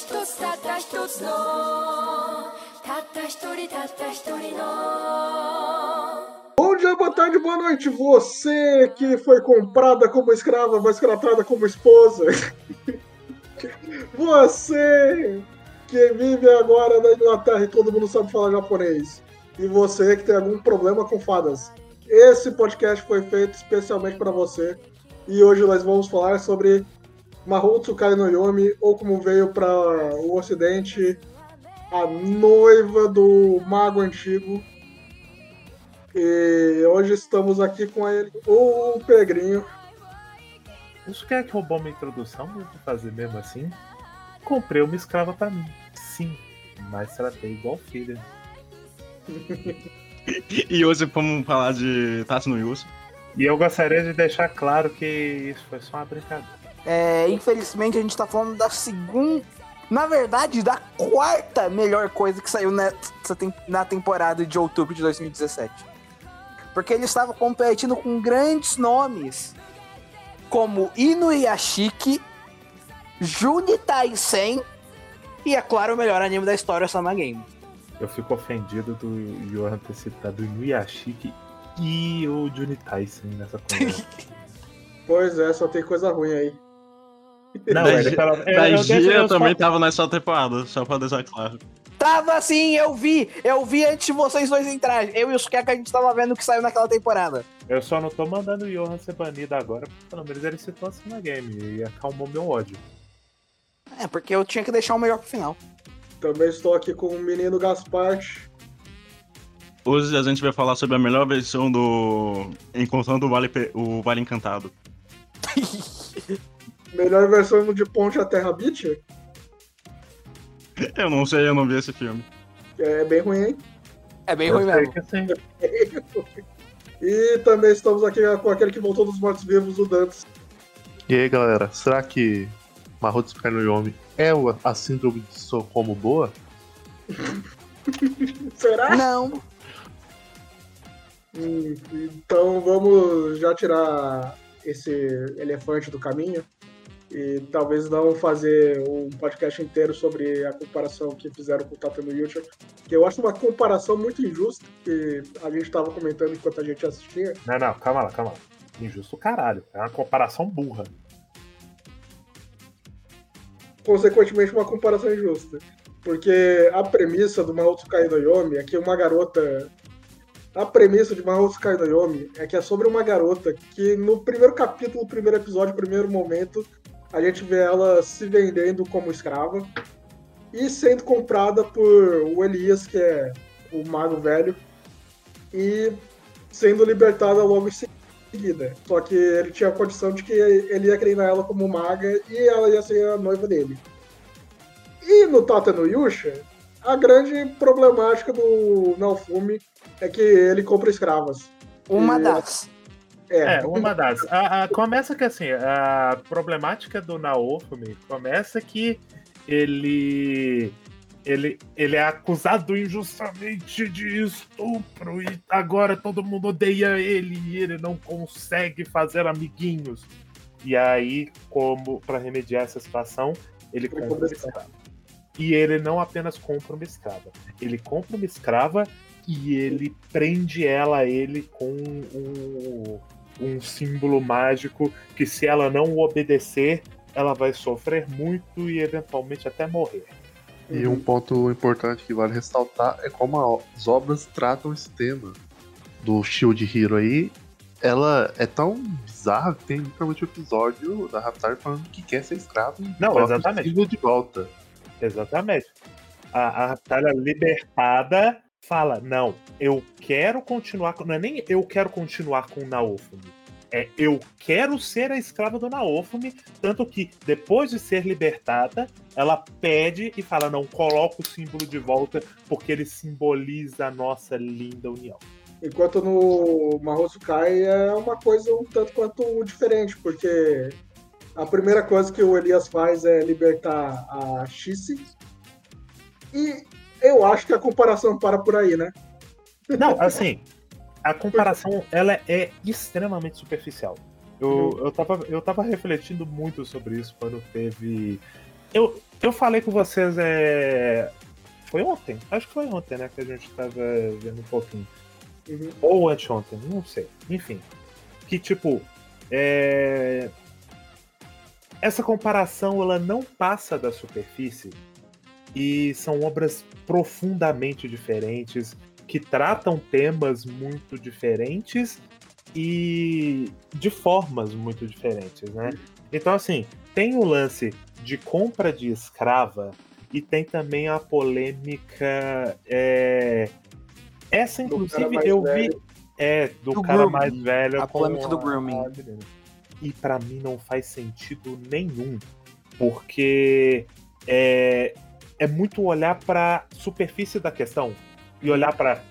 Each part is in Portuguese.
一つたった一つのたった一人たった一人の Bom dia, boa tarde, boa noite. Você que foi comprada como escrava, mas tratada como esposa. Você que vive agora na Inglaterra e todo mundo sabe falar japonês. E você que tem algum problema com fadas. Esse podcast foi feito especialmente para você. E hoje nós vamos falar sobre Mahou Tsukai no Yomi, ou como veio para o ocidente, a noiva do mago antigo. E hoje estamos aqui com ele, o Pegrinho. Isso quer que roubou minha introdução? Vou fazer mesmo assim. Comprei uma escrava pra mim. Sim, mas tratei igual filha. E hoje vamos falar de Tatsu no Yusu. E eu gostaria de deixar claro que isso foi só uma brincadeira. É, infelizmente a gente tá falando da segunda. Na verdade, da quarta melhor coisa que saiu nessa tem- na temporada de outubro de 2017. Porque ele estava competindo com grandes nomes como Inuyashiki, Junitai Sen e, é claro, o melhor anime da história, Sama Game. Eu fico ofendido do Johan ter citado Inuyashiki e o Juni Tyson nessa conversa. Pois é, só tem coisa ruim aí. Não, da ele Gi- fala- da eu- Gia eu também tava nessa temporada, só pra deixar claro. Tava assim, eu vi! Eu vi antes de vocês dois entrarem. Eu e o Sukeka a gente tava vendo o que saiu naquela temporada. Eu só não tô mandando o Johan ser banido agora, porque pelo menos ele citou assim na game e acalmou meu ódio. É, porque eu tinha que deixar o melhor pro final. Também estou aqui com o menino Gasparte. Hoje a gente vai falar sobre a melhor versão do Encontrando o Vale, o vale Encantado. Melhor versão de Ponte à Terra Beach. Eu não sei, eu não vi esse filme. É bem ruim, hein? É bem Eu ruim mesmo. que assim, E também estamos aqui com aquele que voltou dos mortos-vivos, o Dantes. E aí, galera, será que Mahou Tsukai no Yomi é o- a síndrome de Sokomo boa? Será? Não. Hum, então vamos já tirar esse elefante do caminho e talvez não fazer um podcast inteiro sobre a comparação que fizeram com o Tata no YouTube, que eu acho uma comparação muito injusta, que a gente estava comentando enquanto a gente assistia. Não, não, calma lá, calma lá. Injusto caralho. É uma comparação burra. consequentemente uma comparação injusta. Porque a premissa do Mahou Tsukai no Yomi é que uma garota. A premissa de Mahou no Yomi é que é sobre uma garota que no primeiro capítulo, primeiro episódio, primeiro momento, a gente vê ela se vendendo como escrava e sendo comprada por o Elias, que é o mago velho, e sendo libertada logo em seguida. Só que ele tinha a condição de que ele ia treinar ela como maga e ela ia ser a noiva dele. E no Tata no Yusha, a grande problemática do Naofumi é que ele compra escravas. Uma E- das. É, É, uma das. A, a- começa que assim, a problemática do Naofumi começa que ele. Ele, ele é acusado injustamente de estupro e agora todo mundo odeia ele e ele não consegue fazer amiguinhos. E aí, como para remediar essa situação, ele compra compra uma escrava. E ele não apenas compra uma escrava, ele compra uma escrava e ele prende ela a ele com um, um símbolo mágico que se ela não obedecer, ela vai sofrer muito e eventualmente até morrer. E um ponto importante que vale ressaltar é como as obras tratam esse tema do Shield Hero aí. Ela é tão bizarra que tem literalmente um episódio da Raptar falando que quer ser escravo e Não, exatamente. de volta. Exatamente. A, a Raptalha libertada fala: não, eu quero continuar. Não é nem eu quero continuar com o Naofumi. É eu quero ser a escrava do Naofumi. Tanto que, depois de ser libertada, ela pede e fala: não, coloca o símbolo de volta, porque ele simboliza a nossa linda união. Enquanto no Mahou Tsukai é uma coisa um tanto quanto diferente, porque a primeira coisa que o Elias faz é libertar a Shice. E eu acho que a comparação para por aí, né? Não, assim, a comparação ela é extremamente superficial. Eu, eu, tava, eu tava refletindo muito sobre isso quando teve Eu, eu falei com vocês, é. Foi ontem? Acho que foi ontem, né? Que a gente tava vendo um pouquinho. Uhum. Ou anteontem, não sei. Enfim. Que tipo. É... Essa comparação ela não passa da superfície e são obras profundamente diferentes que tratam temas muito diferentes e de formas muito diferentes, né? Então assim, tem o lance de compra de escrava e tem também a polêmica é... essa inclusive eu vi velho. é do, Do cara grooming. mais velho A polêmica do grooming. a. E pra mim não faz sentido nenhum, porque é, é muito olhar pra superfície da questão e olhar pra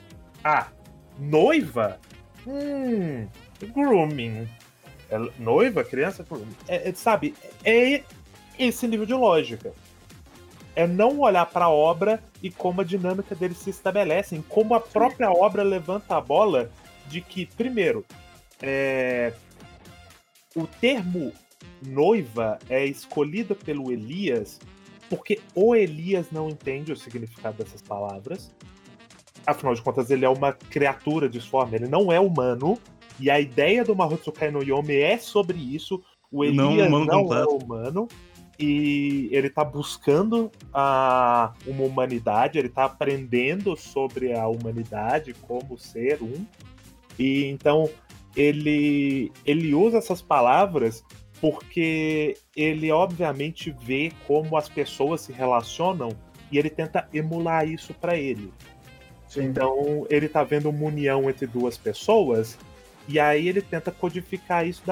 ah, noiva? Hum, grooming. É, noiva, criança, grooming. É, é, sabe, é esse nível de lógica. É não olhar pra obra e como a dinâmica deles se estabelecem, como a própria obra levanta a bola de que, primeiro, é, o termo noiva é escolhido pelo Elias porque o Elias não entende o significado dessas palavras. Afinal de contas, ele é uma criatura disforme, ele não é humano. E a ideia do Mahotsukai no Yomi é sobre isso. O Não Elias humano não, completo. é humano. E ele tá buscando a, uma humanidade, ele tá aprendendo sobre a humanidade, como ser um. E então ele, ele usa essas palavras porque ele obviamente vê como as pessoas se relacionam e ele tenta emular isso para ele. Sim. Então ele tá vendo uma união entre duas pessoas e aí ele tenta codificar isso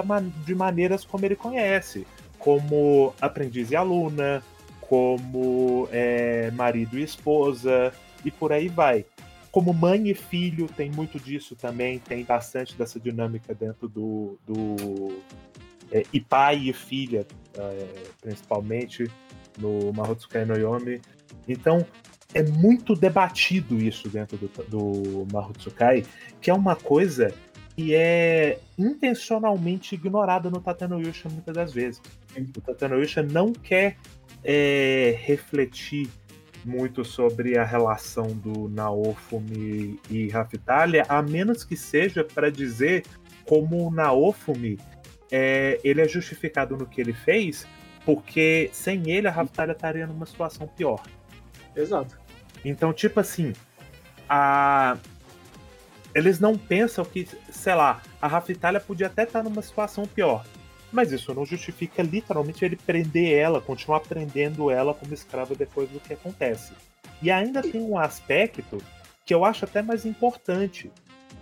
de maneiras como ele conhece, como aprendiz e aluna, como é, marido e esposa e por aí vai. Como mãe e filho tem muito disso também, tem bastante dessa dinâmica dentro do, do é, e pai e filha, é, principalmente no Mahotsukai no Yomi. Então é muito debatido isso dentro do, do Mahotsukai, que é uma coisa que é intencionalmente ignorada no Tatenoyusha muitas das vezes. O Tatenoyusha não quer é, refletir muito sobre a relação do Naofumi e Raftalia, a menos que seja para dizer como o Naofumi é, ele é justificado no que ele fez, porque sem ele a Raftalia estaria numa situação pior. Exato. Então, tipo assim, a... eles não pensam que, sei lá, a Raftalia podia até estar numa situação pior. Mas isso não justifica literalmente ele prender ela, continuar prendendo ela como escrava depois do que acontece. E ainda tem um aspecto que eu acho até mais importante,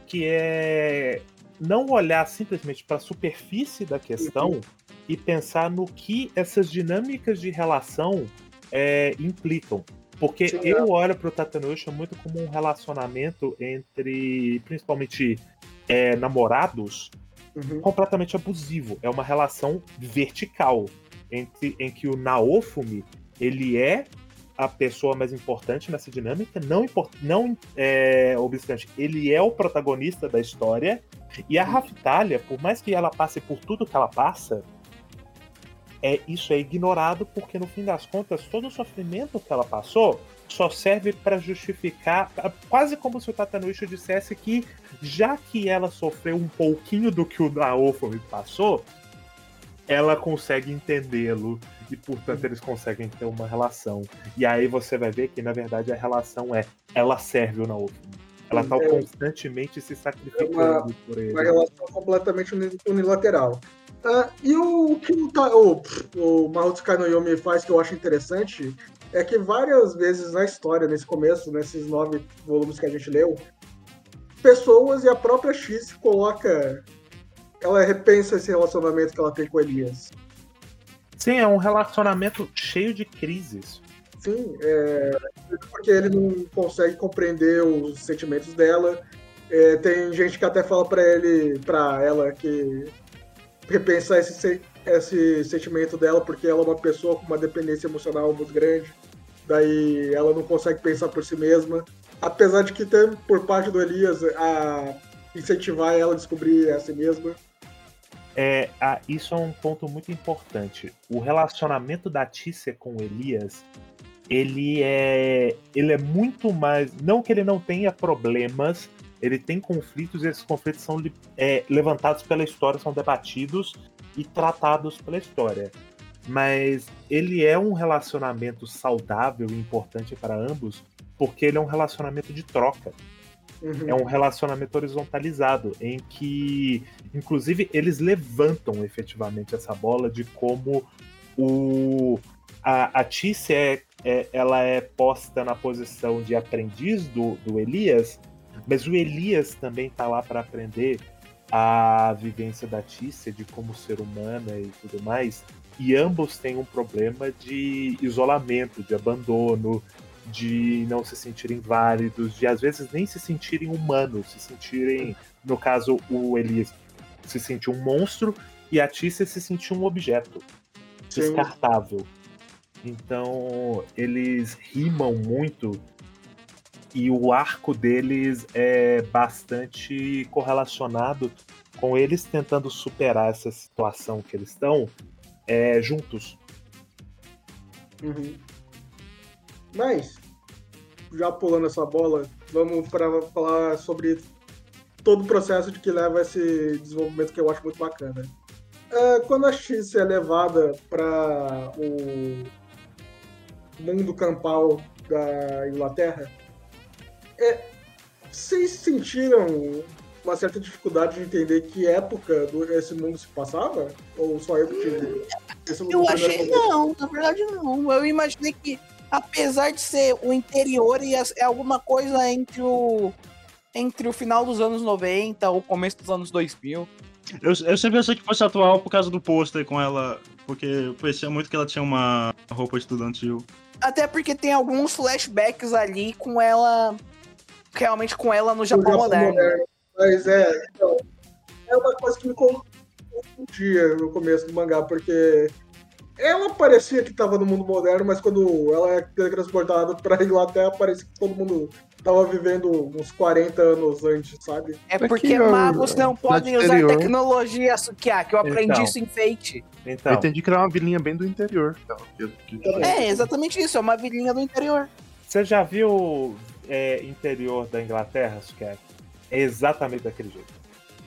que é não olhar simplesmente para a superfície da questão e pensar no que essas dinâmicas de relação é, implicam. Porque Sim, eu olho pro Tatanosha muito como um relacionamento entre, principalmente, é, namorados Uhum. completamente abusivo. É uma relação vertical entre, em que o Naofumi ele é a pessoa mais importante nessa dinâmica, não, impor- não é, obstante, ele é o protagonista da história, e a Raftalia, por mais que ela passe por tudo que ela passa, é, isso é ignorado porque no fim das contas todo o sofrimento que ela passou só serve para justificar, quase como se o Tatanuicho dissesse que já que ela sofreu um pouquinho do que o Naofumi passou, ela consegue entendê-lo e portanto eles conseguem ter uma relação. E aí você vai ver que na verdade a relação é ela serve o Naofumi. Ela tá É. constantemente se sacrificando por ele. Uma relação completamente uni- unilateral. Ah, e o, o que o, o, o Mahotsukai no Yomi faz que eu acho interessante é que várias vezes na história, nesse começo, nesses nove volumes que a gente leu, pessoas e a própria X coloca. Ela repensa esse relacionamento que ela tem com Elias. Sim, é um relacionamento cheio de crises. Sim, é, porque ele não consegue compreender os sentimentos dela. É, tem gente que até fala pra ele, para ela que repensar esse, se- esse sentimento dela, porque ela é uma pessoa com uma dependência emocional muito grande. Daí ela não consegue pensar por si mesma. Apesar de que tem por parte do Elias a incentivar ela a descobrir a si mesma. É, isso é um ponto muito importante. O relacionamento da Tícia com o Elias, ele é, ele é muito mais. Não que ele não tenha problemas, ele tem conflitos e esses conflitos são é, levantados pela história, são debatidos e tratados pela história. Mas ele é um relacionamento saudável e importante para ambos, porque ele é um relacionamento de troca. Uhum. É um relacionamento horizontalizado, em que, inclusive, eles levantam efetivamente essa bola de como o a, a Tice é, é, ela é posta na posição de aprendiz do, do Elias, mas o Elias também tá lá para aprender a vivência da Tícia, de como ser humana e tudo mais. E ambos têm um problema de isolamento, de abandono, de não se sentirem válidos, de às vezes nem se sentirem humanos, se sentirem, no caso, o Elias se sentir um monstro e a Tícia se sentir um objeto descartável. Então, eles rimam muito e o arco deles é bastante correlacionado com eles tentando superar essa situação que eles estão é, juntos. Uhum. Mas, já pulando essa bola, vamos para falar sobre todo o processo de que leva esse desenvolvimento que eu acho muito bacana. É, quando a X é levada para o mundo campal da Inglaterra, é, vocês sentiram uma certa dificuldade de entender que época do, esse mundo se passava? Ou só eu que tive? esse Eu achei não, na verdade não. Eu imaginei que, apesar de ser o interior, ia ser alguma coisa entre o entre o final dos anos 90 ou começo dos anos 2000. Eu, eu sempre achei que fosse atual por causa do pôster com ela, porque parecia muito que ela tinha uma roupa estudantil. Até porque tem alguns flashbacks ali com ela realmente com ela no do Japão, moderno. Mas é, então, é uma coisa que me confundia no começo do mangá, porque ela parecia que estava no mundo moderno, mas quando ela é transportada para Inglaterra, parece que todo mundo tava vivendo uns 40 anos antes, sabe? É porque ó, magos não podem usar tecnologia, Sukiaki. Eu aprendi Então. isso em Fate. Então, Eu entendi que era uma vilinha bem do interior. Então, que- que- É, exatamente isso. É uma vilinha do interior. você já viu é, interior da Inglaterra, Suquer? É exatamente daquele jeito.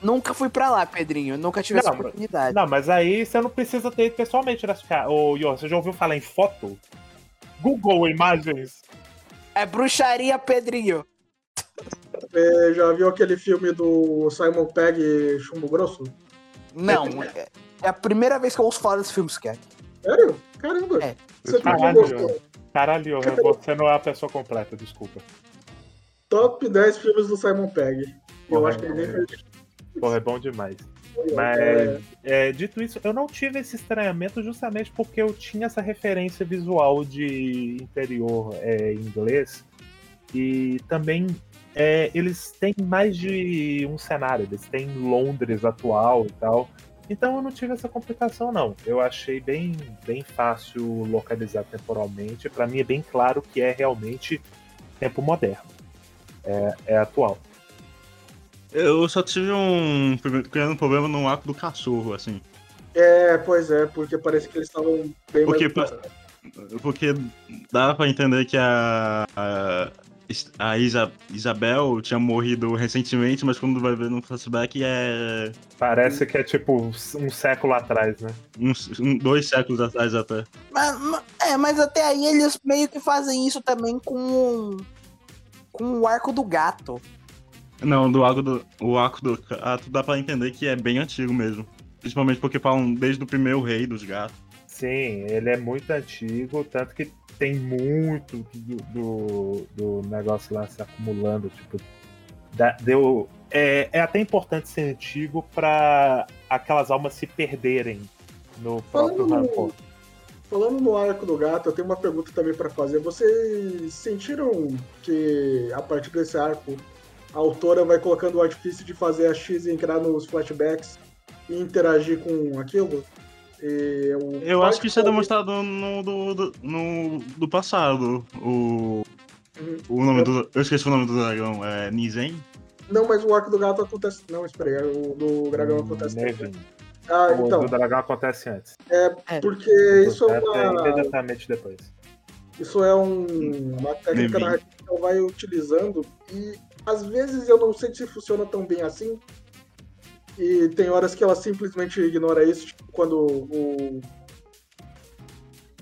Nunca fui pra lá, Pedrinho. Nunca tive essa Não, mas- oportunidade. Não, mas aí você não precisa ter pessoalmente, né, Suquer? Ô, Iô, você já ouviu falar em foto? Google Imagens. É bruxaria, Pedrinho. Você já viu aquele filme do Simon Pegg Chumbo Grosso? Não, é é a primeira vez que eu ouço falar desse filme, Sukiaki. Sério? Caramba! É. Você não Caralho? Caralho, Iô, você não é a pessoa completa, desculpa. Top 10 filmes do Simon Pegg. Eu acho que ele nem fez. Porra, é bom demais. É, Mas, é, dito isso, eu não tive esse estranhamento justamente porque eu tinha essa referência visual de interior é, inglês. E também é, eles têm mais de um cenário, eles têm Londres atual e tal. Então eu não tive essa complicação, não. Eu achei bem, bem fácil localizar temporalmente. Pra mim é bem claro que é realmente tempo moderno. É, é atual. Eu só tive um pequeno problema no arco do cachorro, assim. É, pois é, porque parece que eles estavam bem Porque, mais... porque dá pra entender que a, a, a Isa- Isabel tinha morrido recentemente, mas quando vai ver no flashback é Parece que é tipo um século atrás, né? uns um- dois séculos atrás até. Mas, ma- é, mas até aí eles meio que fazem isso também com com o arco do gato. Não, do arco do, o arco do gato dá pra entender que é bem antigo mesmo. Principalmente porque falam desde o primeiro rei dos gatos. Sim, ele é muito antigo, tanto que tem muito do, do, do negócio lá se acumulando. Tipo, dá- deu, é, é até importante ser antigo pra aquelas almas se perderem no próprio Falando-. Falando no arco do gato, eu tenho uma pergunta também pra fazer. Vocês sentiram que a partir desse arco a autora vai colocando o artifício de fazer a X entrar nos flashbacks e interagir com aquilo? E eu Eu acho que isso é demonstrado no do, do, no, do passado. O, Uhum. o nome do. Eu esqueci o nome do dragão. É Nizen? Não, mas o arco do gato acontece. Não, espera aí, o do dragão acontece. Nevin. Ah, o então, do dragão acontece antes. É. porque isso é É uma, imediatamente depois. isso é um- uma técnica narrativa que ela vai utilizando e às vezes eu não sei se funciona tão bem assim. E tem horas que ela simplesmente ignora isso, tipo quando o.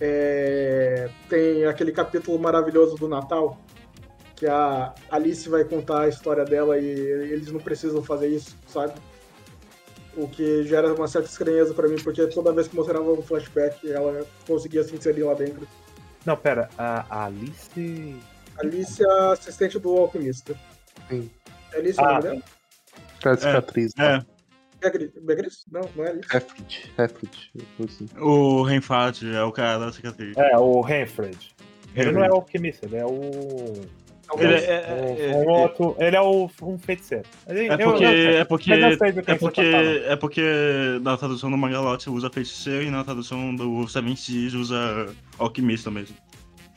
é, tem aquele capítulo maravilhoso do Natal, que a Alice vai contar a história dela e eles não precisam fazer isso, sabe? O que gera uma certa estranheza pra mim, porque toda vez que mostrava um flashback, ela conseguia se inserir lá dentro. Não, pera, a, a Alice. Alice é a assistente do alquimista. Sim. É Alice o Ah. nome dela? Cara, cicatriz. É, Begris? Begris? Não, não é Alice. Hefrid. Hefrid. assim. o Renfat é o cara da cicatriz. É, o Renfred. Ele não é o alquimista, ele é o. Ele Alice. é, é, um, um outro, ele é o, um feiticeiro. Ele- é eu- porque, é porque, Mas eu sei do que é porque, tá é porque na tradução do Magalote usa feiticeiro e na tradução do Seven Seas usa alquimista mesmo.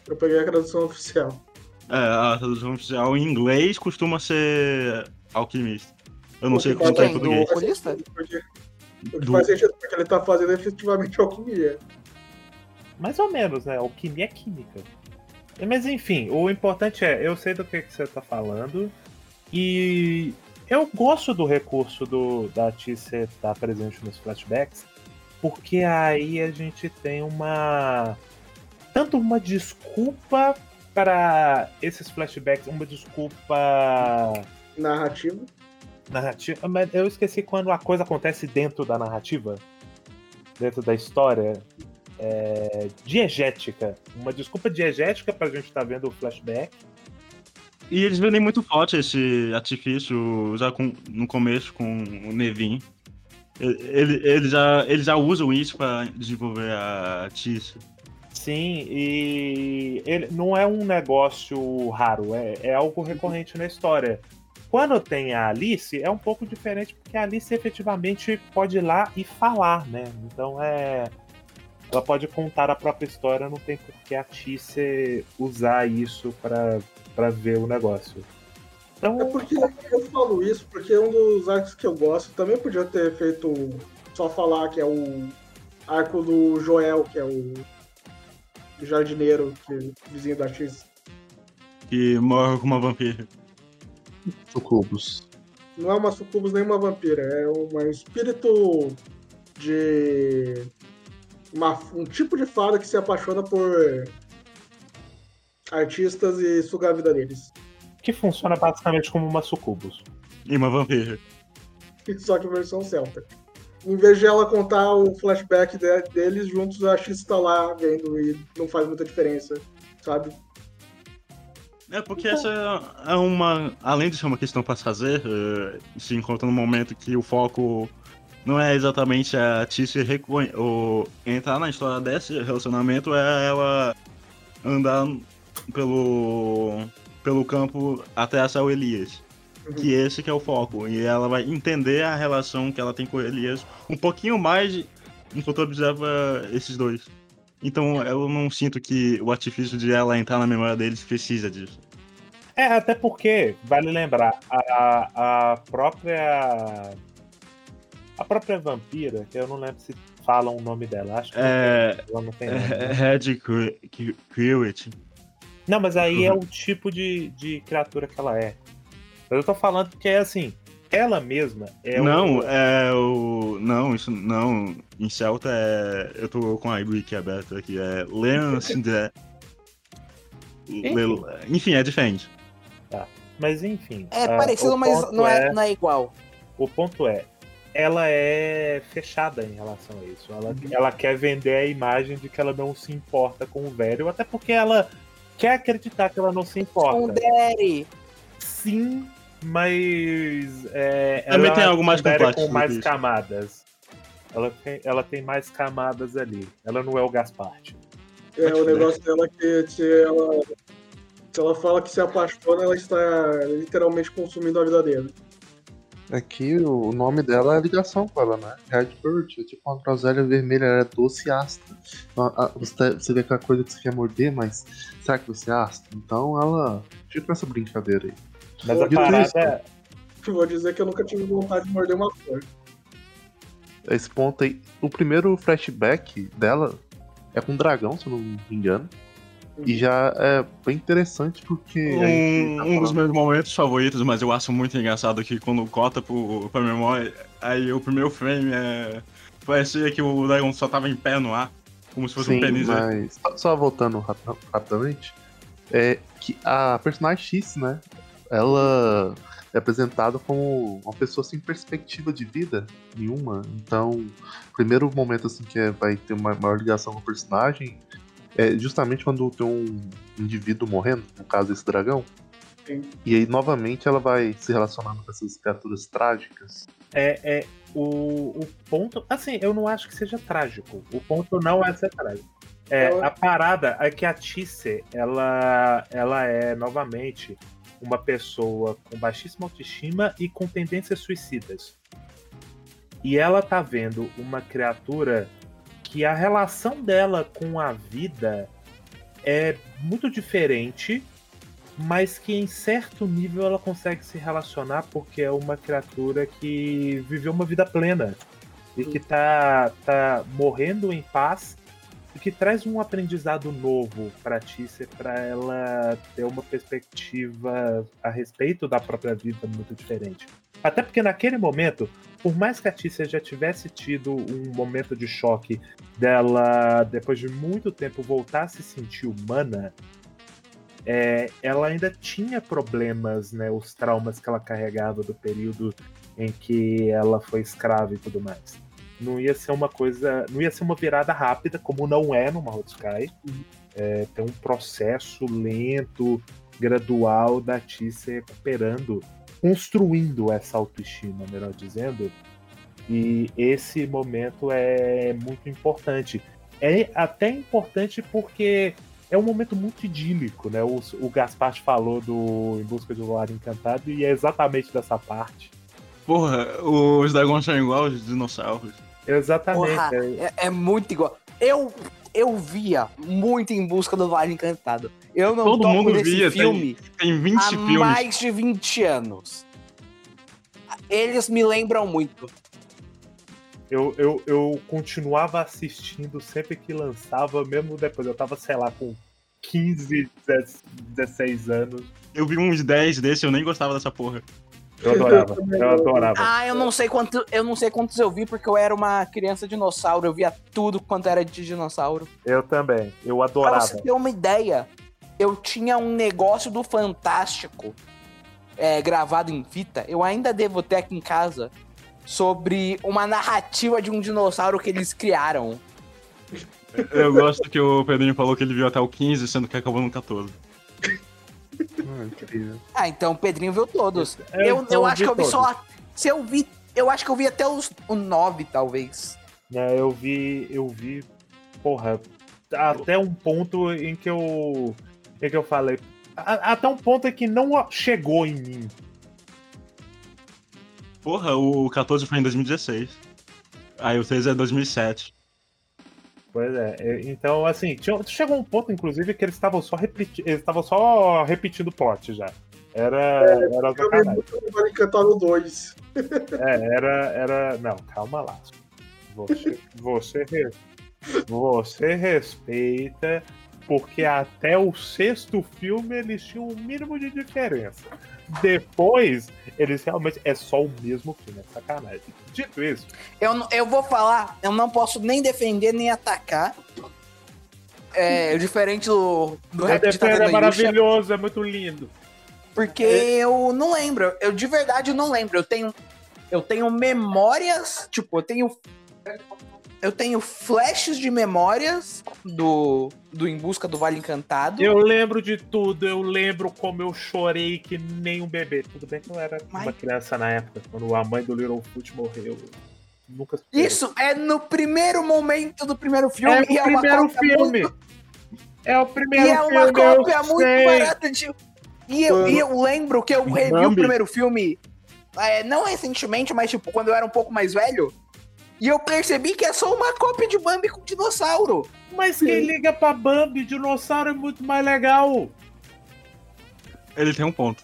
Eu peguei a tradução oficial. É, a tradução oficial em inglês costuma ser alquimista. Eu não sei Porque como tá em português. Do oculista? O que faz sentido, porque ele tá fazendo efetivamente alquimia. Mais ou menos, né? Alquimia é química. Mas enfim, o importante é, eu sei do que, que você tá falando. E eu gosto do recurso do, da Tícia estar presente nos flashbacks, porque aí a gente tem uma. Tanto uma desculpa para esses flashbacks, uma desculpa Narrativo. narrativa. Mas eu esqueci quando a coisa acontece dentro da narrativa, dentro da história. É, diegética. Uma desculpa diegética pra gente estar vendo o flashback. E eles vendem muito forte esse artifício já com- no começo com o Nevin. Ele, ele, já, eles já usam isso pra desenvolver a Tícia. Sim, e ele não é um negócio raro, é, é algo recorrente na história. Quando tem a Alice, é um pouco diferente, porque a Alice efetivamente pode ir lá e falar, né? Então é. Ela pode contar a própria história, não tem por que a Tícia usar isso pra ver o negócio. Então, É porque eu falo isso porque um dos arcos que eu gosto também podia ter feito só falar que é o arco do Joel, que é o jardineiro, que é vizinho da X. Que morre com uma vampira. Sucubus. Não é uma sucubus nem uma vampira, é um espírito de uma- um tipo de fada que se apaixona por artistas e suga a vida deles. que funciona basicamente como uma sucubus. E uma vampira. Só que versão celta. Em vez de ela contar o flashback de- deles juntos, a X tá lá vendo e não faz muita diferença, sabe? É porque essa é uma. Além de ser uma questão pra se fazer, eh, se encontra num momento que o foco não é exatamente a reconhe- ou entrar na história desse relacionamento, é ela andar pelo, pelo campo até achar o Elias. Uhum. Que esse que é o foco. E ela vai entender a relação que ela tem com o Elias um pouquinho mais enquanto observa esses dois. Então eu não sinto que o artifício de ela entrar na memória deles precisa disso. É, até porque, vale lembrar, a, a própria. A própria vampira, que eu não lembro se falam o nome dela, acho que É, ela não tem nome. É né? Red Cre- Cre- Crewit. Não, mas aí é Uhum. o tipo de, de criatura que ela é. Mas eu tô falando que é assim, ela mesma é não, o. é o. Não, isso não. Em Celta é. Eu tô com a wiki aberta aqui. É Leancindé. Enfim. Enfim, é diferente. Mas enfim. É ah, parecido, o mas não é, não é igual. O ponto é, ela é fechada em relação a isso. Ela, ela quer vender a imagem de que ela não se importa com o velho, até porque ela quer acreditar que ela não se Um importa. Daddy. Sim, mas é, Também ela tem algo mais complexo com mais isso. camadas. Ela tem, ela tem mais camadas ali. Ela não é o Gasparte. É Mas, o negócio dela que se ela, se ela fala que se apaixona, ela está literalmente consumindo a vida dele. Aqui o nome dela é ligação com ela, né? Redbird, é tipo uma groselha vermelha, ela é doce e ácida. Então, a- Você, você vê aquela coisa que você quer morder, mas será que você é ácido? Então ela fica essa brincadeira aí. Mas a parada isso, é. Eu vou dizer que eu nunca tive vontade de morder uma flor. esse ponto aí. O primeiro flashback dela é com um dragão, se eu não me engano. E já é bem interessante porque. gente tá Um, um dos meus momentos favoritos, mas eu acho muito engraçado que quando corta pro, pra memória, aí o primeiro frame é. Parecia que o Dragon só tava em pé no ar, como se fosse Sim, um pênis. né? mas só, só voltando rap- rapidamente, é que a personagem X, né? Ela é apresentada como uma pessoa sem perspectiva de vida nenhuma. Então, o primeiro momento assim que é- vai ter uma maior ligação com o personagem é justamente quando tem um indivíduo morrendo, no caso esse dragão. Sim. E aí novamente ela vai se relacionando com essas criaturas trágicas. É, é o, o ponto. Assim, eu não acho que seja trágico. O ponto não é ser trágico. É, a parada é que a Tisse, ela, ela é novamente uma pessoa com baixíssima autoestima e com tendências suicidas. E ela tá vendo uma criatura que a relação dela com a vida é muito diferente, mas que em certo nível ela consegue se relacionar porque é uma criatura que viveu uma vida plena e que tá, tá morrendo em paz que traz um aprendizado novo para Tícia para ela ter uma perspectiva a respeito da própria vida muito diferente. Até porque naquele momento, por mais que a Tícia já tivesse tido um momento de choque dela, depois de muito tempo, voltar a se sentir humana, é, ela ainda tinha problemas, né? Os traumas que ela carregava do período em que ela foi escrava e tudo mais. Não ia ser uma coisa. Não ia ser uma virada rápida, como não é no Mahou Sky. É, tem um processo lento, gradual da Ti se recuperando, construindo essa autoestima, melhor dizendo. E esse momento é muito importante. É até importante porque é um momento muito idílico, né? O, o Gaspar falou do Em Busca de um Encantado e é exatamente dessa parte. Porra, os dragões são igual aos dinossauros. Exatamente. Porra, é- é, muito igual. Eu, eu via muito em busca do Vale Encantado. Eu não Todo mundo nesse via, filme Tem 20 há filmes. mais de 20 anos. Eles me lembram muito. Eu, eu, eu continuava assistindo sempre que lançava, mesmo depois. Eu tava, sei lá, com 15, 16 anos. Eu vi uns 10 desses, eu nem gostava dessa porra. Eu adorava. Eu adorava. Ah, eu não sei quanto, eu não sei quantos eu vi porque eu era uma criança dinossauro, eu via tudo quanto era de dinossauro. Eu também. Eu Pra adorava. você ter uma ideia, eu tinha um negócio do Fantástico é, gravado em fita. Eu ainda devo ter aqui em casa sobre uma narrativa de um dinossauro que eles criaram. Eu gosto que o Pedrinho falou que ele viu até o 15, sendo que acabou no 14. Ah, incrível. Ah, então o Pedrinho viu todos. É, eu, então eu acho vi que eu vi todos. só. Se eu vi. Eu acho que eu vi até os, o 9, talvez. né, eu vi, eu vi, porra, até um ponto em que eu, em que eu falei, a- até um ponto em que não chegou em mim. Porra, o 14 foi em 2016. Aí o 13 é 2007. Pois é, é, então assim, tinha- chegou um ponto, inclusive, que eles estavam só repetindo, eles estavam só repetindo o plot já. Era, era vi sacanagem. muito no Vale Encantado 2. É, era, era, não, calma lá. Você, você, você respeita, porque até o sexto filme eles tinham um mínimo de diferença. Depois, eles realmente. É só o mesmo filme, é sacanagem. Dito isso, Eu, eu vou falar, eu não posso nem defender nem atacar. É, diferente do, do rap de é maravilhoso, é muito lindo. porque eu não lembro. Eu de verdade não lembro. Eu tenho, eu tenho memórias, tipo, eu tenho. Eu tenho flashes de memórias do, do Em Busca do Vale Encantado. Eu lembro de tudo, eu lembro como eu chorei que nem um bebê. Tudo bem que eu era uma Mas- criança na época, quando a mãe do Littlefoot morreu. Nunca superei. Isso é no primeiro momento do primeiro filme. É o uma primeiro cópia filme. muito- É o primeiro e é uma filme, cópia eu muito sei. barata de. E eu, e eu lembro que eu revi o primeiro filme, é, não recentemente, mas tipo, quando eu era um pouco mais velho. E eu percebi que é só uma cópia de Bambi com dinossauro. Mas quem liga pra Bambi, dinossauro é muito mais legal. Ele tem um ponto.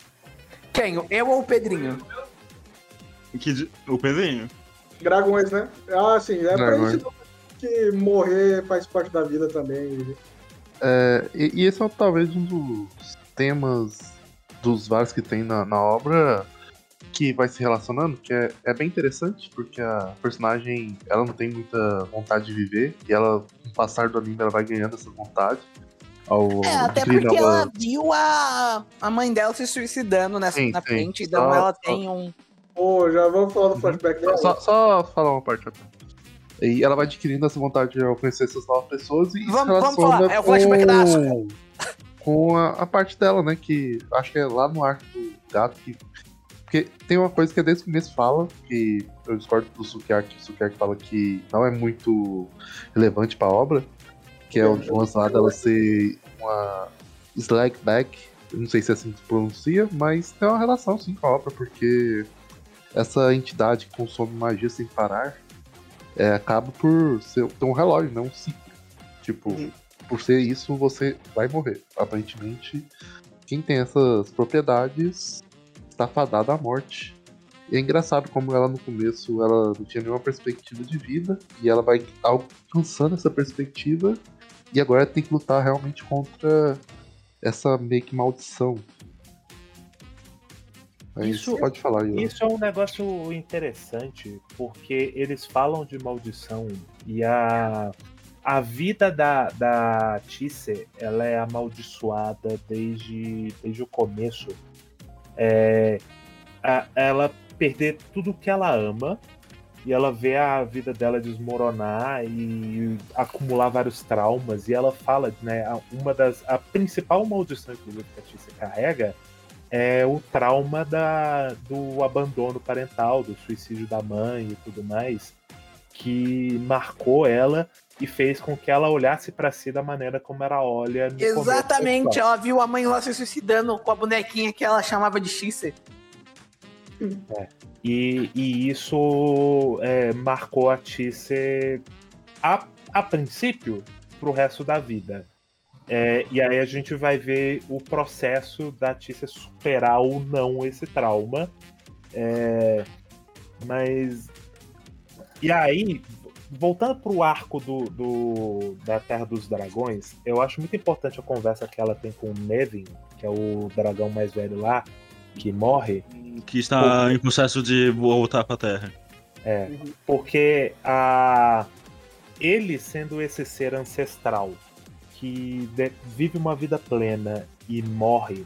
Quem? Eu ou o Pedrinho? Que, o Pedrinho. Dragões, né? Ah, sim, é pra Dragões. isso que morrer faz parte da vida também. É, e, e esse é talvez um dos temas dos vários que tem na, na obra que vai se relacionando, que é, é bem interessante, porque a personagem ela não tem muita vontade de viver, e ela, com o passar do anime, ela vai ganhando essa vontade. Ao É, até porque nova- ela viu a, a mãe dela se suicidando nessa, Sim, na sim. frente, então Só- ela só- tem um. Pô, já vamos falar do flashback dela. Só, só falar uma parte. E ela vai adquirindo essa vontade de conhecer essas novas pessoas e Vamos- vamos relaciona falar, é o flashback da Asuka. com, com a, a parte dela, né? Que acho que é lá no arco do gato que. Porque tem uma coisa que desde o começo fala, que eu discordo do Sukiyaki, o Sukiyaki fala que não é muito relevante pra obra, que é o lance lá dela ser uma Slackback, não sei se é assim que se pronuncia, mas tem uma relação sim com a obra, porque essa entidade que consome magia sem parar é, acaba por ser, ter um relógio, não um ciclo. Tipo, Uhum. por ser isso, você vai morrer. Aparentemente, quem tem essas propriedades está fadado à morte. E é engraçado como ela no começo ela não tinha nenhuma perspectiva de vida e ela vai alcançando essa perspectiva e agora tem que lutar realmente contra essa meio que maldição. Mas Isso- pode falar ó. Isso é um negócio interessante, porque eles falam de maldição e a, a vida da, da Tisse, ela é amaldiçoada desde, desde o começo. É, a- ela perder tudo que ela ama e ela vê a vida dela desmoronar e acumular vários traumas. E ela fala, né, uma das a principal maldição que a Tisse carrega é o trauma da, do abandono parental, do suicídio da mãe e tudo mais, que marcou ela e fez com que ela olhasse pra si da maneira como ela olha Exatamente, ela viu a mãe lá se suicidando com a bonequinha que ela chamava de Xer. E, e isso é, marcou a Tisse a, a princípio pro resto da vida. É, e aí a gente vai ver o processo da Tisse superar ou não esse trauma. É, mas. E aí, voltando pro arco do, do- da Terra dos Dragões, eu acho muito importante a conversa que ela tem com o Nevin, que é o dragão mais velho lá, que morre. Que está em processo de voltar pra Terra. É, porque a ele sendo esse ser ancestral que vive uma vida plena e morre,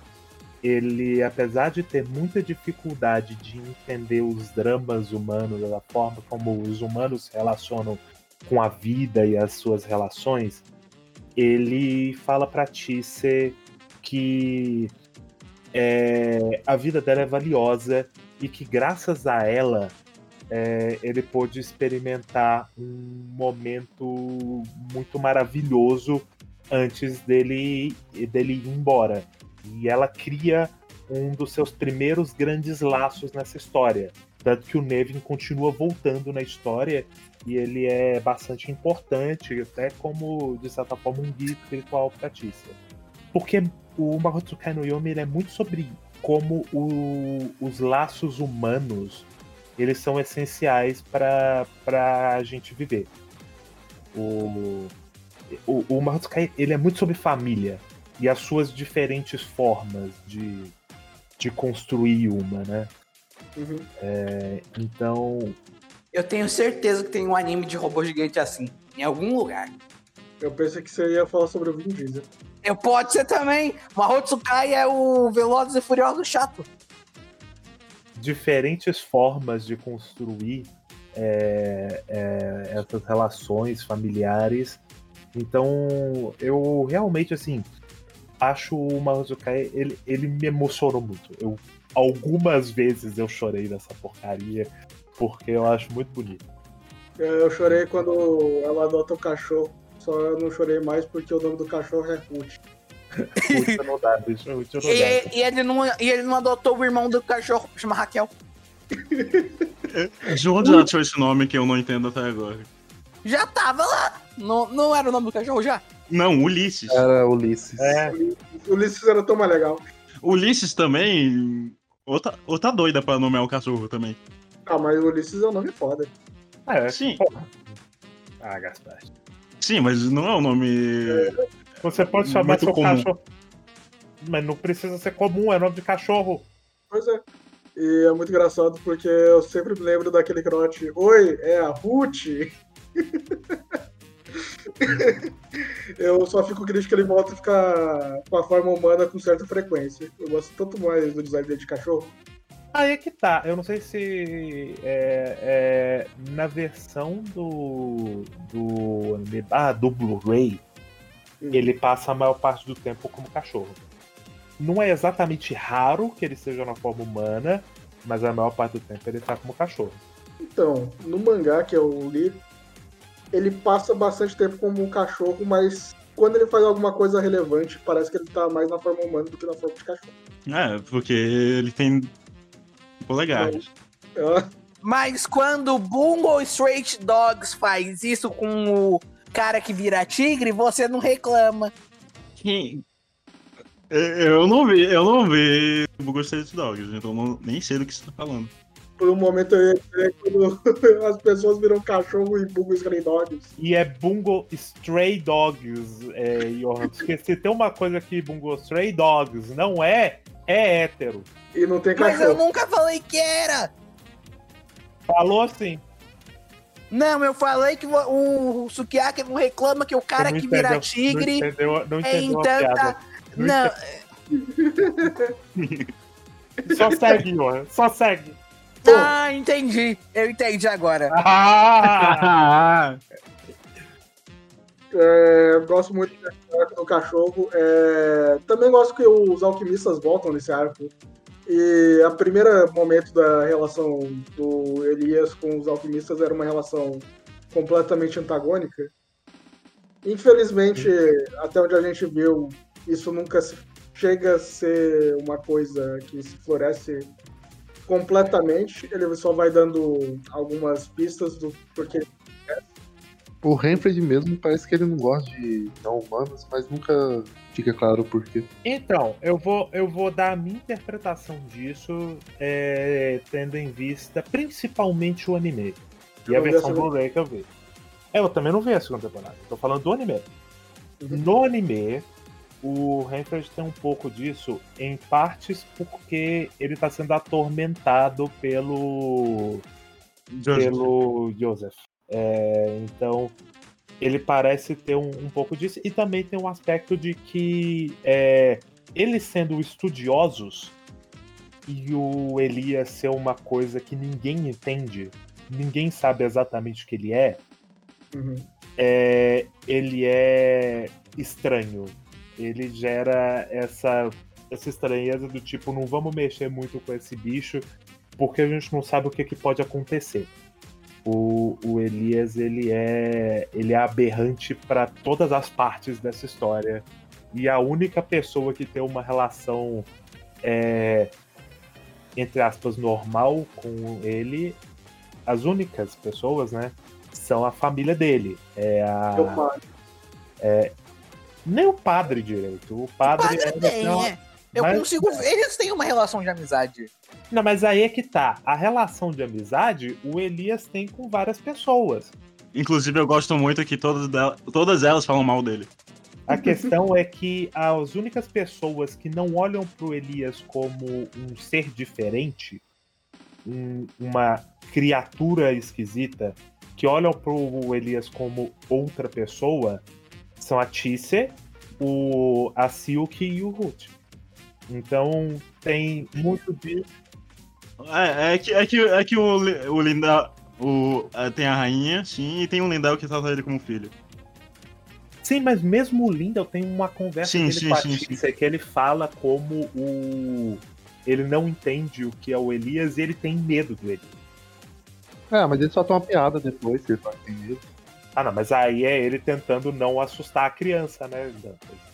ele, apesar de ter muita dificuldade de entender os dramas humanos, a forma como os humanos se relacionam com a vida e as suas relações, ele fala pra Tisse que é, a vida dela é valiosa e que graças a ela é, ele pôde experimentar um momento muito maravilhoso antes dele, dele ir embora. E ela cria um dos seus primeiros grandes laços nessa história. Tanto que o Nevin continua voltando na história e ele é bastante importante, até como, de certa forma, um guia espiritual pra Tícia. Porque o Mahotsukai no Yomi é muito sobre como o- os laços humanos eles são essenciais para a gente viver. O, o, o ele é muito sobre família e as suas diferentes formas de, de construir uma, né? Uhum. É, então, Eu tenho certeza que tem um anime de robô gigante assim, em algum lugar. Eu pensei que você ia falar sobre o Vin Diesel. Eu pode ser também. Mahotsukai é o Velozes e Furiosos chato. diferentes formas de construir é, é, essas relações familiares. Então, eu realmente, assim, acho o Mahozukai, ele, ele me emocionou muito. Eu, algumas vezes eu chorei nessa porcaria, porque eu acho muito bonito. Eu chorei quando ela adota o cachorro. Só eu não chorei mais porque o nome do cachorro é Ruth. Muito não dá, bicho, muito não dá. E, e ele não, e ele não adotou o irmão do cachorro, chama Raquel. De onde ela tirou esse nome que eu não entendo até agora? Já tava lá. Não, não era o nome do cachorro já? Não, Ulisses. Era Ulisses. É, Ulisses era tão mais legal. Ulisses também. Outra, outra doida pra nomear o cachorro também. Ah, mas o Ulisses é um nome foda. É, Sim. porra. Ah, Gaspar. Sim, mas não é o nome. Você pode chamar Muito seu comum. cachorro. Mas não precisa ser comum, é nome de cachorro. Pois é. E é muito engraçado porque eu sempre me lembro daquele crote. Oi, é a Ruth? eu só fico triste que ele volta a ficar com a forma humana com certa frequência. Eu gosto tanto mais do design dele de cachorro. Aí é que tá. Eu não sei se é, é, na versão do. do. Ah, do Blu-ray, ele passa a maior parte do tempo como cachorro. Não é exatamente raro que ele seja na forma humana, mas a maior parte do tempo ele tá como cachorro. Então, no mangá que eu li, ele passa bastante tempo como um cachorro, mas quando ele faz alguma coisa relevante, parece que ele tá mais na forma humana do que na forma de cachorro. É, porque ele tem polegares. Ah, Mas quando o Bungo Straight Dogs faz isso com o cara que vira tigre, você não reclama. Quem- Eu não vi, eu não vi o Google Street Dogs, então eu não- nem sei do que você tá falando. Por um momento eu ia quando as pessoas viram cachorro e bugam Stray Dogs. E é Bungo Stray Dogs, é, Johan. Porque se tem uma coisa que Bungo Stray Dogs não é, é hétero. E não tem Mas eu cachorro. nunca falei que era. Falou assim. Não, eu falei que o, o Sukiyaki não reclama que o cara que vira entendeu- tigre Não entendeu, não é em tanta. Não Não, Só segue, Johan. Só segue. Ah, entendi. Eu entendi agora. Ah! É, eu gosto muito do cachorro. É, também gosto que os alquimistas voltam nesse arco. E a primeira momento da relação do Elias com os alquimistas era uma relação completamente antagônica. Infelizmente, até onde a gente viu, isso nunca se- chega a ser uma coisa que se floresce completamente. Ele só vai dando algumas pistas do porquê O Renfred mesmo parece que ele não gosta de não humanos, mas nunca fica claro o porquê. Então, eu vou, eu vou dar a minha interpretação disso, é, tendo em vista principalmente o anime. E Eu a versão. Blu-ray que eu vi. É, Eu também não vi a segunda temporada. Tô falando do anime. No anime, o Renfred tem um pouco disso, em partes porque ele tá sendo atormentado pelo pelo Joseph. É, então, ele parece ter um, um pouco disso. E também tem um aspecto de que é, eles sendo estudiosos e o Elias ser uma coisa que ninguém entende, ninguém sabe exatamente o que ele é, Uhum. é, ele é estranho. Ele gera essa, essa estranheza do tipo, não vamos mexer muito com esse bicho, porque a gente não sabe o que, que pode acontecer. O, o Elias, ele é, ele é aberrante para todas as partes dessa história. E a única pessoa que tem uma relação, é, entre aspas, normal com ele, as únicas pessoas, né? São a família dele. É a, pai. Nem o padre direito. O padre, Padre é- tem, não, é. Eu mas- consigo ver. Eles têm uma relação de amizade. não, mas aí é que tá. A relação de amizade, o Elias tem com várias pessoas. Inclusive, eu gosto muito que todas, dela- todas elas falam mal dele. A questão é que as únicas pessoas que não olham pro Elias como um ser diferente, um- uma criatura esquisita, que olham pro Elias como outra pessoa, são a Tisse, o, a Silk e o Ruth. Então tem muito disso. É, é que, é que, é que o, o Lindau. O, é, tem a rainha, sim, e tem um Lindau que trata ele como filho. Sim, mas mesmo o Lindel tem uma conversa Sim, dele sim, com a sim, Tissa que ele fala como o. Ele não entende o que é o Elias e ele tem medo do Elias. É, mas ele só tem uma piada depois, que ele fala que tem medo. Ah, não, mas aí é ele tentando não assustar a criança, né? Dantas?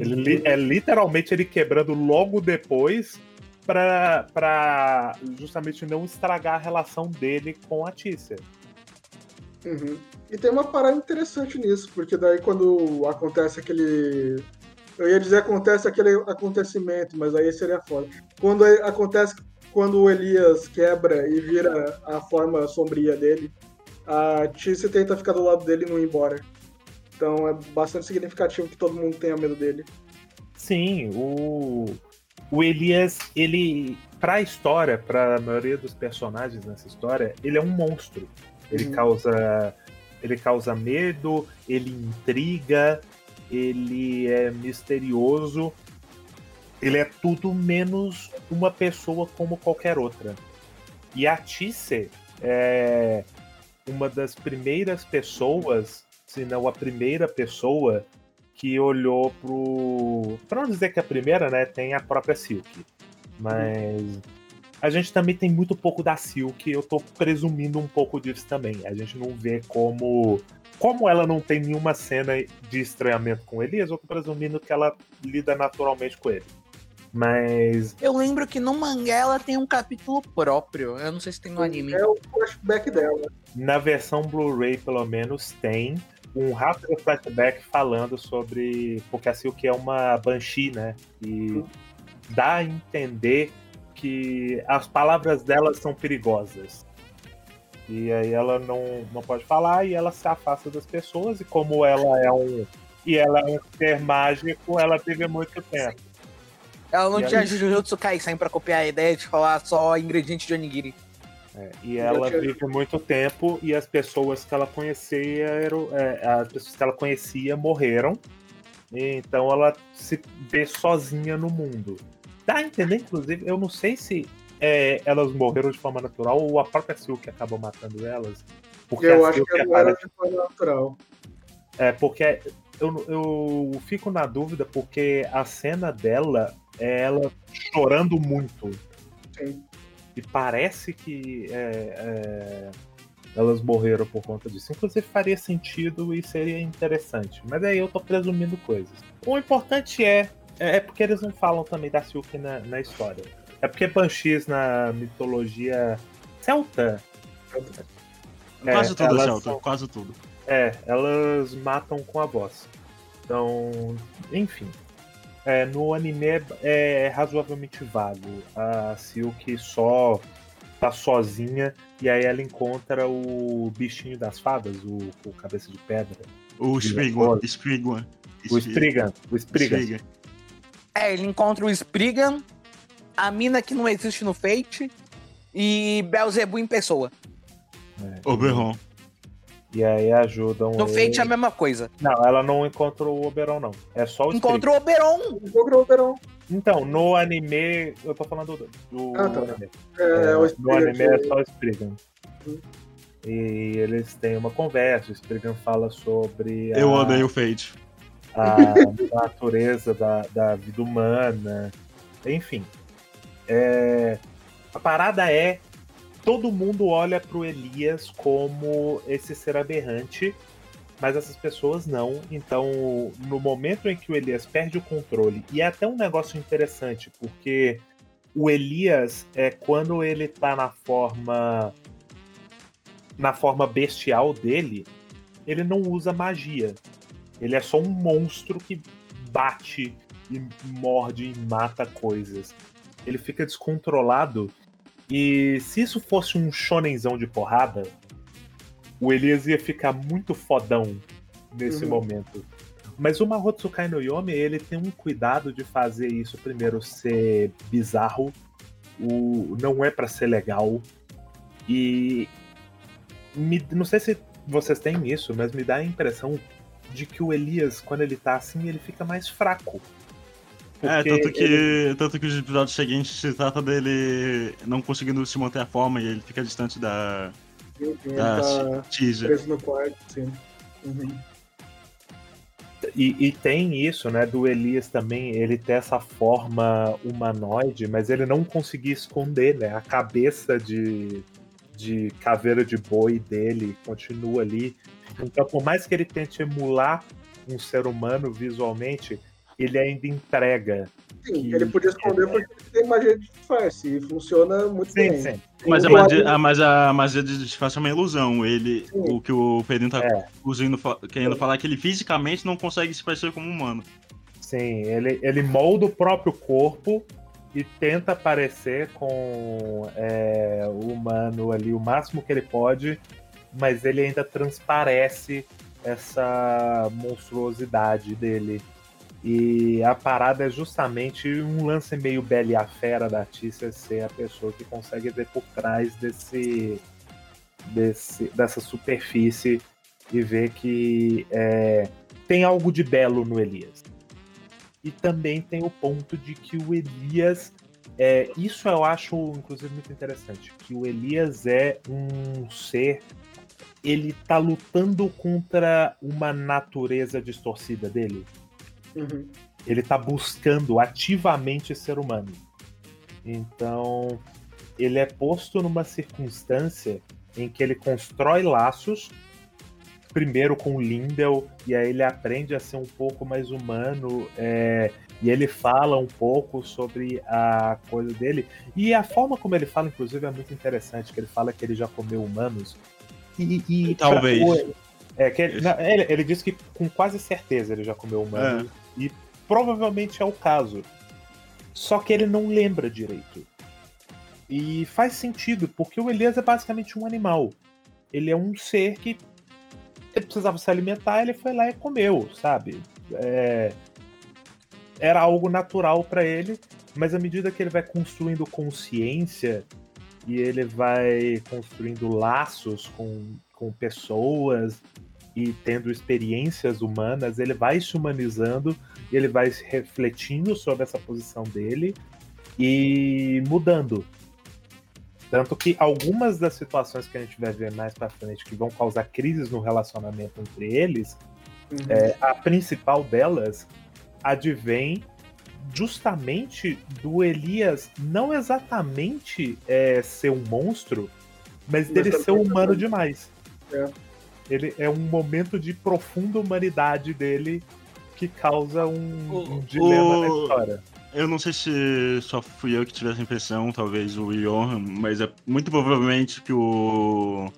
Ele é literalmente ele quebrando logo depois pra, pra justamente não estragar a relação dele com a Tícia. Uhum. E tem uma parada interessante nisso, porque daí quando acontece aquele. Eu ia dizer acontece aquele acontecimento, mas aí seria foda. Quando acontece quando o Elias quebra e vira a forma sombria dele, a Tice tenta ficar do lado dele e não ir embora. Então é bastante significativo que todo mundo tenha medo dele. Sim, o, o Elias, ele, pra história, pra maioria dos personagens nessa história, ele é um monstro. Ele Uhum. causa. Ele causa medo, ele intriga, ele é misterioso. Ele é tudo menos uma pessoa como qualquer outra. E a Tisse é uma das primeiras pessoas, se não a primeira pessoa, que olhou pro. Pra não dizer que a primeira, né? Tem a própria Silk. Mas. A gente também tem muito pouco da Silk, eu tô presumindo um pouco disso também. A gente não vê como. Como ela não tem nenhuma cena de estranhamento com Elias, eu tô presumindo que ela lida naturalmente com ele. Mas. Eu lembro que no mangá ela tem um capítulo próprio. Eu não sei se tem no anime. É o flashback dela. Na versão Blu-ray, pelo menos, tem um rápido flashback falando sobre. Porque a Silk é uma Banshee, né? E dá a entender que as palavras dela são perigosas. E aí ela não, não pode falar e ela se afasta das pessoas. E como ela é um. E ela é um ser mágico, ela vive muito tempo. Ela não E tinha aí? Jujutsu Kaisen pra copiar a ideia de falar só ingrediente de onigiri. É, e ela tinha- vive muito tempo e as pessoas que ela conhecia eram, é, as pessoas que ela conhecia morreram. E então ela se vê sozinha no mundo. Dá a entender, inclusive, eu não sei se é, elas morreram de forma natural ou a própria Silk acabou matando elas. Porque eu acho que ela era de forma natural. é, porque eu, eu fico na dúvida porque a cena dela é ela chorando muito. Sim. E parece que é, é, elas morreram por conta disso. Inclusive faria sentido e seria interessante. Mas aí eu tô presumindo coisas. O importante é. É porque eles não falam também da Silk na, na história. É porque Banshees na mitologia celta. É, quase tudo, elas Celta, são- quase tudo. É, elas matam com a voz. Então, enfim. É, no anime é, é razoavelmente vago. A Silk só tá sozinha e aí ela encontra o bichinho das fadas, o, o cabeça de pedra. O Spriggan. Spriggan. O Spriggan. O Spriggan. É, ele encontra o Spriggan, a mina que não existe no Fate e Belzebu em pessoa. É, Oberon. E aí ajudam No ele. Fate é a mesma coisa. Não, ela não encontrou o Oberon, não. É só o. Encontrou o Oberon. O Oberon. Então, no anime. Eu tô falando do, do Ah, tá. anime. É, É, o no Spriggan anime é só o Spriggan. Hum. E eles têm uma conversa, o Spriggan fala sobre a, Eu odeio o Fate. a natureza da, da vida humana. Enfim. É, a parada é. Todo mundo olha pro Elias como esse ser aberrante, mas essas pessoas não. Então, no momento em que o Elias perde o controle, e é até um negócio interessante, porque o Elias é quando ele tá na forma na forma bestial dele, ele não usa magia. Ele é só um monstro que bate e morde e mata coisas. Ele fica descontrolado. E se isso fosse um shonenzão de porrada, o Elias ia ficar muito fodão nesse Uhum. momento. Mas o Mahotsukai no Yomi, ele tem um cuidado de fazer isso primeiro ser bizarro, o, não é pra ser legal. E me- não sei se vocês têm isso, mas me dá a impressão de que o Elias, quando ele tá assim, ele fica mais fraco. É, tanto que, ele- tanto que os episódios seguintes se trata dele não conseguindo se manter a forma e ele fica distante da, Ele da tá teaser. preso no quarto, sim. Uhum. E, e tem isso, né, do Elias também, ele ter essa forma humanoide, mas ele não conseguir esconder, né? A cabeça de, de caveira de boi dele continua ali. Então, por mais que ele tente emular um ser humano visualmente, ele ainda entrega. Sim, Que- ele podia esconder porque ele tem magia de disfarce e funciona muito Sim, bem. sim. Mas a magia, a, mas a magia de disfarce é uma ilusão. Ele, Sim. o que o Pedrinho tá É. usando, querendo falar é que ele fisicamente não consegue se parecer como humano. Sim, ele, ele molda o próprio corpo e tenta parecer com é, o humano ali o máximo que ele pode, mas ele ainda transparece essa monstruosidade dele. E a parada é justamente um lance meio Bela e a Fera da Tícia ser a pessoa que consegue ver por trás desse, desse dessa superfície e ver que é, tem algo de belo no Elias. E também tem o ponto de que o Elias. É, isso eu acho, inclusive, muito interessante. Que o Elias é um ser. Ele tá lutando contra uma natureza distorcida dele. Uhum. Ele tá buscando ativamente ser humano. Então, ele é posto numa circunstância em que ele constrói laços primeiro com o Lindel, e aí ele aprende a ser um pouco mais humano, é, e ele fala um pouco sobre a coisa dele. E a forma como ele fala, inclusive, é muito interessante, que ele fala que ele já comeu humanos. E, e Talvez. pra- é, que ele, não, ele, ele disse que com quase certeza ele já comeu humanos. E provavelmente é o caso. Só que ele não lembra direito. E faz sentido, porque o Elias é basicamente um animal. Ele é um ser que precisava se alimentar, ele foi lá e comeu, sabe? É, Era algo natural para ele, mas à medida que ele vai construindo consciência e ele vai construindo laços com, com pessoas e tendo experiências humanas, ele vai se humanizando, ele vai se refletindo sobre essa posição dele e mudando. Tanto que algumas das situações que a gente vai ver mais pra frente que vão causar crises no relacionamento entre eles, Uhum. é, a principal delas advém justamente do Elias não exatamente é, ser um monstro, mas dele ser humano também. demais. É. Ele é um momento de profunda humanidade dele que causa um, O- um dilema na o- história. Eu não sei se só fui eu que tive essa impressão, talvez o Johan, mas é muito provavelmente que o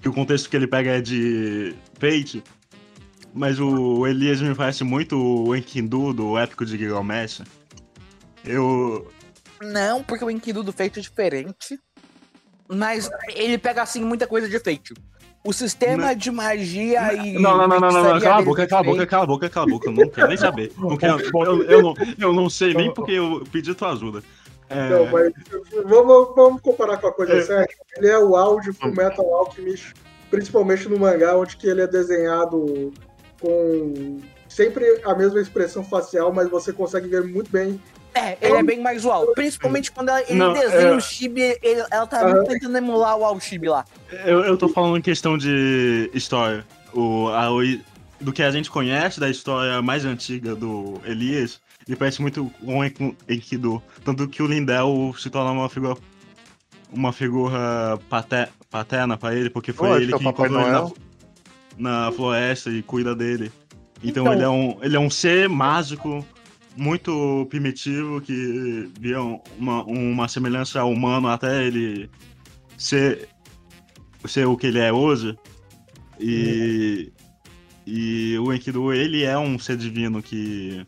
que o contexto que ele pega é de Fate. Mas o Elias me parece muito o Enkidu do épico de Gilgamesh. Eu Não, porque o Enkidu do Fate é diferente. Mas ele pega, assim, muita coisa de Fate. O sistema de magia e. Não, não, não, não, não, não, feitiçaria cala a boca, cala a boca, cala a boca, cala a boca, eu não quero nem saber. Não quero, eu, eu não, eu não sei nem porque eu pedi tua ajuda. É, Não, mas vamos, vamos comparar com a coisa É. séria. Ele é o auge Full Metal Alchemist, principalmente no mangá, onde que ele é desenhado com sempre a mesma expressão facial, mas você consegue ver muito bem. É, ele é bem mais usual. Principalmente quando ela- ele Não, desenha é- o Chibi, ele- ela tá tentando emular o Al Chibi lá. Eu, eu tô falando em questão de história. O, a, o- do que a gente conhece da história mais antiga do Elias, ele parece muito com o Enk- Enkidu. Tanto que o Lindel se torna uma figura. Uma figura pater, paterna pra ele, porque foi Lógico, ele é o que encontrou ele na, na floresta e cuida dele. Então, Então- ele, é um, ele é um ser mágico, muito primitivo, que via uma, uma semelhança ao humano até ele ser, ser o que ele é hoje. E, e o Enkidu, ele é um ser divino que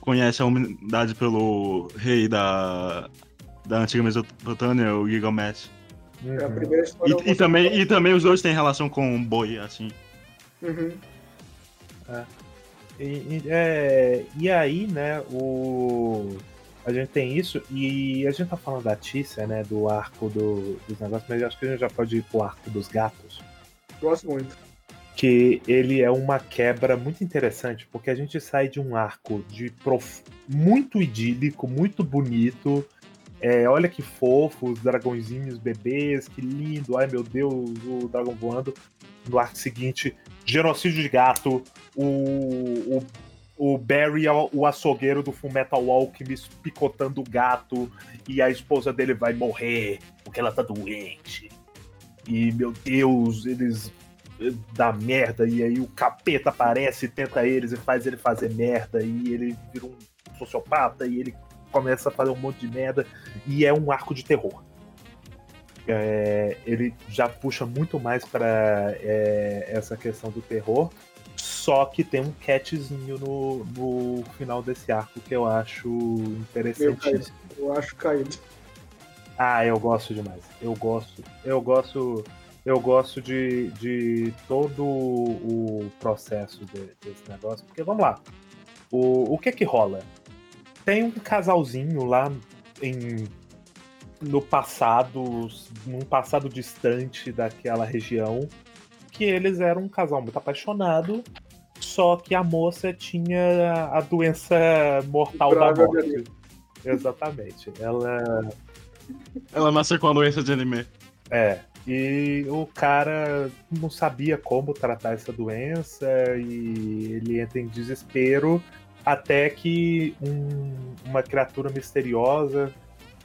conhece a humanidade pelo rei da, da antiga Mesopotâmia, o Gilgamesh. É a Uhum. história. E, e também, e também os dois têm relação com o boi, assim. Uhum. E, e- é, e aí, né, o, a gente tem isso, e a gente tá falando da Tícia, né, do arco do, dos negócios, mas acho que a gente já pode ir pro arco dos gatos. Gosto muito. Que ele é uma quebra muito interessante, porque a gente sai de um arco de prof... muito idílico, muito bonito. É, olha que fofo, os dragõezinhos bebês, que lindo, ai meu Deus, o dragão voando. No arco seguinte, genocídio de gato, o, o, o Barry, é o açougueiro do Fullmetal Alchemist, picotando o gato, e a esposa dele vai morrer, porque ela tá doente. E, meu Deus, eles dá merda, e aí o capeta aparece, tenta eles e faz ele fazer merda, e ele vira um sociopata, e ele começa a fazer um monte de merda, e é um arco de terror. É, ele já puxa muito mais pra é, essa questão do terror, só que tem um catchzinho no, no final desse arco que eu acho interessantíssimo. Eu acho caído. Ah, eu gosto demais. Eu gosto. Eu gosto. eu gosto de, de todo o processo de- desse negócio. Porque vamos lá. O, o que que rola? Tem um casalzinho lá em, no passado, num passado distante daquela região, que eles eram um casal muito apaixonado, só que a moça tinha a doença mortal da morte. Exatamente. Ela Ela nasceu com a doença de anime. é, e o cara não sabia como tratar essa doença e ele entra em desespero até que um- uma criatura misteriosa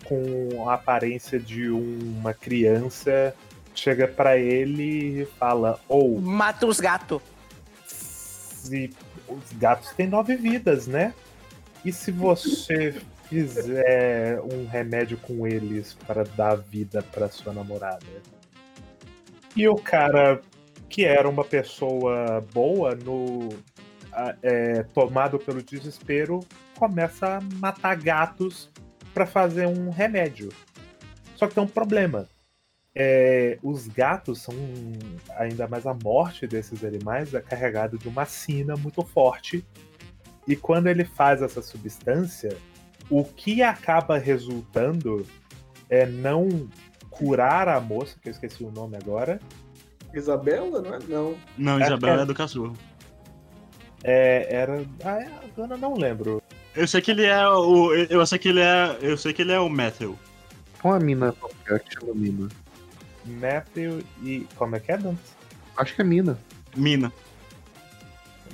com a aparência de uma criança chega pra ele e fala: Ou Mata os gatos. Se os gatos têm nove vidas, né? E se você fizer um remédio com eles para dar vida para sua namorada? E o cara, que era uma pessoa boa, no é, tomado pelo desespero, começa a matar gatos para fazer um remédio. Só que tem um problema. É, os gatos são ainda mais a morte desses animais é carregado de uma sina muito forte e quando ele faz essa substância o que acaba resultando é não curar a moça que eu esqueci o nome agora Isabela, não é? Não. Não, É, Isabela é. é do cachorro. é, era ah, é, agora não lembro Eu sei que ele é o. Eu sei que ele é. Eu sei que ele é o Metal. Uma mina qualquer que chama Mina. Matthew e como é que é Dantes? Acho que é Mina. Mina.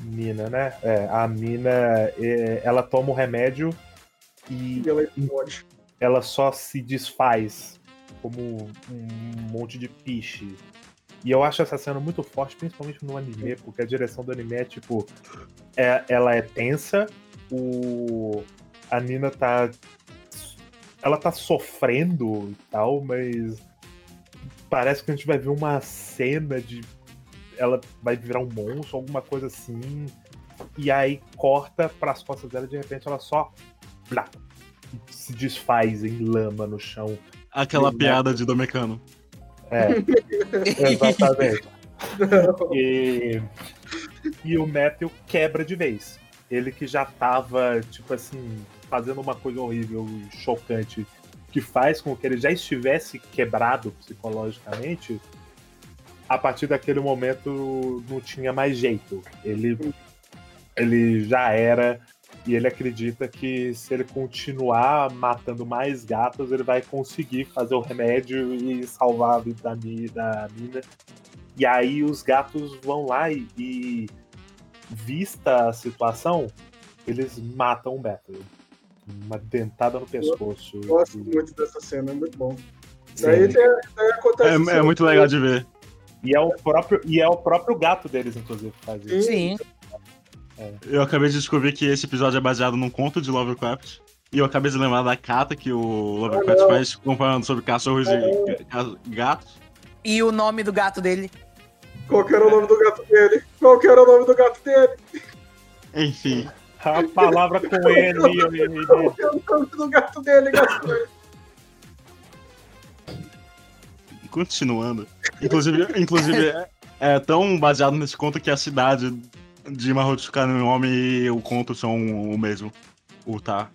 Mina né é, a Mina é, ela toma o remédio e E ela explode. ela só se desfaz como um monte de piche. E eu acho essa cena muito forte, principalmente no anime, porque a direção do anime é tipo. é- ela é tensa, o. A Nina tá. Ela tá sofrendo e tal, mas. Parece que a gente vai ver uma cena de. Ela vai virar um monstro, alguma coisa assim. E aí corta pras costas dela e de repente ela só. Blá, se desfaz em lama no chão. Aquela Sim, piada de Domecano. É, exatamente. E, e o Matthew quebra de vez. Ele que já tava, tipo assim, fazendo uma coisa horrível e chocante, que faz com que ele já estivesse quebrado psicologicamente, a partir daquele momento não tinha mais jeito. Ele, ele já era. E ele acredita que se ele continuar matando mais gatos, ele vai conseguir fazer o remédio e salvar a vida da, Mi- da mina. E aí os gatos vão lá e, e, vista a situação, eles matam o Matthew. Uma dentada no pescoço. Gosto E- muito dessa cena, é muito bom. Sim. Daí, tem, daí acontece. É, é muito legal de ver. E é o próprio, e é o próprio gato deles, inclusive, que faz isso. Sim. Eu acabei de descobrir que esse episódio é baseado num conto de Lovecraft. E eu acabei de lembrar da carta que o Lovecraft Ah, faz comparando sobre cachorros e ga- gatos. E o nome do gato dele? Qual que era o nome do gato dele? Qual que era o nome do gato dele? Enfim. A palavra com que era o nome do gato dele, gato dele? Continuando. Inclusive, inclusive é, é tão baseado nesse conto que a cidade de no Homem e o conto são o mesmo. O tá.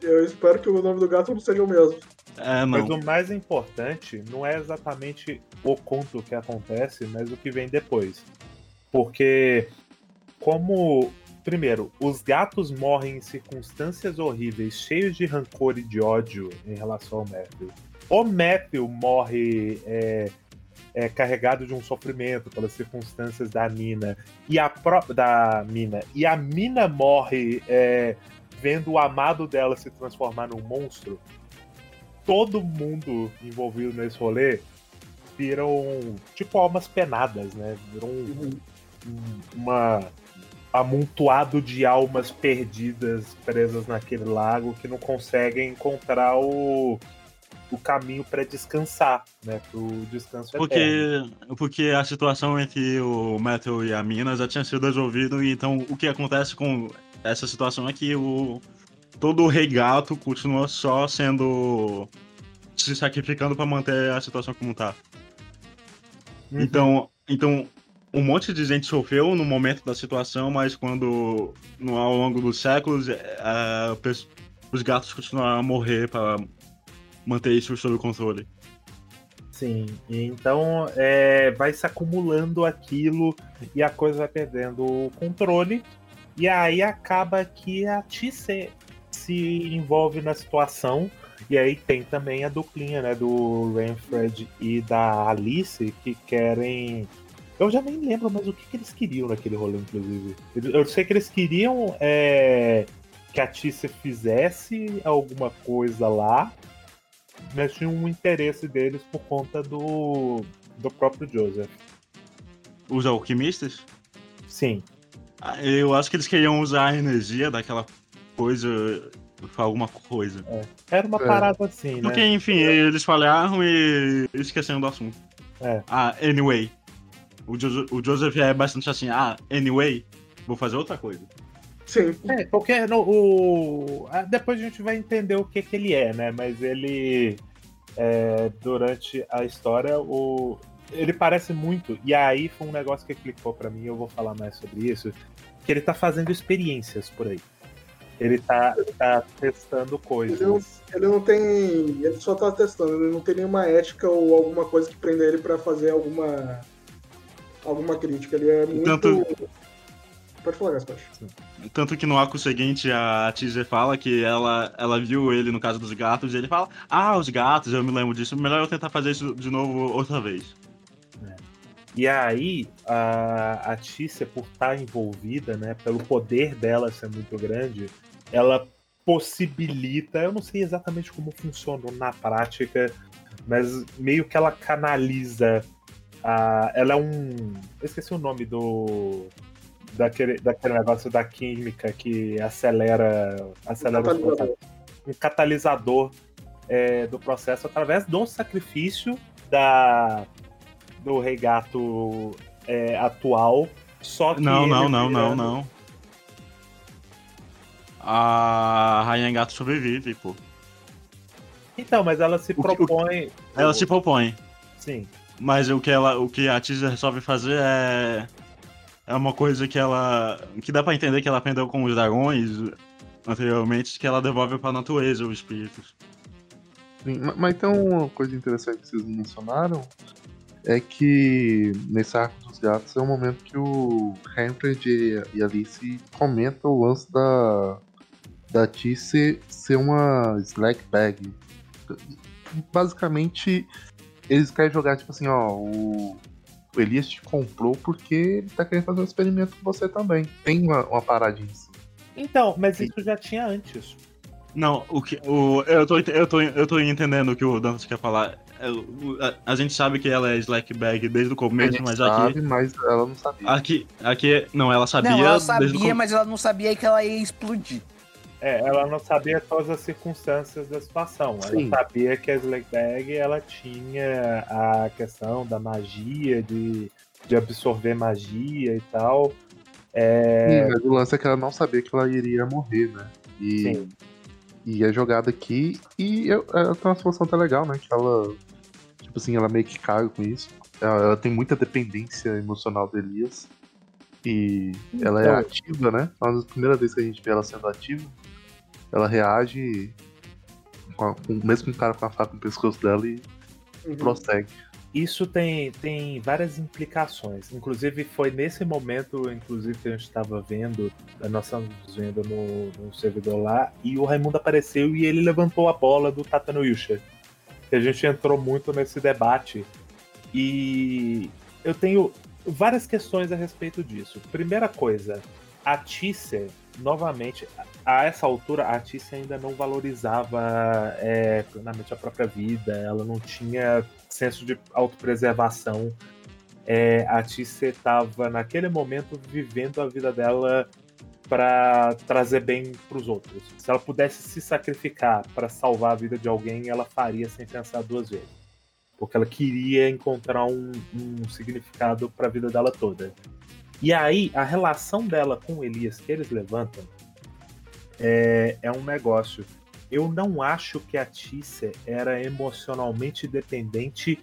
Eu espero que o nome do gato não seja o mesmo. É, Mas não. o mais importante não é exatamente o conto que acontece, mas o que vem depois. Porque, como. Primeiro, os gatos morrem em circunstâncias horríveis, cheios de rancor e de ódio em relação ao Matthew. O Matthew morre é, é, carregado de um sofrimento pelas circunstâncias da Mina e a própria da Mina e a Mina morre é, vendo o amado dela se transformar num monstro todo mundo envolvido nesse rolê viram tipo almas penadas, né? Viram um, um- uma amontoado de almas perdidas presas naquele lago que não conseguem encontrar o, o caminho para descansar, né? Pro descanso eterno. Porque, porque a situação entre o Metal e a Mina já tinha sido resolvida, e então o que acontece com essa situação é que o todo o rei gato continua só sendo se sacrificando pra manter a situação como tá. Uhum. Então, então, um monte de gente sofreu no momento da situação, mas quando, no, ao longo dos séculos, é, os gatos continuaram a morrer para manter isso sob controle. Sim, então é, vai se acumulando aquilo e a coisa vai perdendo o controle. E aí acaba que a Tisse se envolve na situação. E aí tem também a duplinha né, do Renfred e da Alice que querem. Eu já nem lembro mais o que, que eles queriam naquele rolê, inclusive. Eu sei que eles queriam é, que a Tisse fizesse alguma coisa lá mas tinha um interesse deles por conta do, do próprio Joseph. Os alquimistas? Sim. Ah, Eu acho que eles queriam usar a energia daquela coisa alguma coisa. Era uma É. parada assim, né? Porque, enfim, eles falharam e esqueceram do assunto. É. Ah, anyway. O, Jo- o Joseph é bastante assim, ah, anyway, vou fazer outra coisa. Sim. É, porque no, o... depois a gente vai entender o que, que ele é, né? Mas ele, é, durante a história, o... ele parece muito. E aí foi um negócio que clicou pra mim, eu vou falar mais sobre isso. Que ele tá fazendo experiências por aí. Ele tá, tá testando coisas. Ele não, ele não tem. Ele só tá testando, ele não tem nenhuma ética ou alguma coisa que prenda ele pra fazer alguma. Alguma crítica. Ele é muito. Tanto- Pode falar, Gaspar. Tanto que no arco seguinte a teaser fala que ela, ela viu ele no caso dos gatos e ele fala: Ah, os gatos, eu me lembro disso, melhor eu tentar fazer isso de novo outra vez. E aí, a, a Tícia, por estar envolvida, né, pelo poder dela ser muito grande, ela possibilita, eu não sei exatamente como funciona na prática, mas meio que ela canaliza. A, ela é um. Eu esqueci o nome do. Daquele, daquele negócio da química que acelera, acelera os Catalisador. um catalisador é, do processo através do sacrifício da, do rei gato é, atual. Só que Não, não, não, não, não. A Rainha Gato sobrevive, pô. Então, mas ela se O que- o- propõe. Ela se propõe. Sim. Mas o que, ela, o que a teaser resolve fazer é. É uma coisa que ela. que dá pra entender que ela aprendeu com os dragões anteriormente, que ela devolve pra natureza os espíritos. Sim, ma- Mas tem uma coisa interessante que vocês mencionaram, é que nesse arco dos gatos é o momento que o Henry e a Alice comentam o lance da, da T ser, ser uma slack bag. Basicamente, eles querem jogar tipo assim, ó, o, o Elias te comprou porque ele tá querendo fazer um experimento com você também. Tem uma, uma paradinha assim. Então, mas isso já tinha antes. Não, o que. O, eu, tô, eu, tô, eu tô entendendo o que o Dantas quer falar. É, a, a gente sabe que ela é slack bag desde o A começo, gente mas sabe, aqui. mas ela não sabia. Aqui, aqui. Não, ela sabia. Não, ela desde sabia, começo. mas ela não sabia que ela ia explodir. É, ela não sabia todas as circunstâncias da situação. Sim. Ela sabia que a Slackbag ela tinha a questão da magia, de, de absorver magia e tal. É, Sim, mas o lance é que ela não sabia que ela iria morrer, né? E, Sim. e é jogada aqui. E eu- ela tem uma solução até legal, né? Que ela. Tipo assim, ela meio que caga com isso. Ela, ela tem muita dependência emocional do Elias. E ela é Então. ativa, né? Uma das primeiras vezes que a gente vê ela sendo ativa, ela reage. Com a- com- mesmo com o cara com a faca no pescoço dela e Uhum. prossegue. Isso tem, tem várias implicações. Inclusive, foi nesse momento, inclusive, que a gente estava vendo, nós estávamos vendo no, no servidor lá, e o Raimundo apareceu e ele levantou a bola do Tatano Yusha. Que a gente entrou muito nesse debate. E eu tenho várias questões a respeito disso. Primeira coisa, a Tícia, novamente, a essa altura, a Tícia ainda não valorizava é, plenamente a própria vida, ela não tinha senso de autopreservação. É, a Tícia estava, naquele momento, vivendo a vida dela para trazer bem para os outros. Se ela pudesse se sacrificar para salvar a vida de alguém, ela faria sem pensar duas vezes. Porque ela queria encontrar um, um significado para a vida dela toda. E aí, a relação dela com o Elias que eles levantam é, é um negócio. Eu não acho que a Tícia era emocionalmente dependente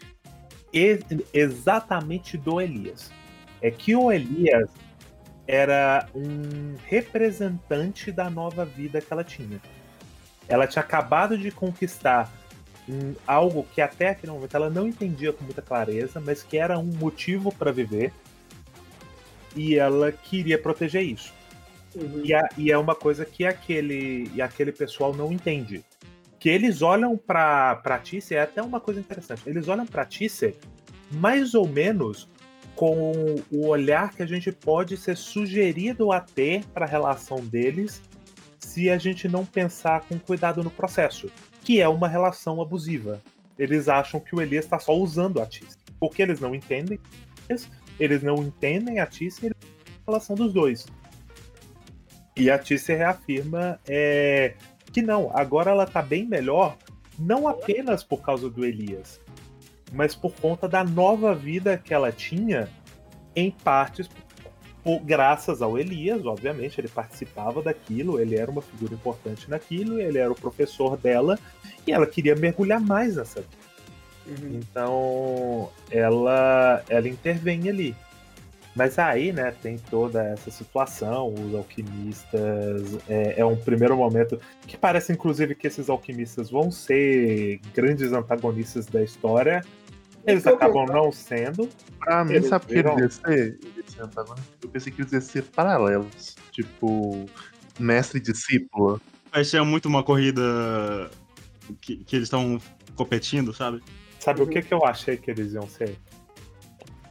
exatamente do Elias. É que o Elias era um representante da nova vida que ela tinha. Ela tinha acabado de conquistar um- algo que até aquele momento ela não entendia com muita clareza, mas que era um motivo para viver. E ela queria proteger isso. Uhum. E, a- e é uma coisa que aquele, e aquele pessoal não entende. Que eles olham pra, pra Tícia, é até uma coisa interessante. Eles olham pra Tícia mais ou menos com o olhar que a gente pode ser sugerido a ter para a relação deles se a gente não pensar com cuidado no processo, que é uma relação abusiva. Eles acham que o Elias está só usando a Tícia, porque eles não entendem, eles- não entendem a Tícia e a relação dos dois. E a Tícia reafirma é, que não, agora ela tá bem melhor, não apenas por causa do Elias, mas por conta da nova vida que ela tinha, em partes por, graças ao Elias, obviamente, ele participava daquilo, ele era uma figura importante naquilo, ele era o professor dela, e ela queria mergulhar mais nessa vida. Uhum. Então, ela, ela intervém ali. Mas aí, né, tem toda essa situação, os alquimistas, é, é um primeiro momento que parece, inclusive, que esses alquimistas vão ser grandes antagonistas da história. Eles Então, acabam não sendo. Pra mim, Eles sabe o que eles iam ser? Eu pensei que eles iam ser paralelos. Tipo, mestre e discípula. Vai ser muito uma corrida que, que eles estão competindo, sabe? Sabe Uhum. o que, que eu achei que eles iam ser?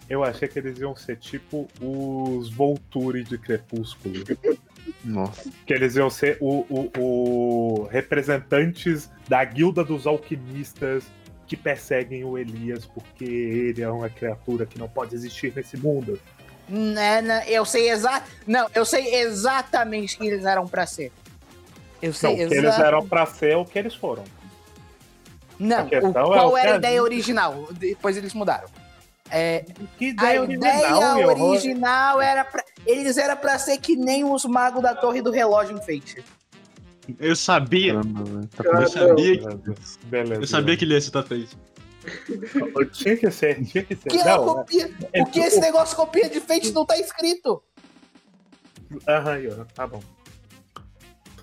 Eu achei que eles iam ser tipo os Volturi de Crepúsculo. Nossa. Que eles iam ser o, o- o representantes da guilda dos alquimistas que perseguem o Elias porque ele é uma criatura que não pode existir nesse mundo. Né, né, eu sei exa... Não, eu sei exatamente o que eles eram pra ser. Eu Não, sei que eles exatamente. eram pra ser o que eles foram. Não, o, é qual o era que a ideia original? Depois eles mudaram. É, Que a ideia ideia original, era pra. Eles eram pra ser que nem os magos da Torre do Relógio enfeite. Eu sabia, Caramba. Tá eu sabia, Beleza. eu sabia que ele ia citar Fate. Tinha que ser, tinha que ser. Que ela Não, copia. é- o que esse negócio copia de Fate não tá escrito. Aham, Ian, tá bom.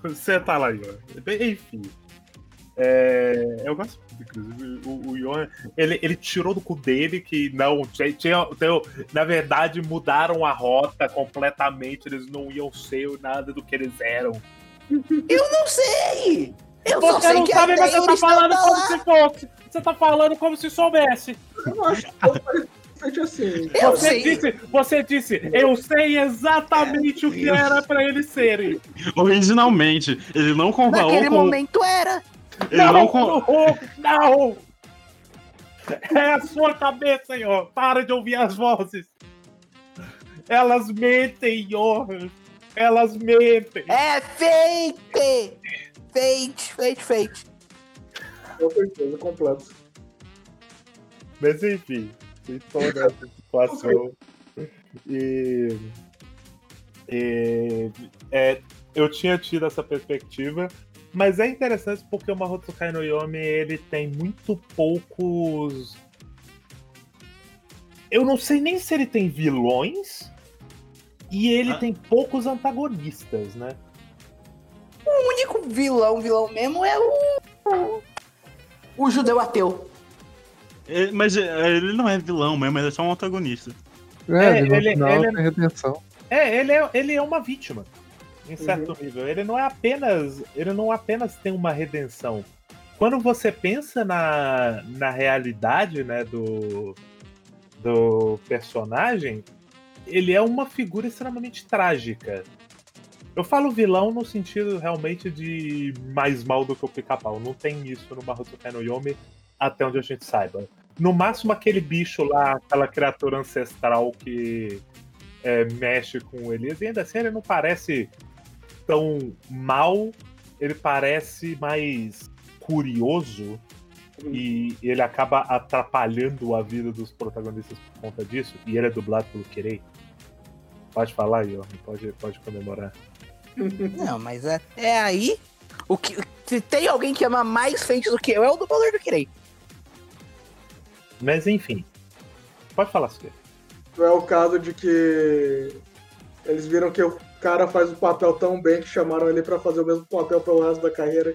Você tá lá, Ian. Enfim. É, eu gosto, inclusive, o, o ele, ele tirou do cu dele que não, tinha, tinha- tinha- na verdade mudaram a rota completamente, eles não iam ser nada do que eles eram. Eu não sei! Eu só Você sei não que sabe, mas você tá falando como lá. se fosse. Você tá falando como se soubesse. Eu não acho parecido assim. Eu Você sei. disse, você disse, eu sei exatamente o que era pra eles serem. Originalmente, ele não comparou Naquele com. momento era. Ele não, Não, com- não, não! É a sua cabeça, senhor. Para de ouvir as vozes. Elas mentem, Johan. Elas mentem. É fake! Fate, fate, fate. Com certeza, completo. Mas enfim, tem toda essa situação. E, e, é, eu tinha tido essa perspectiva, mas é interessante porque o Mahotsukai no Yomi ele tem muito poucos. Eu não sei nem se ele tem vilões e ele Ah. tem poucos antagonistas, né? O único vilão, vilão mesmo é o. O judeu ateu. É, Mas é, ele não é vilão mesmo, ele é só um antagonista. É, É, ele, ele- final ele- tem redenção. É, ele é, ele é uma vítima, em certo nível. Ele não é apenas. Ele não apenas tem uma redenção. Quando você pensa na, na realidade né, do, do personagem, ele é uma figura extremamente trágica. Eu falo vilão no sentido realmente de mais mal do que o pica-pau. Não tem isso no Mahotsukai no Yomi, até onde a gente saiba. No máximo aquele bicho lá, aquela criatura ancestral que é, mexe com o Elias, e ainda assim ele não parece tão mal, ele parece mais curioso e ele acaba atrapalhando a vida dos protagonistas por conta disso, e ele é dublado pelo Kirei. Pode falar, Iorn, pode, pode comemorar. Não, mas até aí. O que, se tem alguém que ama mais Fate do que eu, é o dublador do Kirei. Mas enfim, Pode falar, Suki. Não é o caso de que eles viram que o cara faz o papel tão bem que chamaram ele pra fazer o mesmo papel pelo resto da carreira.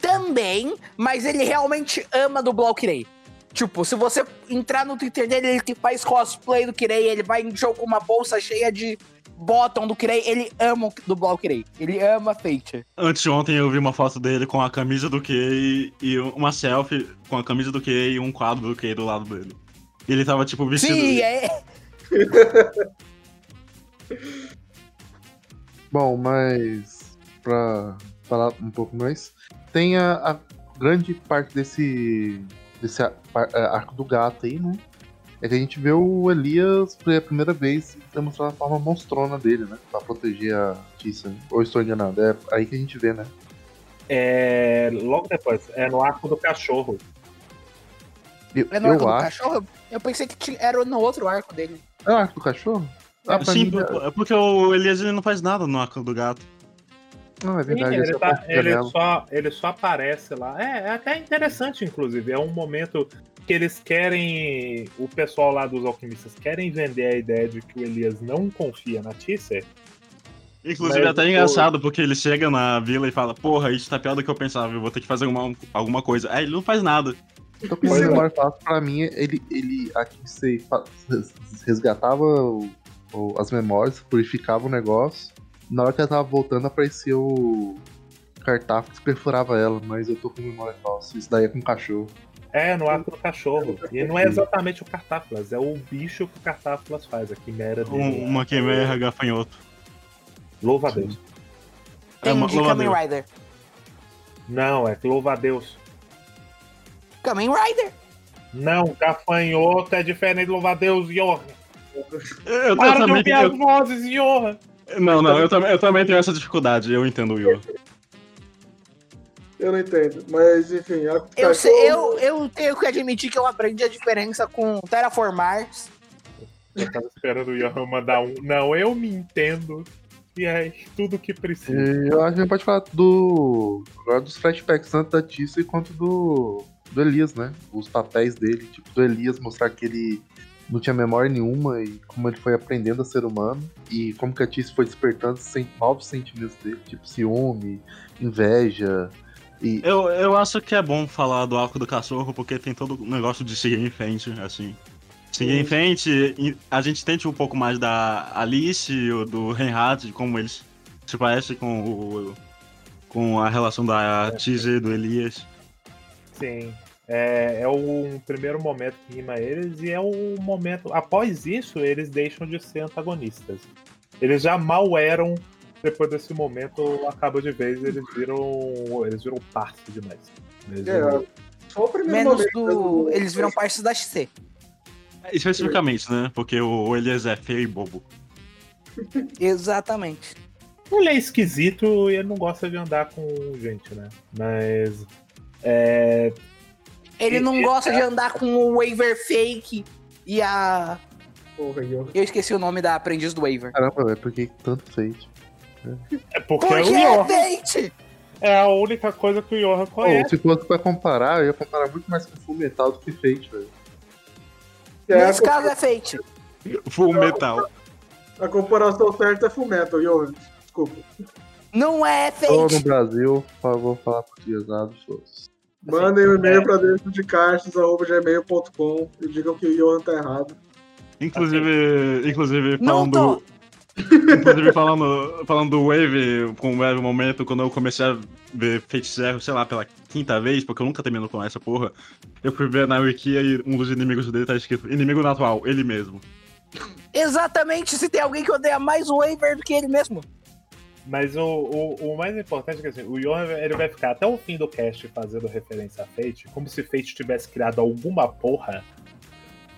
Também, mas ele realmente ama dublar o Kirei. Tipo, se você entrar no Twitter dele, ele que faz cosplay do Kirei, ele vai em show com uma bolsa cheia de bottom do Kirei, ele ama dublar o Kirei. Ele ama Fate. Anteontem eu vi uma foto dele com a camisa do Kei e uma selfie com a camisa do Kei e um quadro do Kei do lado dele. E ele tava, tipo, vestido. Sim, é. Bom, mas pra falar um pouco mais, tem a, a grande parte desse, desse arco do gato aí, né? É que a gente vê o Elias pela primeira vez demonstrando a forma monstrona dele, né? Pra proteger a Tissa. Ou eu estou enganado? É aí que a gente vê, né? É, logo depois, é no arco do cachorro. Eu, É no arco eu do acho. cachorro? Eu pensei que era no outro arco dele. É o arco do cachorro? Ah, pra Sim, mim, é porque o Elias ele não faz nada no arco do gato. Não, é Sim, verdade. essa ele, é tá- ele só, ele só aparece lá. É, é até interessante, inclusive. É um momento que eles querem. O pessoal lá dos alquimistas querem vender a ideia de que o Elias não confia na Tisser. Inclusive, Mas, é até engraçado, porque ele chega na vila e fala, porra, isso tá pior do que eu pensava, eu vou ter que fazer alguma, alguma coisa. Aí ele não faz nada. Tô com uma Pois é. memória fácil. Pra mim, ele, ele aqui você resgatava o- o- as memórias, purificava o negócio. Na hora que ela tava voltando, aparecia o cartaz que perfurava ela, mas eu tô com memória falsa. Isso daí é com cachorro. É, no arco do cachorro. E não é exatamente o Cartáflas, é o bicho que o Cartáflas faz, a quimera dele. Um- uma quimera gafanhoto. Louva a Deus. É uma- a Kamen. Rider. Não, é louva a Deus. Kamen Rider. Não, gafanhoto é diferente de louva a Deus, Johan. Eu, Para de também, ouvir as eu- vozes, Johan. Não, não, eu, também- eu também tenho essa dificuldade, eu entendo o Yor. Eu não entendo. Mas, enfim, do Eu, sei, eu, eu tenho que admitir que eu aprendi a diferença com Terraformars. Eu tava esperando o Johan mandar um. Não, eu me entendo. E é tudo que precisa. E eu acho que a gente pode falar do. Agora dos flashbacks, tanto da Tissa quanto do. do Elias, né? Os papéis dele. Tipo, do Elias mostrar que ele não tinha memória nenhuma e como ele foi aprendendo a ser humano. E como que a Tissa foi despertando novos sentimentos dele, tipo ciúme, inveja. E Eu, eu acho que é bom falar do arco do cachorro, porque tem todo o negócio de seguir em frente, assim. Seguir em frente, a gente entende um pouco mais da Alice, o do Reinhardt, de como eles se parecem com o. com a relação da Tise e do Elias. Sim. É, é o primeiro momento que rima eles e é o momento. Após isso, eles deixam de ser antagonistas. Eles já mal eram. Depois desse momento, acaba de vez, eles viram. Eles viram parça demais. Eles É, viram- só o primeiro Menos momento do. Eles viram partes da XC. Especificamente, né? Porque o Elias é feio e bobo. Exatamente. Ele é esquisito e ele não gosta de andar com gente, né? Mas. É, Ele não gosta de andar com o Waver Fake e a. Porra, eu- Eu esqueci o nome da aprendiz do Waver. caramba, velho, por que tanto fake? é porque, Porque o é Johan Fate! é a única coisa que o Johan conhece. se fosse pra comparar, eu ia comparar muito mais com Full Metal do que Fate, velho. É, Nesse a, caso é Fate. Full metal. a comparação certa é Fullmetal, Johan. Desculpa. Não é Tô no. Brasil, por favor, falar português foda-se. Mandem um e-mail é. pra dentro de caixas.gmail.com e digam que o Johan tá errado. Inclusive, inclusive Não falando. tô. Inclusive, falando, falando do Wave, com o Wave momento, quando eu comecei a ver Feiticeiro, sei lá, pela quinta vez, porque eu nunca termino com essa porra, eu fui ver na Wiki e um dos inimigos dele tá escrito Inimigo natural, ele mesmo. Exatamente, se tem alguém que odeia mais o Waver do que ele mesmo. Mas o, o, o mais importante é que assim, o Johan ele vai ficar até o fim do cast fazendo referência a Fate, como se Fate tivesse criado alguma porra.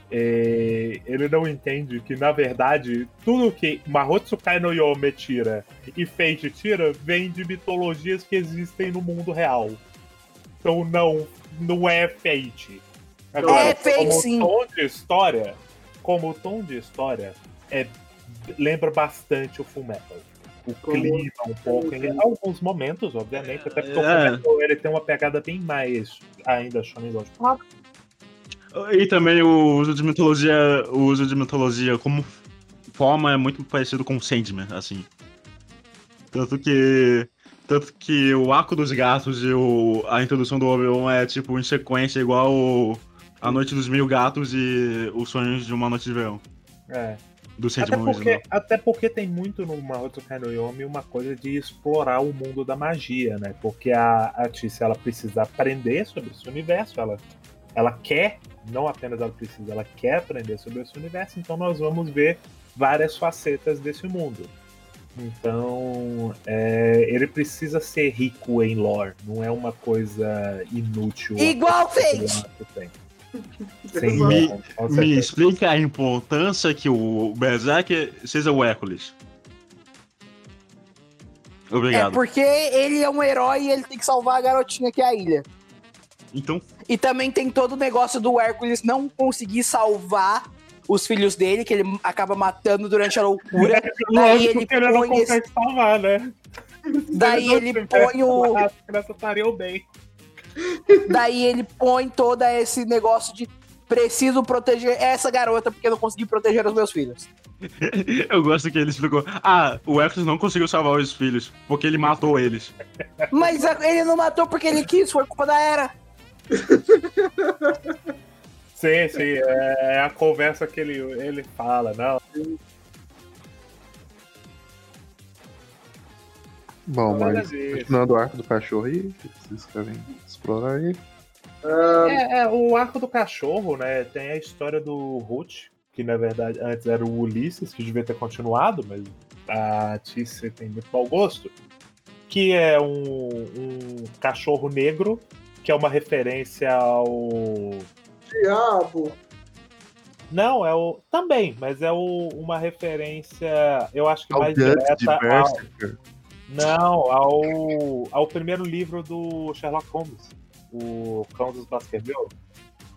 É, ele não entende que, na verdade, tudo que Mahotsukai no Yome tira e Fate tira vem de mitologias que existem no mundo real. Então não, não é Fate. É Fate, como sim. tom de história, como tom de história, é, lembra bastante o Fullmetal. O Como- clima um pouco, em alguns momentos, obviamente, até porque o É. Fullmetal ele tem uma pegada bem mais ainda Shonen Ghost. E também o uso de mitologia, o uso de mitologia como forma é muito parecido com o Sandman, assim. Tanto que tanto que o arco dos gatos e o, a introdução do Obi-Wan é tipo em sequência igual o, A Noite dos Mil Gatos e Os Sonhos de uma Noite de Verão. É. Do Até porque, original. até porque tem muito no Mahoto no Yomi uma coisa de explorar o mundo da magia, né? Porque a, a Tícia, ela precisa aprender sobre esse universo, ela, ela quer, não apenas ela precisa, ela quer aprender sobre esse universo, então nós vamos ver várias facetas desse mundo. Então, é, ele precisa ser rico em lore, não é uma coisa inútil. Igual a Sim, Me- Me explica a importância que o Berserk seja o Hércules. É Obrigado. porque ele é um herói e ele tem que salvar a garotinha que é a ilha. Então, E também tem todo o negócio do Hércules não conseguir salvar os filhos dele, que ele acaba matando durante a loucura. Daí Lógico ele que ele não põe esse- consegue salvar, né? Daí ele põe o. Crianças estariam bem. Daí ele põe todo esse negócio de preciso proteger essa garota porque eu não consegui proteger os meus filhos. eu gosto que ele explicou. Ah, o Hércules não conseguiu salvar os filhos, porque ele matou eles. Mas ele não matou porque ele quis, foi culpa da Era. Sim, sim, é a conversa que ele, ele fala, não. Bom, Nada mas continuando o arco do cachorro aí, vocês querem explorar? Ah, É, é, o arco do cachorro, né? Tem a história do Ruth, que na verdade antes era o Ulisses, que devia ter continuado, mas a Tícia tem muito mau gosto. Que é um, um cachorro negro, que é uma referência ao. diabo. Não, é o. Também, mas é o, uma referência, eu acho que Ao mais de direta ao, Berserker. Não, ao, ao primeiro livro do Sherlock Holmes, o Cão dos Baskerville.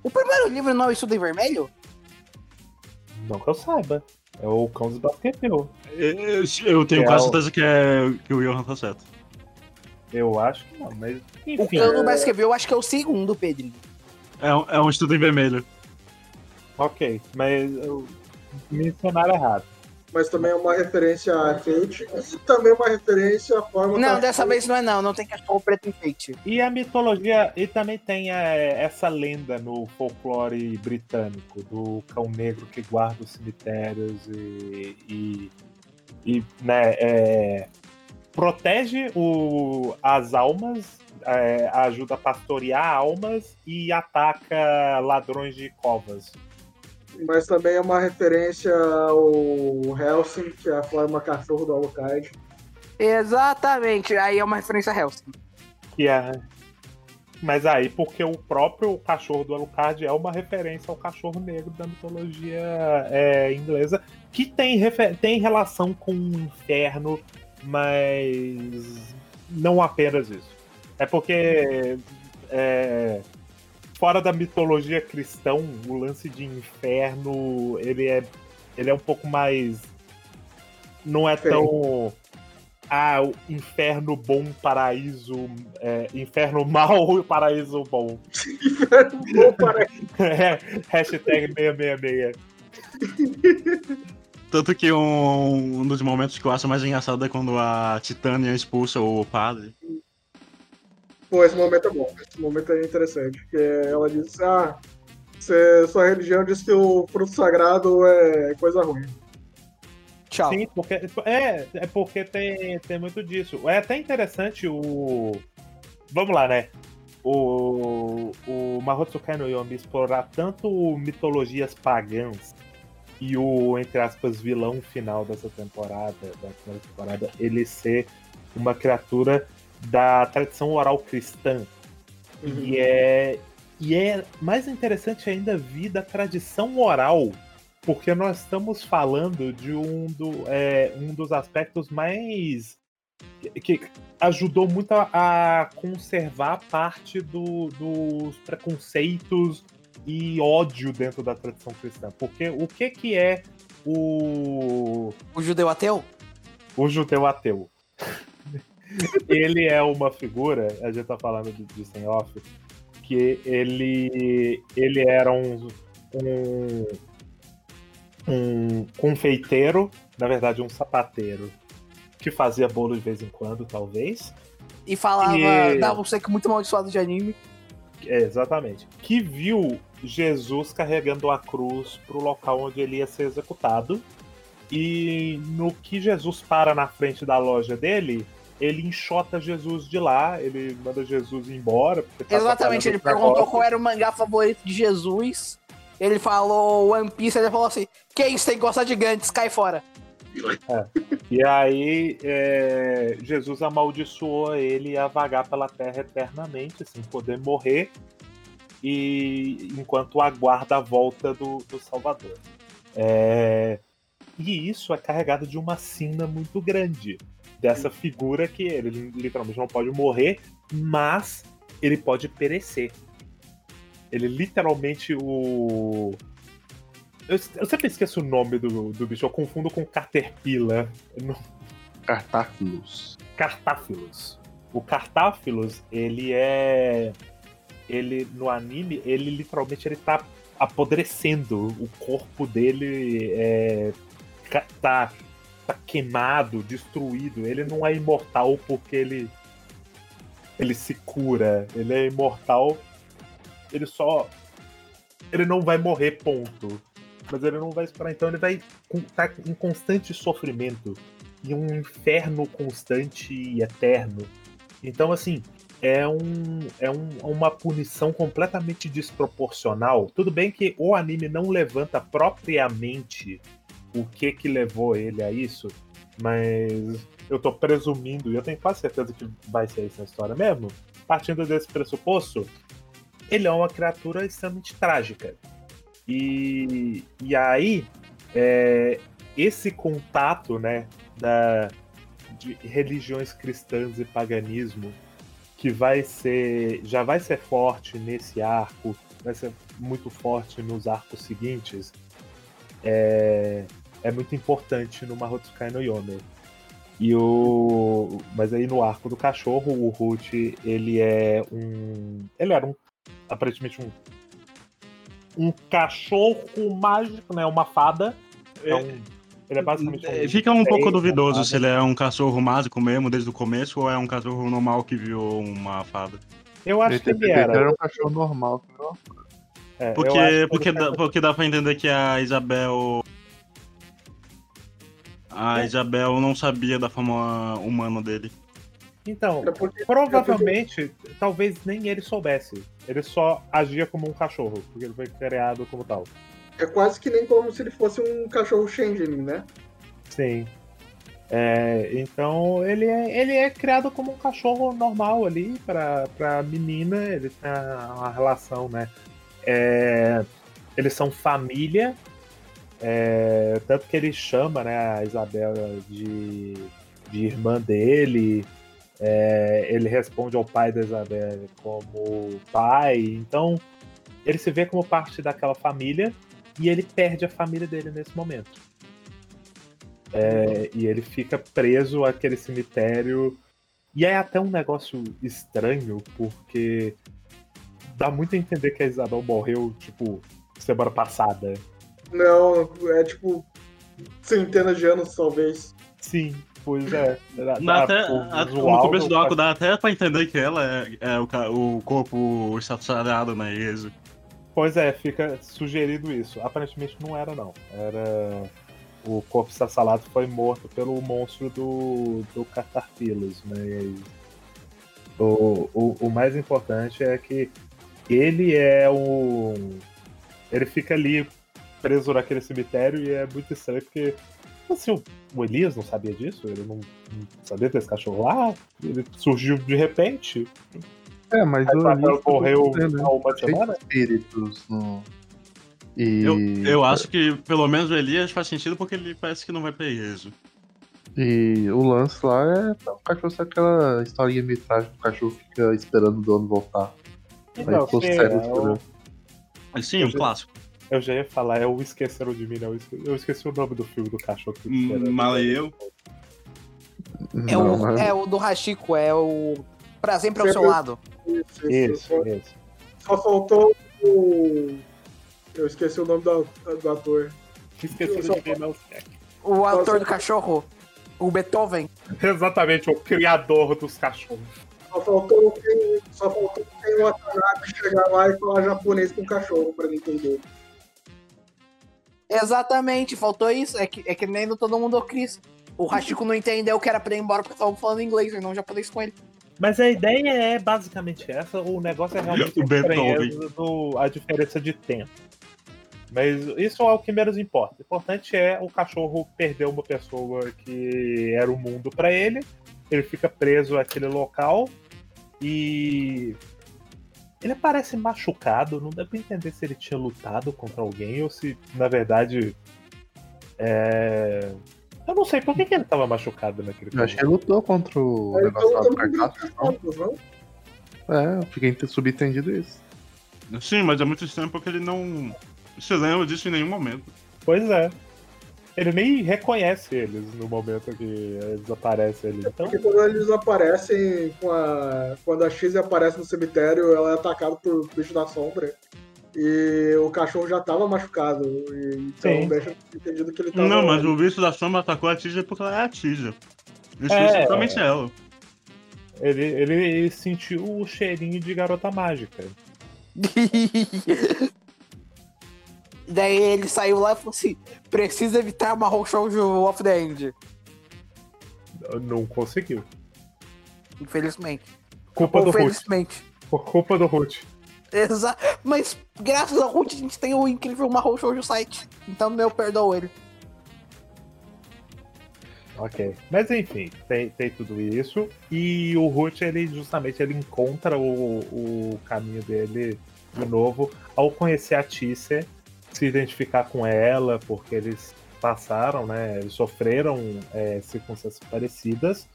O primeiro livro não é o Estudo em Vermelho? Não que eu saiba. É o Cão dos Baskerville. Eu, eu tenho Que quase é o- certeza que, é, que o Johan tá certo. Eu acho que não, mas O enfim. Cano do Baskerville eu acho que é o segundo, Pedrinho. É, um- é um estudo em vermelho. Ok, mas eu mencionaram errado. Mas também é uma referência a Fate e também uma referência à forma Não, dessa vez não é não, não tem cachorro preto enfeite. E a mitologia, e também tem é, essa lenda no folclore britânico do cão negro que guarda os cemitérios e, e, e, né, é, protege o, as almas, é, ajuda a pastorear almas e ataca ladrões de covas. Mas também é uma referência ao Helsing, que é a forma cachorro do Alucard. Exatamente, aí é uma referência a Hellsing. Que é, mas aí, porque o próprio cachorro do Alucard é uma referência ao cachorro negro da mitologia é, inglesa, que tem, refer- tem relação com o inferno, mas não apenas isso. É porque é, fora da mitologia cristã, o lance de inferno ele é, ele é um pouco mais. Não é tão. Ah, o inferno bom, paraíso. é, inferno mau e paraíso bom. Bom, para- É, Hashtag 666. Tanto que um, um dos momentos que eu acho mais engraçado é quando a Titânia expulsa o padre. Pô, esse momento é bom. Esse momento é interessante. Porque ela diz: Ah, cê- sua religião diz que o fruto sagrado é coisa ruim. Tchau. Sim, porque, é, é porque tem, tem muito disso. É até interessante o. Vamos lá, né? O, o Mahotsukai no Yomi explorar tanto mitologias pagãs e o, entre aspas, vilão final dessa temporada, da primeira temporada, ele ser uma criatura da tradição oral cristã. E é, e é mais interessante ainda vir da tradição oral, porque nós estamos falando de um, do, é, um dos aspectos mais. que, que ajudou muito a, a conservar parte do- dos preconceitos e ódio dentro da tradição cristã. Porque o que, que é o, O judeu ateu? o judeu ateu? Ele é uma figura, a gente tá falando de, de sem off, que ele, ele era um, um, um confeiteiro, na verdade um sapateiro, que fazia bolo de vez em quando, talvez. E falava, E- dava um seco muito amaldiçoado de anime. É, exatamente. Que viu Jesus carregando a cruz pro local onde ele ia ser executado. E no que Jesus para na frente da loja dele, ele enxota Jesus de lá, ele manda Jesus embora. tá Exatamente, ele perguntou qual era o mangá favorito de Jesus. Ele falou One Piece, ele falou assim: Que isso, tem que gostar de Gantz, cai fora. E aí, é, Jesus amaldiçoou ele a vagar pela terra eternamente, sem poder morrer, e enquanto aguarda a volta do, do Salvador. É, e isso é carregado de uma sina muito grande, dessa figura que ele literalmente não pode morrer, mas ele pode perecer. Ele literalmente o. Eu, eu sempre esqueço o nome do, do bicho, eu confundo com Caterpillar. Não- Cartáculos. Cartáfilos. O Cartáfilos, ele é. Ele, no anime, ele literalmente ele tá apodrecendo. O corpo dele é, tá, tá queimado, destruído. Ele não é imortal porque ele. Ele se cura. Ele é imortal. Ele só. Ele não vai morrer, ponto. Mas ele não vai esperar. Então ele vai estar em constante sofrimento e um inferno constante e eterno. Então, assim, é, um, é um- uma punição completamente desproporcional. Tudo bem que o anime não levanta propriamente o que que levou ele a isso, mas eu tô presumindo, e eu tenho quase certeza que vai ser essa história mesmo, partindo desse pressuposto, ele é uma criatura extremamente trágica. E, e aí, é, esse contato, né, da, de religiões cristãs e paganismo que vai ser já vai ser forte nesse arco, vai ser muito forte nos arcos seguintes, é, é muito importante no Mahotsukai no Yome. E o mas aí no arco do cachorro, o Ruth, ele é um ele era um aparentemente um um cachorro mágico, né, uma fada. É um, ele é basicamente um É, Fica um pouco duvidoso se ele é um cachorro mágico mesmo desde o começo ou é um cachorro normal que virou uma fada. Eu acho que ele era. era um cachorro normal. que não- É, Porque, porque, dá, porque dá pra entender que a Isabel. A Isabel não sabia da forma humana dele. Então, É porque- provavelmente, talvez nem ele soubesse. Ele só agia como um cachorro, porque ele foi criado como tal. É quase que nem como se ele fosse um cachorro Shenzhen, né? Sim. É, então ele é, ele é criado como um cachorro normal ali pra, pra menina, ele tem uma relação, né? É, eles são família, é, tanto que ele chama né, a Isabela de, de irmã dele, é, ele responde ao pai da Isabela como pai, então ele se vê como parte daquela família e ele perde a família dele nesse momento. É, e ele fica preso àquele cemitério. E é até um negócio estranho, porque dá muito a entender que a Isabel morreu, tipo, semana passada. Não, é tipo centenas de anos, talvez. Sim, pois é. Dá- até, o a- no começo do arco dá até pra entender que ela é, é o, o corpo estacionado na Ezo. Pois é, fica sugerido isso. Aparentemente não era, não. Era. O corpo salado foi morto pelo monstro do, do Catarpilus, né? E aí, o, o, o mais importante é que ele é um. Ele fica ali preso naquele cemitério e é muito estranho porque. Assim, o- o Elias não sabia disso? Ele não, não sabia desse cachorro lá? Ele surgiu de repente? É, mas Aí o Elias morreu tá dizendo, há uma semana? espíritos no. E, Eu, eu acho que pelo menos o Elias faz sentido porque ele parece que não vai pra Ezo. e o lance lá é o cachorro ser aquela historinha meio trágica, o cachorro fica esperando o dono voltar. Aí Não, ficou sim, é o-. Sim, um clássico. Eu já ia falar, é o Esqueceram de Mim, não. Eu esque- Eu esqueci o nome do filme do cachorro que Hum, e eu. É, Não, o, mas- é o do Hachiko, é o Pra Sempre ao seu lado. Isso, Isso, isso. Só faltou o. Eu esqueci o nome do, do ator. Esqueci de ver não O autor do cachorro, o Beethoven. Exatamente, o criador dos cachorros. Só faltou quem, só faltou quem o Watanabe chegar lá e falar japonês com cachorro pra ele entender. Exatamente, faltou isso. É que, é que nem no Todo Mundo Cris. O Hachiko não entendeu que era pra ir embora porque estavam falando inglês e não japonês com ele. Mas a ideia é basicamente essa, o negócio é realmente O a do- a diferença de tempo. Mas isso é o que menos importa. O importante é o cachorro perder uma pessoa que era o mundo pra ele, ele fica preso àquele local e ele parece machucado, não dá pra entender se ele tinha lutado contra alguém ou se, na verdade, é... Eu não sei por que, que ele tava machucado naquele Eu acho que ele lutou contra o Ele negócio lá do carcaço. contas, não? É, eu fiquei subentendido isso. Sim, mas é muito estranho porque ele não se lembra disso em nenhum momento. Pois é. Ele nem reconhece eles no momento que eles aparecem ali. Então, Porque quando eles aparecem com a. Quando a X aparece no cemitério, ela é atacada por bicho da sombra. E o cachorro já tava machucado. E, então Sim. deixa entendido que ele tava. Não, mas o bicho da sombra atacou a Tija porque ela é a Tija. Isso É. é exatamente ela. ele, ele sentiu o cheirinho de garota mágica. Daí ele saiu lá e falou assim: precisa evitar uma Shoujo of the End. Não conseguiu. Infelizmente. Culpa do Ruth. felizmente. Por culpa do Ruth. Exa Mas graças ao Ruth a gente tem o incrível Mahou Shoujo site. Então eu perdoo ele. Ok. Mas enfim, tem, tem tudo isso. E o Ruth, ele justamente ele encontra o, o caminho dele de novo ao conhecer a Tícia, se identificar com ela, porque eles passaram, né? Eles sofreram é, circunstâncias parecidas.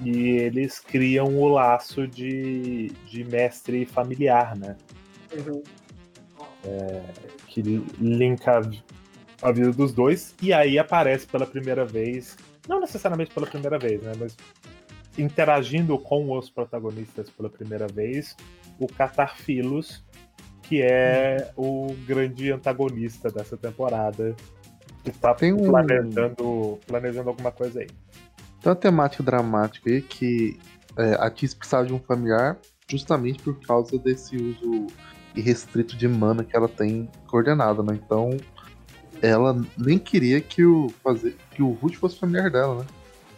E eles criam o laço de, de mestre familiar, né? Uhum. que linka a vida dos dois, e aí aparece pela primeira vez, não necessariamente pela primeira vez, né, mas interagindo com os protagonistas pela primeira vez, o Catarfilos, que é o grande antagonista dessa temporada, que está Tem um- planejando, planejando alguma coisa aí. Tem uma temática dramática aí que é, a Tis precisava de um familiar justamente por causa desse uso irrestrito de mana que ela tem coordenada, né? Então ela nem queria que o fazer que o Ruth fosse familiar dela, né?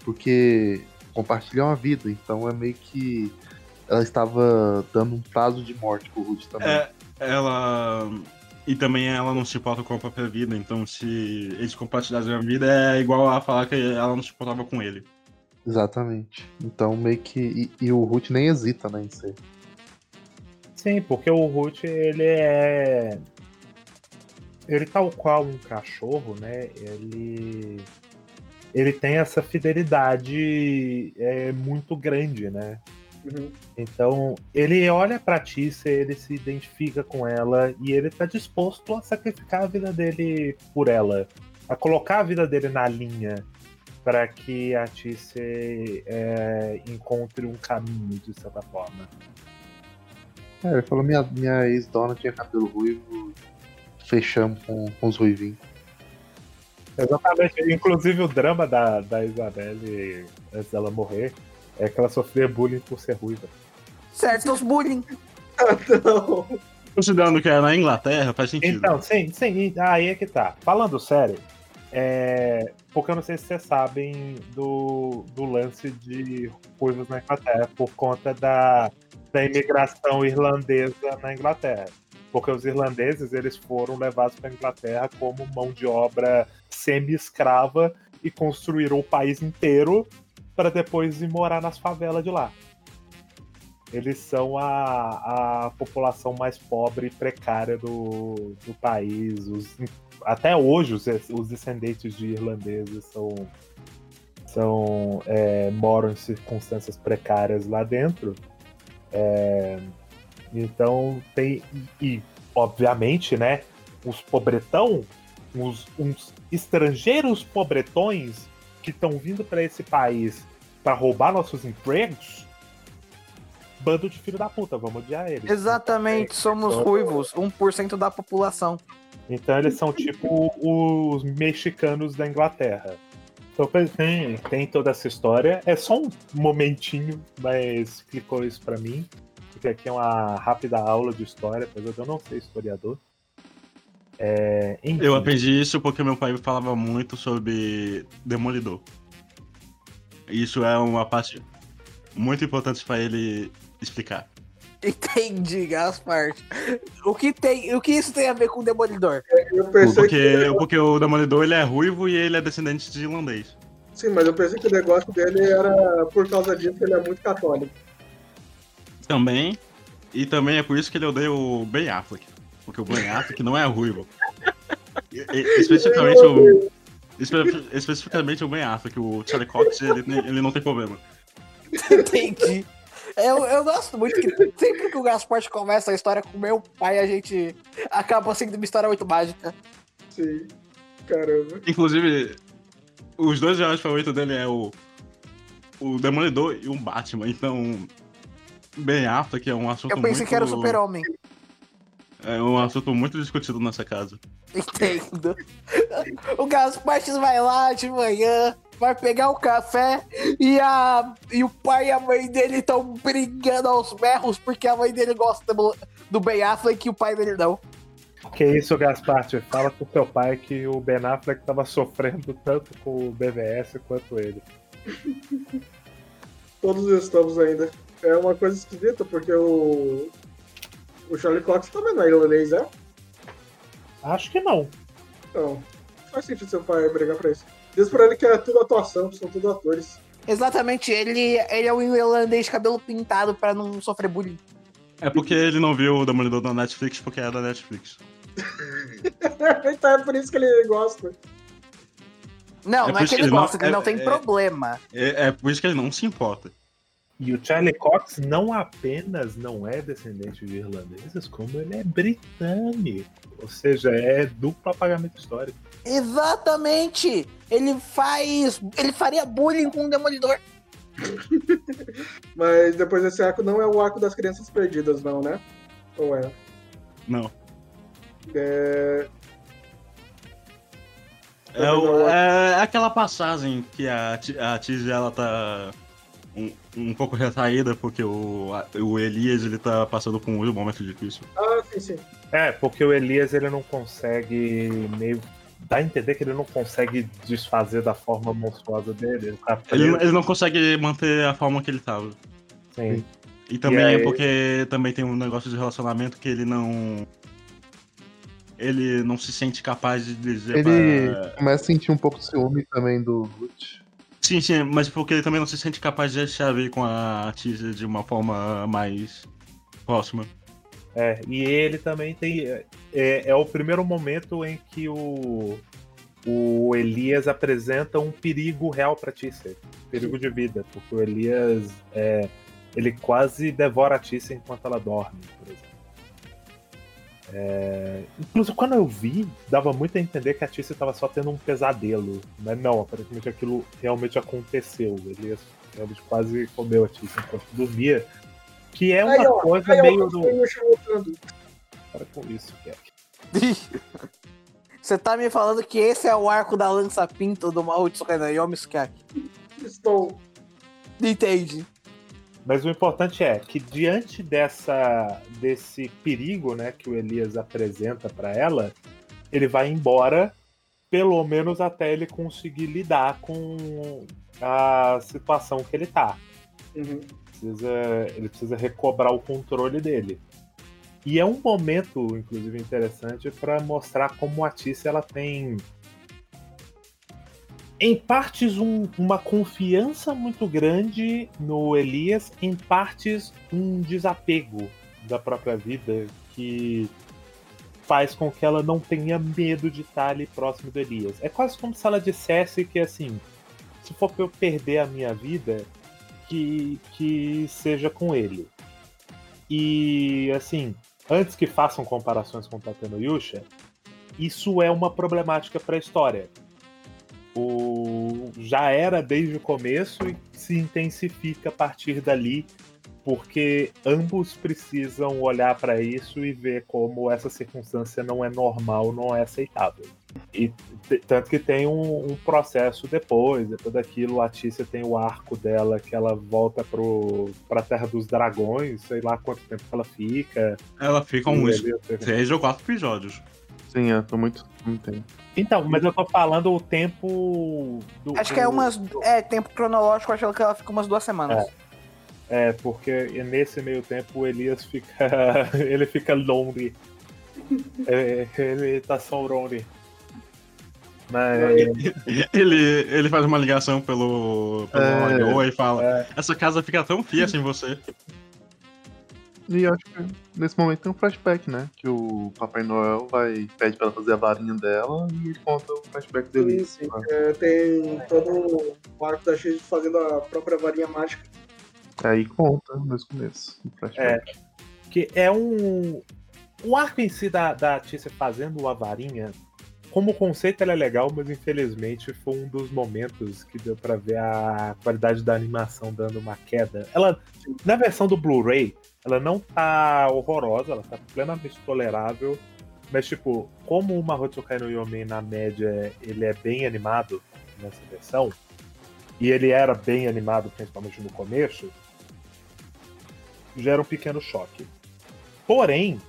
Porque compartilham a vida, então é meio que ela estava dando um prazo de morte pro Ruth também. É, ela. E também ela não se importa com a própria vida, então se eles compartilhassem a vida é igual a falar que ela não se importava com ele. Exatamente. Então meio que. E, e o Ruth nem hesita, né, em ser. Sim, porque o Ruth, ele é. Ele, tal qual um cachorro, né? Ele. Ele tem essa fidelidade é, muito grande, né? Uhum. Então, ele olha pra Tícia, ele se identifica com ela e ele tá disposto a sacrificar a vida dele por ela, a colocar a vida dele na linha para que a Tícia é, encontre um caminho, de certa forma. É, ele falou: minha, minha ex-dona tinha cabelo ruivo, fechamos com, com os ruivinhos. Exatamente. Inclusive o drama da, da Isabelle antes dela morrer é que ela sofria bullying por ser ruiva. Certos bullying. Não. Considerando que é na Inglaterra, faz sentido. Então, sim, sim, aí é que tá. Falando sério, é, porque eu não sei se vocês sabem do, do lance de coisas na Inglaterra por conta da, da imigração irlandesa na Inglaterra. Porque os irlandeses eles foram levados para a Inglaterra como mão de obra semi-escrava e construíram o país inteiro para depois ir morar nas favelas de lá. Eles são a, a população mais pobre e precária do, do país. Os- até hoje, os, os descendentes de irlandeses são, são é, moram em circunstâncias precárias lá dentro. É, então tem. E, obviamente, né? Os pobretão, os, uns estrangeiros pobretões que estão vindo para esse país para roubar nossos empregos bando de filho da puta, vamos odiar eles. Exatamente, somos ruivos, 1% da população. Então eles são tipo os mexicanos da Inglaterra. Então tem, tem toda essa história. É só um momentinho, mas explicou isso pra mim. Porque aqui é uma rápida aula de história, apesar de eu não ser historiador. É. Eu aprendi isso porque meu pai falava muito sobre Demolidor. Isso é uma parte muito importante pra ele explicar. Entendi, Gaspar. O que, tem, o que isso tem a ver com o Demolidor? Eu pensei Porque, que. porque o Demolidor ele é ruivo e ele é descendente de irlandês. Sim, mas eu pensei que o negócio dele era por causa disso que ele é muito católico. Também. E também é por isso que ele odeia o Ben Affleck. Porque o Ben Affleck não é ruivo. E- e- Especificamente o. espe- Especificamente o Ben Affleck, o Charlie Cox, ele, ele não tem problema. Entendi. Eu, eu gosto muito que sempre que o Gaspar começa a história com meu pai, a gente acaba sendo uma história muito mágica. Sim. Caramba. Inclusive, os dois heróis favoritos dele é o. O Demolidor e o Batman. Então. Ben Affleck é um assunto Eu pensei muito... que era o super-homem. É um assunto muito discutido nessa casa. Entendo. O Gaspar vai lá de manhã, vai pegar o café e, a, e o pai e a mãe dele estão brigando aos berros porque a mãe dele gosta do, do Ben Affleck e o pai dele não. Que isso, Gaspar? Fala pro teu pai que o Ben Affleck tava sofrendo tanto com o BVS quanto ele. Todos estamos ainda. É uma coisa esquisita, porque o. O Charlie Cox também não é irlandês, é? Acho que não. Não. Faz sentido seu pai brigar pra isso. Diz pra ele que é tudo atuação, são tudo atores. Exatamente, ele, ele é um irlandês de cabelo pintado pra não sofrer bullying. É porque ele não viu o Demolidor da Netflix porque é da Netflix. então é por isso que ele gosta. Não, É não por é que ele ele não- gosta, ele não é- tem é- problema. É, é por isso que ele não se importa. E o Charlie Cox não apenas não é descendente de irlandeses, como ele é britânico. Ou seja, é duplo apagamento histórico. Exatamente! Ele faz. Ele faria bullying com o Demolidor. Mas depois desse arco não é o arco das crianças perdidas, não, né? Ou é? Não. É. É, o- é aquela passagem que a, a Tiz ela tá um, um pouco retraída porque o, a- o Elias ele tá passando por um momento difícil. Ah, sim, sim. É, porque o Elias ele não consegue meio. Dá a entender que ele não consegue desfazer da forma monstruosa dele. Ele tá Ele, ele não consegue manter a forma que ele tava. sim. E também E aí- é porque também tem um negócio de relacionamento que ele não. Ele não se sente capaz de dizer Ele pra... começa a sentir um pouco de ciúme também do Lute. Sim, sim, mas porque ele também não se sente capaz de deixar ver com a Teaser de uma forma mais próxima. É, e ele também tem. É, é o primeiro momento em que o, o Elias apresenta um perigo real pra Tícia. Perigo de vida, porque o Elias é, ele quase devora a Tícia enquanto ela dorme, por exemplo. É, inclusive, quando eu vi, dava muito a entender que a Tícia estava só tendo um pesadelo. Mas não, aparentemente aquilo realmente aconteceu. O Elias realmente quase comeu a Tícia enquanto dormia. Que é uma Aí, ó, coisa Aí, meio do. Para com isso, Keck. Você tá me falando que esse é o arco da lança pinto do Mahou Tsukayomi Sukiyaki. Estou. Entende? Mas o importante é que diante dessa desse perigo, né, que o Elias apresenta para ela, ele vai embora, pelo menos até ele conseguir lidar com a situação que ele tá. Uhum. Precisa, ele precisa recobrar o controle dele. E é um momento, inclusive, interessante para mostrar como a Tícia ela tem, em partes, um- uma confiança muito grande no Elias, em partes, um desapego da própria vida que faz com que ela não tenha medo de estar ali próximo do Elias. É quase como se ela dissesse que, assim, se for pra eu perder a minha vida, que, que seja com ele. E, assim, antes que façam comparações com Tateno Yusha, isso é uma problemática para a história. O... Já era desde o começo e se intensifica a partir dali porque ambos precisam olhar para isso e ver como essa circunstância não é normal, não é aceitável. E tanto que tem um, um processo depois, depois daquilo, a Tícia tem o arco dela que ela volta pro, pra Terra dos Dragões, sei lá quanto tempo que ela fica. Ela fica uns três ou quatro episódios. Sim, é, tô muito, muito tempo. Então, mas eu tô falando o tempo do. Acho que é umas. É, tempo cronológico, acho que ela fica umas duas semanas. É, porque nesse meio tempo o Elias fica. ele fica lonely. É, ele tá só lonely. Mas. Ele, ele faz uma ligação pelo, pelo É. Lagoa e fala: É. Essa casa fica tão fria sem você. E eu acho que nesse momento tem um flashback, né? Que o Papai Noel vai pede pra ela fazer a varinha dela e ele conta o flashback dele. Sim, sim. É, tem todo o arco da X fazendo a própria varinha mágica. Aí conta nesse começo. O flashback. Que é um. O arco em si da, da Tícia fazendo uma varinha, como conceito ela é legal, mas infelizmente foi um dos momentos que deu pra ver a qualidade da animação dando uma queda. Ela, na versão do Blu-ray, ela não tá horrorosa, ela tá plenamente tolerável. Mas, tipo, como o Mahotsukai no Yomi, na média, ele é bem animado nessa versão, e ele era bem animado, principalmente no começo, gera um pequeno choque. Porém,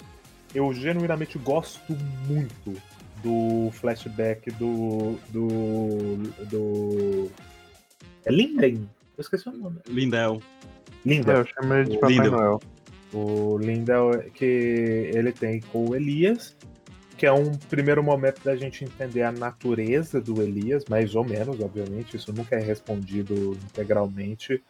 eu genuinamente gosto muito do flashback do. do. do. É Linden? Eu esqueci o nome. Lindel. É, Linden. eu chamei de Papai Lindo. Noel. O Lindel que ele tem com o Elias, que é um primeiro momento da gente entender a natureza do Elias, mais ou menos, obviamente, isso nunca é respondido integralmente,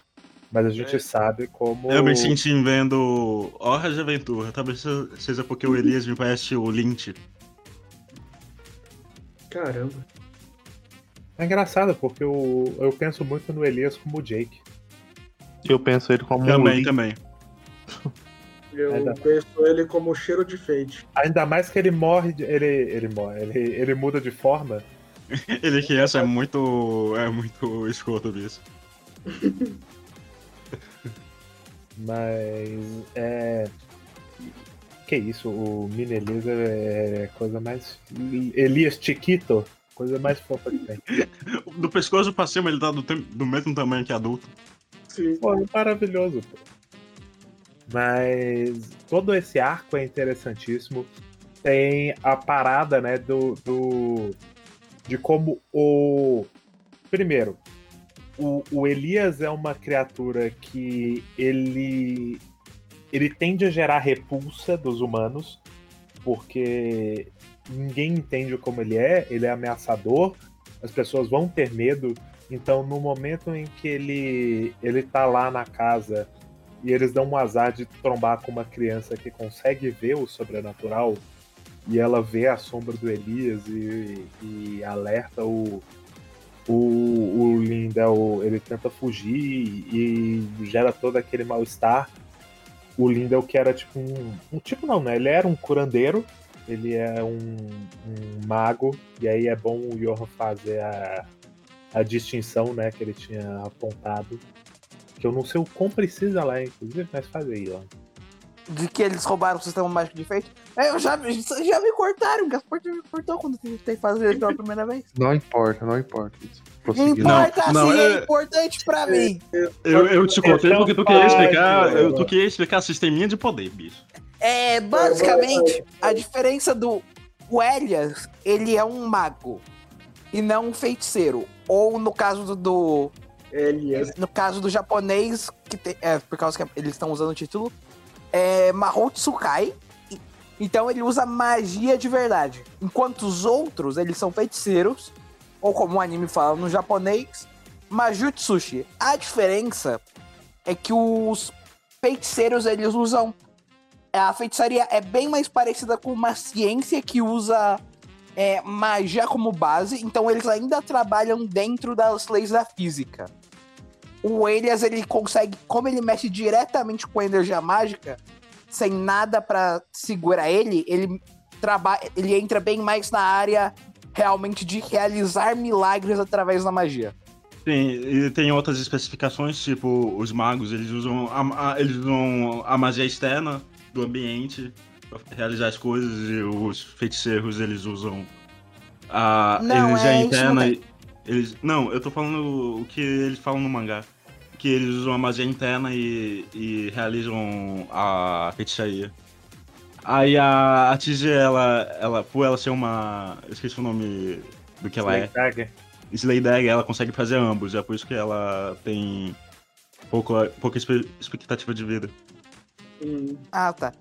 mas a gente É. sabe como. Eu me senti vendo Hora de Aventura. Talvez seja porque o Elias me parece o Lynch. Caramba. É engraçado, porque eu, eu penso muito no Elias como o Jake. Eu penso ele como Também, Link. também. Eu É da- penso ele como cheiro de fade. Ainda mais que ele morre, de- ele, ele morre, ele, ele muda de forma. Ele criança é muito. é muito escroto disso. Mas é. Que isso, o Mini Elias é coisa mais. Elias Chiquito, coisa mais fofa que tem. Do pescoço pra cima ele tá do, tem- do mesmo tamanho que adulto. Sim. Pô, é maravilhoso, pô. Mas todo esse arco é interessantíssimo. Tem a parada, né, do, do de como o primeiro o, o Elias é uma criatura que ele ele tende a gerar repulsa dos humanos porque ninguém entende como ele é, ele é ameaçador, as pessoas vão ter medo então, no momento em que ele ele tá lá na casa e eles dão um azar de trombar com uma criança que consegue ver o sobrenatural e ela vê a sombra do Elias e, e alerta o o, o Lindel, ele tenta fugir e gera todo aquele mal-estar. O Lindel que era tipo um, um tipo não, né? Ele era um curandeiro, ele é um, um mago e aí é bom o Johan fazer a a distinção, né, que ele tinha apontado. Que eu não sei o quão precisa lá, inclusive, mas faz aí, ó. De que eles roubaram o sistema mágico de feito. É, eu já, já me cortaram, o Gaspar já me cortou quando eu tentei fazer pela primeira vez. Não importa, não importa. Importa, Não, sim, não, é é- importante pra mim. Eu, eu te contei porque tu queria explicar. Eu, tu queria explicar sisteminha de poder, bicho. É, basicamente, a diferença do. O Elias, ele é um mago. E não um feiticeiro. Ou no caso do. do- Elias. no caso do japonês, que tem, é, por causa que eles estão usando o título, é Mahotsukai. E- Então ele usa magia de verdade. Enquanto os outros, eles são feiticeiros. Ou como o anime fala no japonês, Majutsushi. A diferença é que os feiticeiros, eles usam... A feitiçaria é bem mais parecida com uma ciência que usa é, magia como base. Então eles ainda trabalham dentro das leis da física. O Elias, ele consegue, como ele mexe diretamente com a energia mágica, sem nada pra segurar ele, ele trabalha, ele entra bem mais na área realmente de realizar milagres através da magia. Tem, e tem outras especificações, tipo, os magos, eles usam a, a- eles usam a magia externa do ambiente pra realizar as coisas, e os feiticeiros, eles usam a Não, energia é isso interna. mesmo. Eles, não, eu tô falando o que eles falam no mangá. Que eles usam a magia interna e, e realizam a feitiçaria. Aí a, a ela, ela, por ela ser uma. Eu esqueci o nome do que ela é. Dagger. Slay Dagger, ela consegue fazer ambos, é por isso que ela tem pouca, pouca expectativa de vida. Hum, Ah, tá.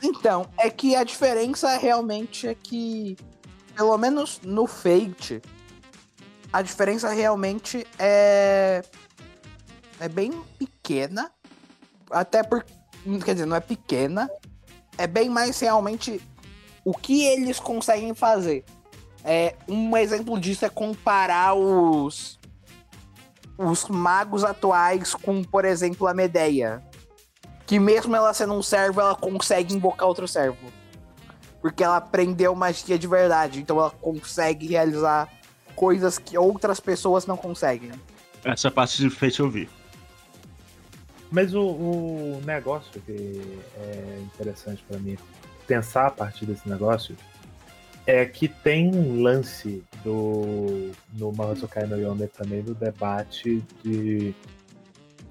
Então, é que a diferença realmente é que, pelo menos no Fate, a diferença realmente é. É bem pequena. Até por. Quer dizer, não é pequena. É bem mais realmente o que eles conseguem fazer. É, um exemplo disso é comparar os. Os magos atuais com, por exemplo, a Medeia que mesmo ela sendo um servo, ela consegue invocar outro servo. Porque ela aprendeu magia de verdade, então ela consegue realizar coisas que outras pessoas não conseguem. Essa parte de eu vi. Mas o, o negócio que é interessante pra mim pensar a partir desse negócio é que tem um lance do no Mahoutsukai no Yome também do debate de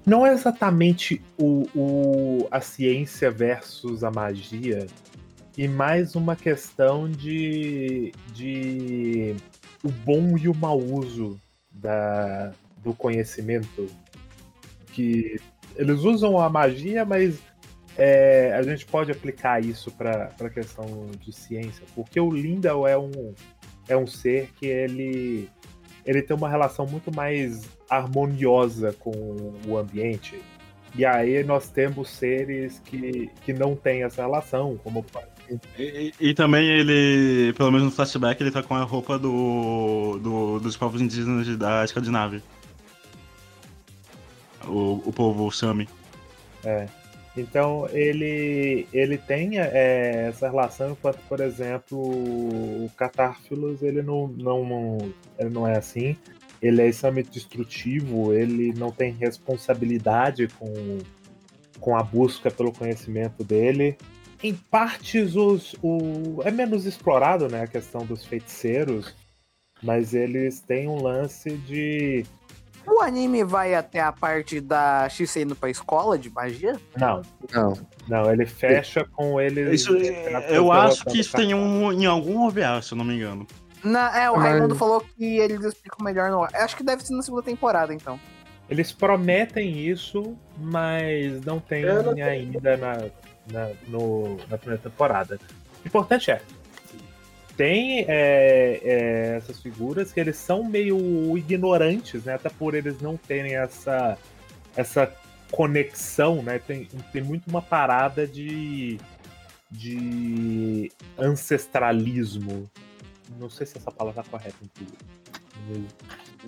não é exatamente o, o, a ciência versus a magia e mais uma questão de, de o bom e o mau uso da, do conhecimento que eles usam a magia, mas é, a gente pode aplicar isso para a questão de ciência, porque o Lindau é um, é um ser que ele, ele tem uma relação muito mais harmoniosa com o ambiente. E aí nós temos seres que, que não têm essa relação, como E, e- também ele, pelo menos no flashback, ele tá com a roupa do, do- dos povos indígenas da Escandinávia. O, o povo Sami. Então ele, ele tem é, essa relação, enquanto, por exemplo, o Catárfilos ele não, não, não- ele não é assim. Ele é extremamente destrutivo, ele não tem responsabilidade com, com a busca pelo conhecimento dele. Em partes, os, o, é menos explorado né, a questão dos feiticeiros, mas eles têm um lance de. O anime vai até a parte da X indo pra escola de magia? Não, Não. não, ele fecha com eles. Isso, é, eu acho que isso tem um, em algum OVA, se eu não me engano. Na, é, o Mas- Raimundo falou que eles explicam melhor no. Acho que deve ser na segunda temporada, então. Eles prometem isso, mas não tem não tem. ainda na, na, no- na primeira temporada. O importante é. Tem é, é, essas figuras que eles são meio ignorantes, né? Até por eles não terem essa, essa conexão, né? Tem, tem muito uma parada de, de ancestralismo. Não sei se essa palavra tá correta em tudo.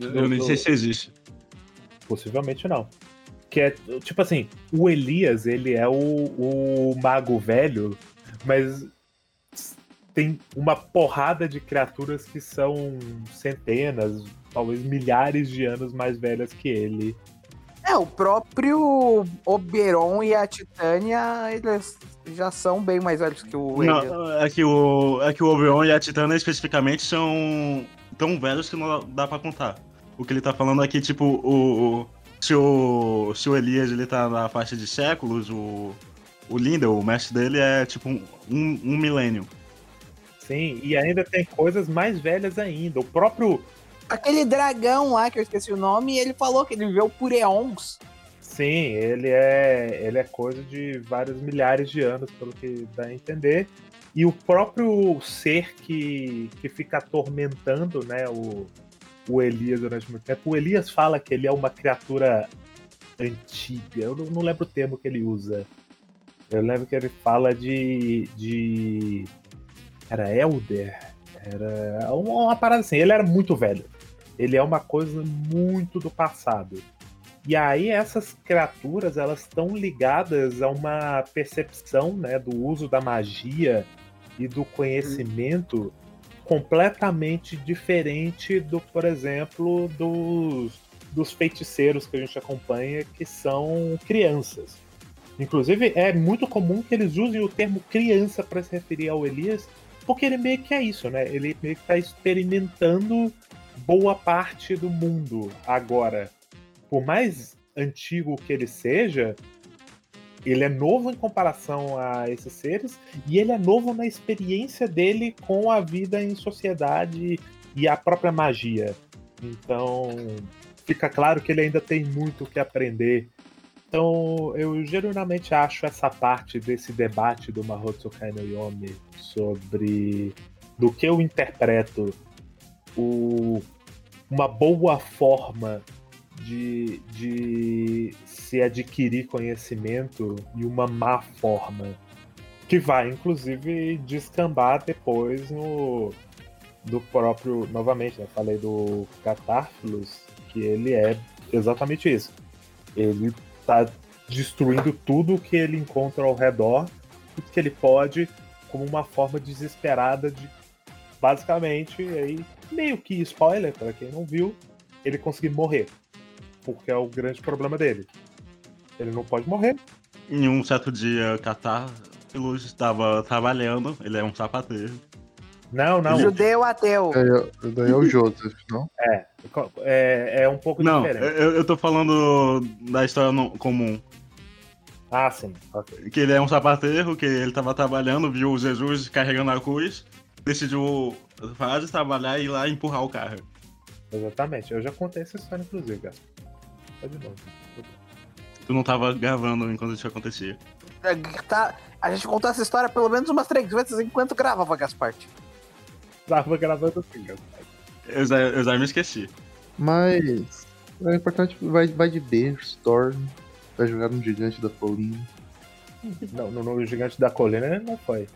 Eu, eu nem sei se existe. Possivelmente não. Que é, tipo assim, o Elias, ele é o, o mago velho, mas tem uma porrada de criaturas que são centenas, talvez milhares de anos mais velhas que ele. É, o próprio Oberon e a Titânia, eles já são bem mais velhos que o Elias. Não, é que o, é que o Oberon e a Titana especificamente são tão velhos que não dá pra contar. O que ele tá falando aqui, tipo, o, o- se, o, se o Elias ele tá na faixa de séculos, o, o Lindel, o mestre dele, é tipo um, um, um milênio. Sim, e ainda tem coisas mais velhas ainda. O próprio. Aquele dragão lá, que eu esqueci o nome, ele falou que ele viveu por eons. Sim, ele é, ele é coisa de vários milhares de anos, pelo que dá a entender. E o próprio ser que, que fica atormentando né, o, o Elias durante muito tempo. O Elias fala que ele é uma criatura antiga. Eu não, não lembro o termo que ele usa. Eu lembro que ele fala de. de era Elder? Era uma, uma parada assim. Ele era muito velho. Ele é uma coisa muito do passado. E aí essas criaturas elas estão ligadas a uma percepção né, do uso da magia e do conhecimento completamente diferente do, por exemplo, dos, dos feiticeiros que a gente acompanha que são crianças. Inclusive, é muito comum que eles usem o termo criança para se referir ao Elias, porque ele meio que é isso, né? Ele meio que está experimentando boa parte do mundo agora. Por mais antigo que ele seja, ele é novo em comparação a esses seres e ele é novo na experiência dele com a vida em sociedade e a própria magia. Então, fica claro que ele ainda tem muito o que aprender. Então, eu genuinamente acho essa parte desse debate do Mahotsukai no Yomi sobre do que eu interpreto o, uma boa forma de, de se adquirir conhecimento e uma má forma. Que vai, inclusive, descambar depois no do próprio. Novamente, né, falei do Catárfilos, que ele é exatamente isso. Ele tá destruindo tudo que ele encontra ao redor, tudo que ele pode, como uma forma desesperada de. Basicamente, aí, meio que spoiler para quem não viu, ele conseguir morrer. Porque é o grande problema dele. Ele não pode morrer. Em um certo dia, Catar estava trabalhando, ele é um sapateiro. Não, não. Judeu ateu. É, daí é o Joseph, não? É, é, é um pouco Não, diferente. eu, eu tô falando da história no- comum. Ah, sim. ok. Que ele é um sapateiro, que ele tava trabalhando, viu Jesus carregando a cruz, decidiu parar de trabalhar e ir lá empurrar o carro. Exatamente. Eu já contei essa história, inclusive, Gaspar. Tá de novo. Tu não tava gravando enquanto isso acontecia. Tá, a gente contou essa história pelo menos umas três vezes enquanto gravava Gasparte. Tava gravando assim, Gaspar. Eu já, eu já me esqueci. Mas é importante, vai, vai de Storm, vai jogar no gigante da colina. Não, no, no Gigante da Colina ele não foi.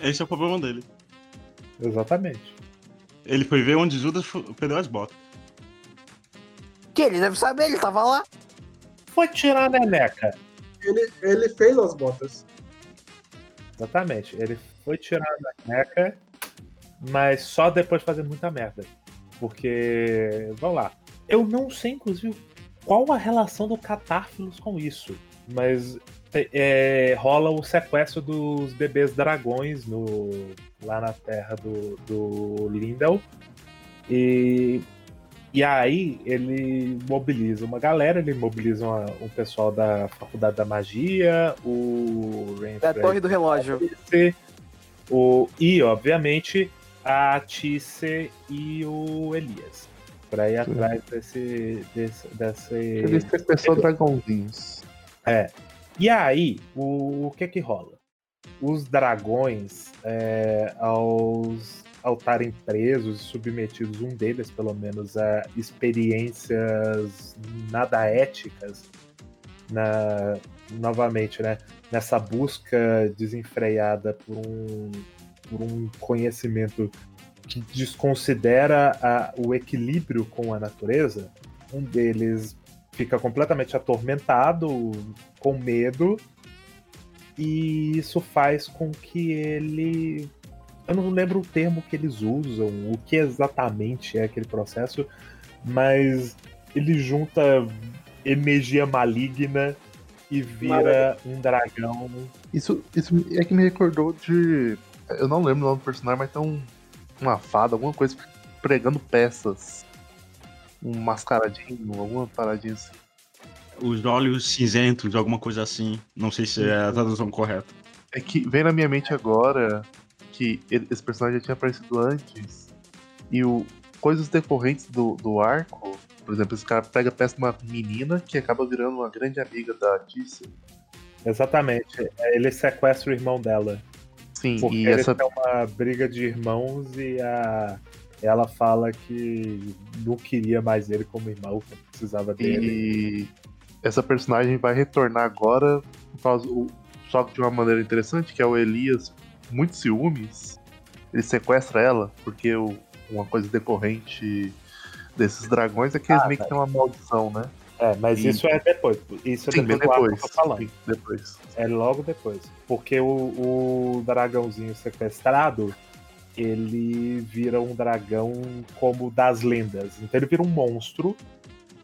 Esse é o problema dele. Exatamente. Ele foi ver onde Judas perdeu as botas. Que ele deve saber, ele tava lá. Foi tirar a Neneca. Ele, ele fez as botas. Exatamente. Ele foi tirar a Neneca, mas só depois de fazer muita merda. Porque, vamos lá. Eu não sei, inclusive, qual a relação do Catárfilos com isso. Mas é, rola o sequestro dos bebês dragões no, lá na terra do, do Lindel. E, e aí ele mobiliza uma galera, ele mobiliza uma- um pessoal da Faculdade da Magia, o Da Rainfred torre do relógio. O, e, obviamente, a Tice e o Elias. Pra ir Sim. atrás desse. desse, desse... Ele sequestrou dragãozinhos. É. E aí, o, o que que rola? Os dragões, é, aos, ao estarem presos e submetidos, um deles pelo menos, a experiências nada éticas, na, novamente, né, nessa busca desenfreada por um, por um conhecimento que desconsidera a- o equilíbrio com a natureza, um deles fica completamente atormentado, com medo, e isso faz com que ele. Eu não lembro o termo que eles usam, o que exatamente é aquele processo, mas ele junta energia maligna e vira um dragão. Isso, isso é que me recordou de. Eu não lembro o nome do personagem, mas tem um, uma fada, alguma coisa pregando peças. Um mascaradinho, alguma paradinha assim. Os olhos cinzentos, alguma coisa assim. Não sei se é a tradução correta. É que vem na minha mente agora que ele- esse personagem já tinha aparecido antes. E o coisas decorrentes do, do arco, por exemplo, esse cara pega a peça de uma menina que acaba virando uma grande amiga da Tícia. Exatamente. Ele sequestra o irmão dela. Sim, Porque e essa. têm uma briga de irmãos e a... ela fala que não queria mais ele como irmão, que precisava dele. E essa personagem vai retornar agora por causa só que de uma maneira interessante, que é o Elias, muito ciúmes, ele sequestra ela, porque o- uma coisa decorrente desses dragões é que eles Ah, meio que têm uma maldição, né? É, mas E- isso é depois. Isso é Sim, depois depois. que eu tô falando. Sim, depois. É logo depois. Porque o, o dragãozinho sequestrado, ele vira um dragão como das lendas. Então ele vira um monstro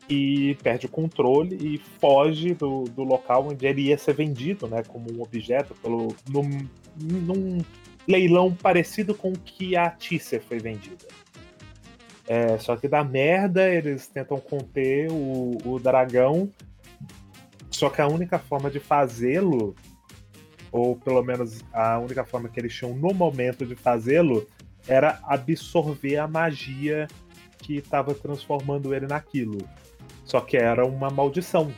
e perde o controle e foge do, do local onde ele ia ser vendido, né, como um objeto pelo num, num leilão parecido com o que a Tícia foi vendida. É, só que dá merda, eles tentam conter o, o dragão. Só que a única forma de fazê-lo, ou pelo menos a única forma que eles tinham no momento de fazê-lo, era absorver a magia que estava transformando ele naquilo. Só que era uma maldição.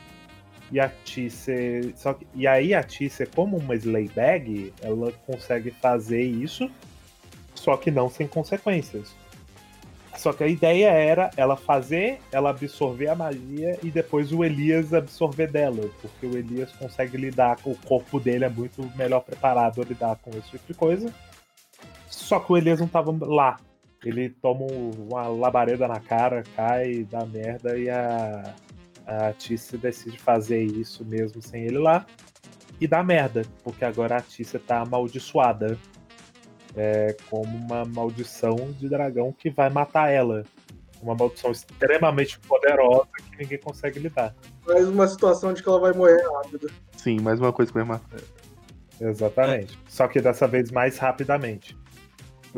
E a Tisse. Só que, e aí a Tisse, como uma Slayebag, ela consegue fazer isso, só que não sem consequências. Só que a ideia era ela fazer, ela absorver a magia e depois o Elias absorver dela, porque o Elias consegue lidar com o corpo dele, é muito melhor preparado a lidar com esse tipo de coisa. Só que o Elias não tava lá. Ele toma uma labareda na cara, cai, dá merda e a, a Tícia decide fazer isso mesmo sem ele lá. E dá merda, porque agora a Tícia tá amaldiçoada. É, como uma maldição de dragão que vai matar ela. Uma maldição extremamente poderosa que ninguém consegue lidar. Mais uma situação de que ela vai morrer rápido. Sim, mais uma coisa que vai matar. Exatamente. Só que dessa vez mais rapidamente.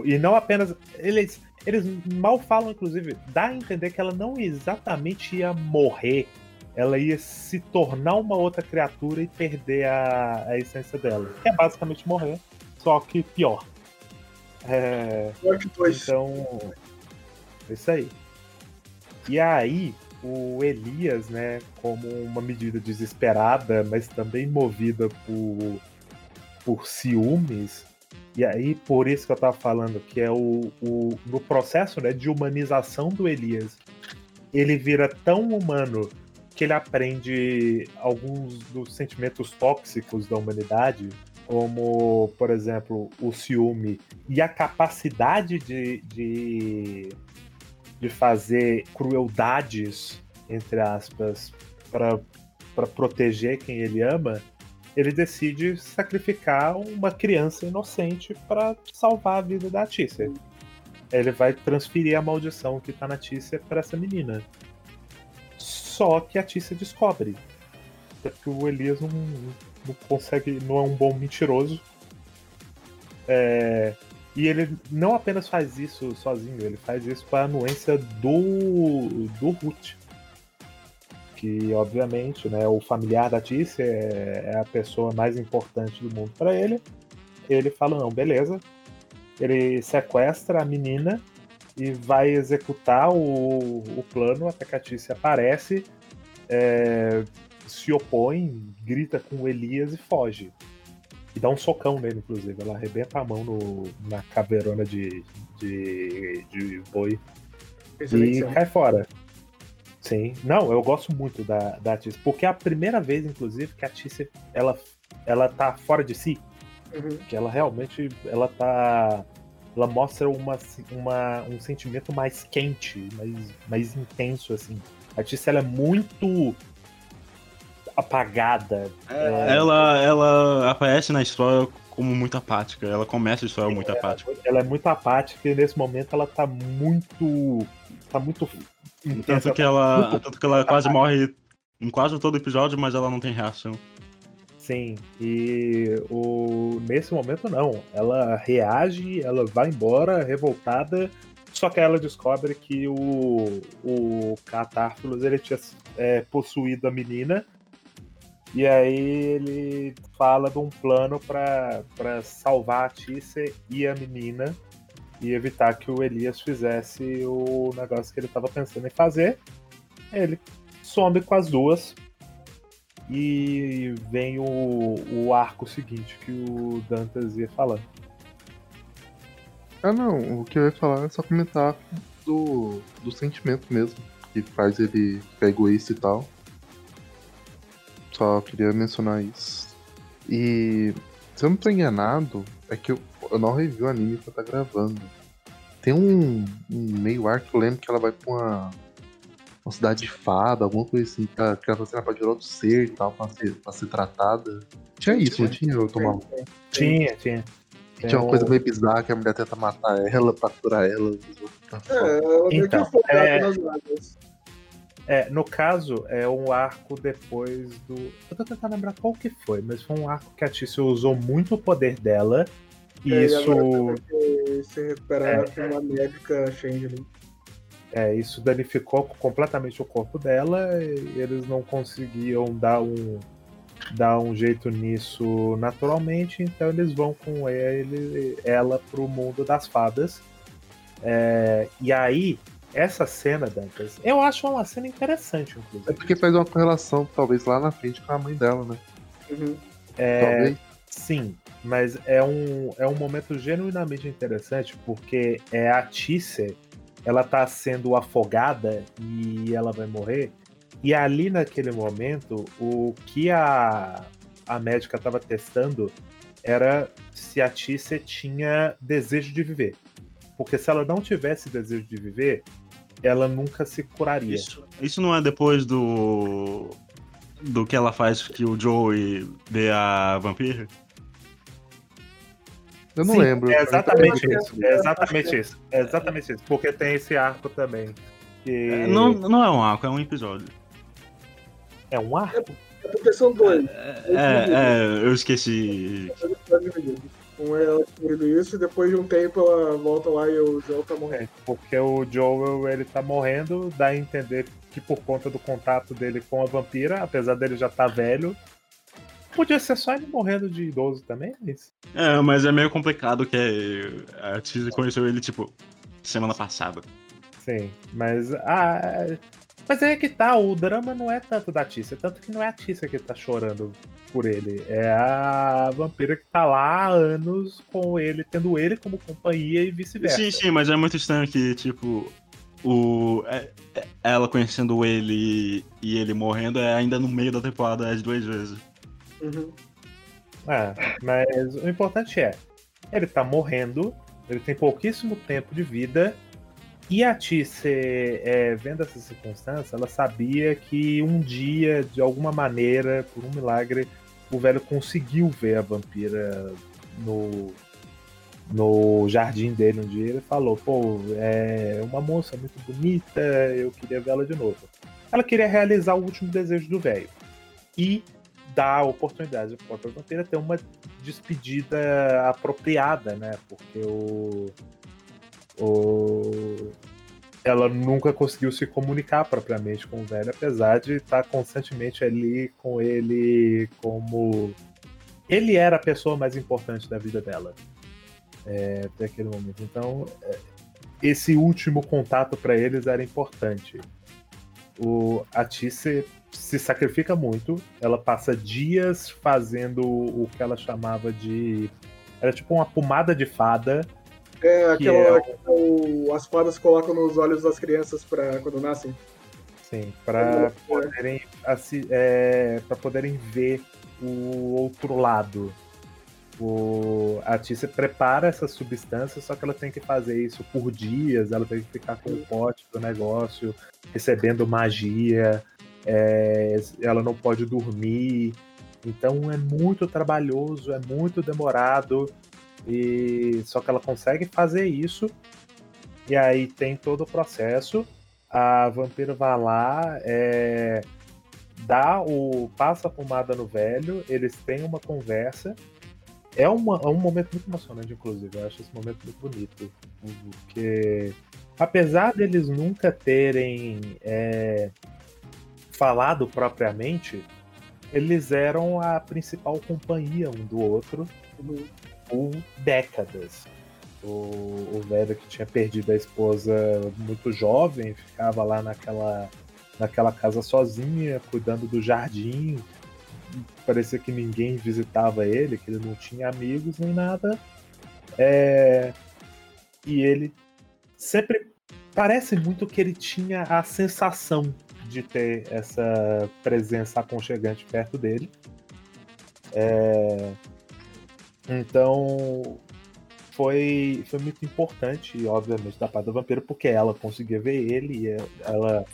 E não apenas. Eles, eles mal falam, inclusive, dá a entender que ela não exatamente ia morrer. Ela ia se tornar uma outra criatura e perder a, a essência dela. Que é basicamente morrer, só que pior. É, então. é Isso aí. E aí, o Elias, né, como uma medida desesperada, mas também movida por, por ciúmes, e aí por isso que eu tava falando, que é o, o no processo né, de humanização do Elias, ele vira tão humano que ele aprende alguns dos sentimentos tóxicos da humanidade, como, por exemplo, o ciúme e a capacidade de, de, de fazer crueldades, entre aspas, para proteger quem ele ama, ele decide sacrificar uma criança inocente para salvar a vida da Tícia. Ele vai transferir a maldição que tá na Tícia para essa menina. Só que a Tícia descobre. Porque o Elias não, não consegue, não é um bom mentiroso. É, e ele não apenas faz isso sozinho, ele faz isso com a anuência do, do Ruth. Que, obviamente, né, o familiar da Tícia é, é a pessoa mais importante do mundo para ele. Ele fala: não, beleza. Ele sequestra a menina e vai executar o, o plano até que a Tícia aparece, é, se opõe, grita com o Elias e foge. E dá um socão nele, inclusive. Ela arrebenta a mão no, na caveirona de, de, de boi Excelente e cai fora. Sim. Não, eu gosto muito da, da Tícia. Porque é a primeira vez, inclusive, que a Tícia ela, ela tá fora de si. Uhum. Que ela realmente ela tá. Ela mostra uma, uma, um sentimento mais quente, mais, mais intenso, assim. A Tícia ela é muito apagada. É, Ela, ela aparece na história como muito apática. Ela começa a história muito apática. ela é muito apática e nesse momento ela tá muito. tá muito. Tanto que ela, tanto que ela quase morre em quase todo episódio, mas ela não tem reação. Sim, e o... nesse momento não. Ela reage, ela vai embora revoltada, só que ela descobre que o, o Catárfilos ele tinha é, possuído a menina, e aí ele fala de um plano para salvar a Tícia e a menina e evitar que o Elias fizesse o negócio que ele estava pensando em fazer. Ele some com as duas. E vem o, o arco seguinte que o Dantas ia falando. Ah não, o que eu ia falar é só comentar do, do sentimento mesmo, que faz ele ficar egoísta e tal. Só queria mencionar isso. E se eu não tô enganado, é que eu, eu não revi o anime que eu tá gravando. Tem um, um meio arco que eu lembro que ela vai pra uma, uma cidade de fada, alguma coisa assim, que ela, que ela, ela pode virar outro ser e tal, pra ser, pra ser tratada. Tinha isso, não tinha? Eu tomava. Tinha, tinha. Que tinha uma Tem coisa meio bizarra que a mulher tenta matar ela pra curar ela. É, ela Então, é- nas águas. É, no caso, é um arco depois do. Eu tô tentando lembrar qual que foi, mas foi um arco que a Tícia usou muito o poder dela. E É, isso. tem que se recuperar É. com uma médica Changeling. É, isso danificou completamente o corpo dela e eles não conseguiam dar um, dar um jeito nisso naturalmente, então eles vão com ele, ela pro mundo das fadas. É, e aí, essa cena, Dantas, eu acho uma cena interessante, É inclusive. porque faz uma correlação, talvez, lá na frente com a mãe dela, né? Uhum. É, Talvez. Sim, mas é um, é um momento genuinamente interessante porque é a Tícia, ela tá sendo afogada e ela vai morrer. E ali naquele momento, o que a, a médica estava testando era se a Tícia tinha desejo de viver. Porque se ela não tivesse desejo de viver, ela nunca se curaria. Isso, isso não é depois do. do que ela faz que o Joey vê a vampira? Eu não Sim, lembro. É exatamente isso. É exatamente isso. É exatamente isso. Porque tem esse arco também. Que É, Não, não é um arco, é um episódio. é um arco? É porque são dois. É, é, eu esqueci. Um é ela descobrindo isso e depois de um tempo ela volta lá e o Joel tá morrendo. É, porque o Joel ele tá morrendo, dá a entender que por conta do contato dele com a vampira, apesar dele já estar velho, podia ser só ele morrendo de idoso também, mas. É, mas é meio complicado que a Tisa conheceu ele, tipo, semana passada. Sim, mas. Ah, mas é que tá, o drama não é tanto da Tícia, tanto que não é a Tícia que tá chorando por ele. É a vampira que tá lá há anos com ele, tendo ele como companhia e vice-versa. Sim, sim, mas é muito estranho que, tipo, o. é- é- ela conhecendo ele e ele morrendo é ainda no meio da temporada as duas vezes. Uhum. É, mas o importante é, ele tá morrendo, ele tem pouquíssimo tempo de vida, e a Tice, é, vendo essa circunstância, ela sabia que um dia, de alguma maneira, por um milagre, o velho conseguiu ver a vampira no, no jardim dele um dia. Ele falou: pô, é uma moça muito bonita, eu queria vê-la de novo. Ela queria realizar o último desejo do velho. E dar a oportunidade para a vampira ter uma despedida apropriada, né? Porque o, o ela nunca conseguiu se comunicar propriamente com o velho, apesar de estar constantemente ali com ele como ele era a pessoa mais importante da vida dela é, até aquele momento. Então, é, esse último contato para eles era importante. O, a Tice se sacrifica muito, ela passa dias fazendo o que ela chamava de. Era tipo uma pomada de fada. É Que aquela é que o- as fadas colocam nos olhos das crianças pra, quando nascem. Sim, para poderem, assi- é, pra poderem ver o outro lado. O, a Tícia prepara essa substância, só que ela tem que fazer isso por dias, ela tem que ficar com o pote do negócio, recebendo magia, é, ela não pode dormir. Então é muito trabalhoso, é muito demorado, e só que ela consegue fazer isso. E aí tem todo o processo a vampira vai lá, é, dá o. passa a pomada no velho, eles têm uma conversa. É, uma, é um momento muito emocionante, inclusive. Eu acho esse momento muito bonito. Porque apesar deles nunca terem é, falado propriamente, eles eram a principal companhia um do outro por décadas. O, o velho que tinha perdido a esposa muito jovem ficava lá naquela, naquela casa sozinha, cuidando do jardim. Parecia que ninguém visitava ele, que ele não tinha amigos nem nada. É, e ele sempre parece muito que ele tinha a sensação de ter essa presença aconchegante perto dele. É, então foi, foi muito importante, obviamente, da parte da vampira, porque ela conseguia ver ele e ela,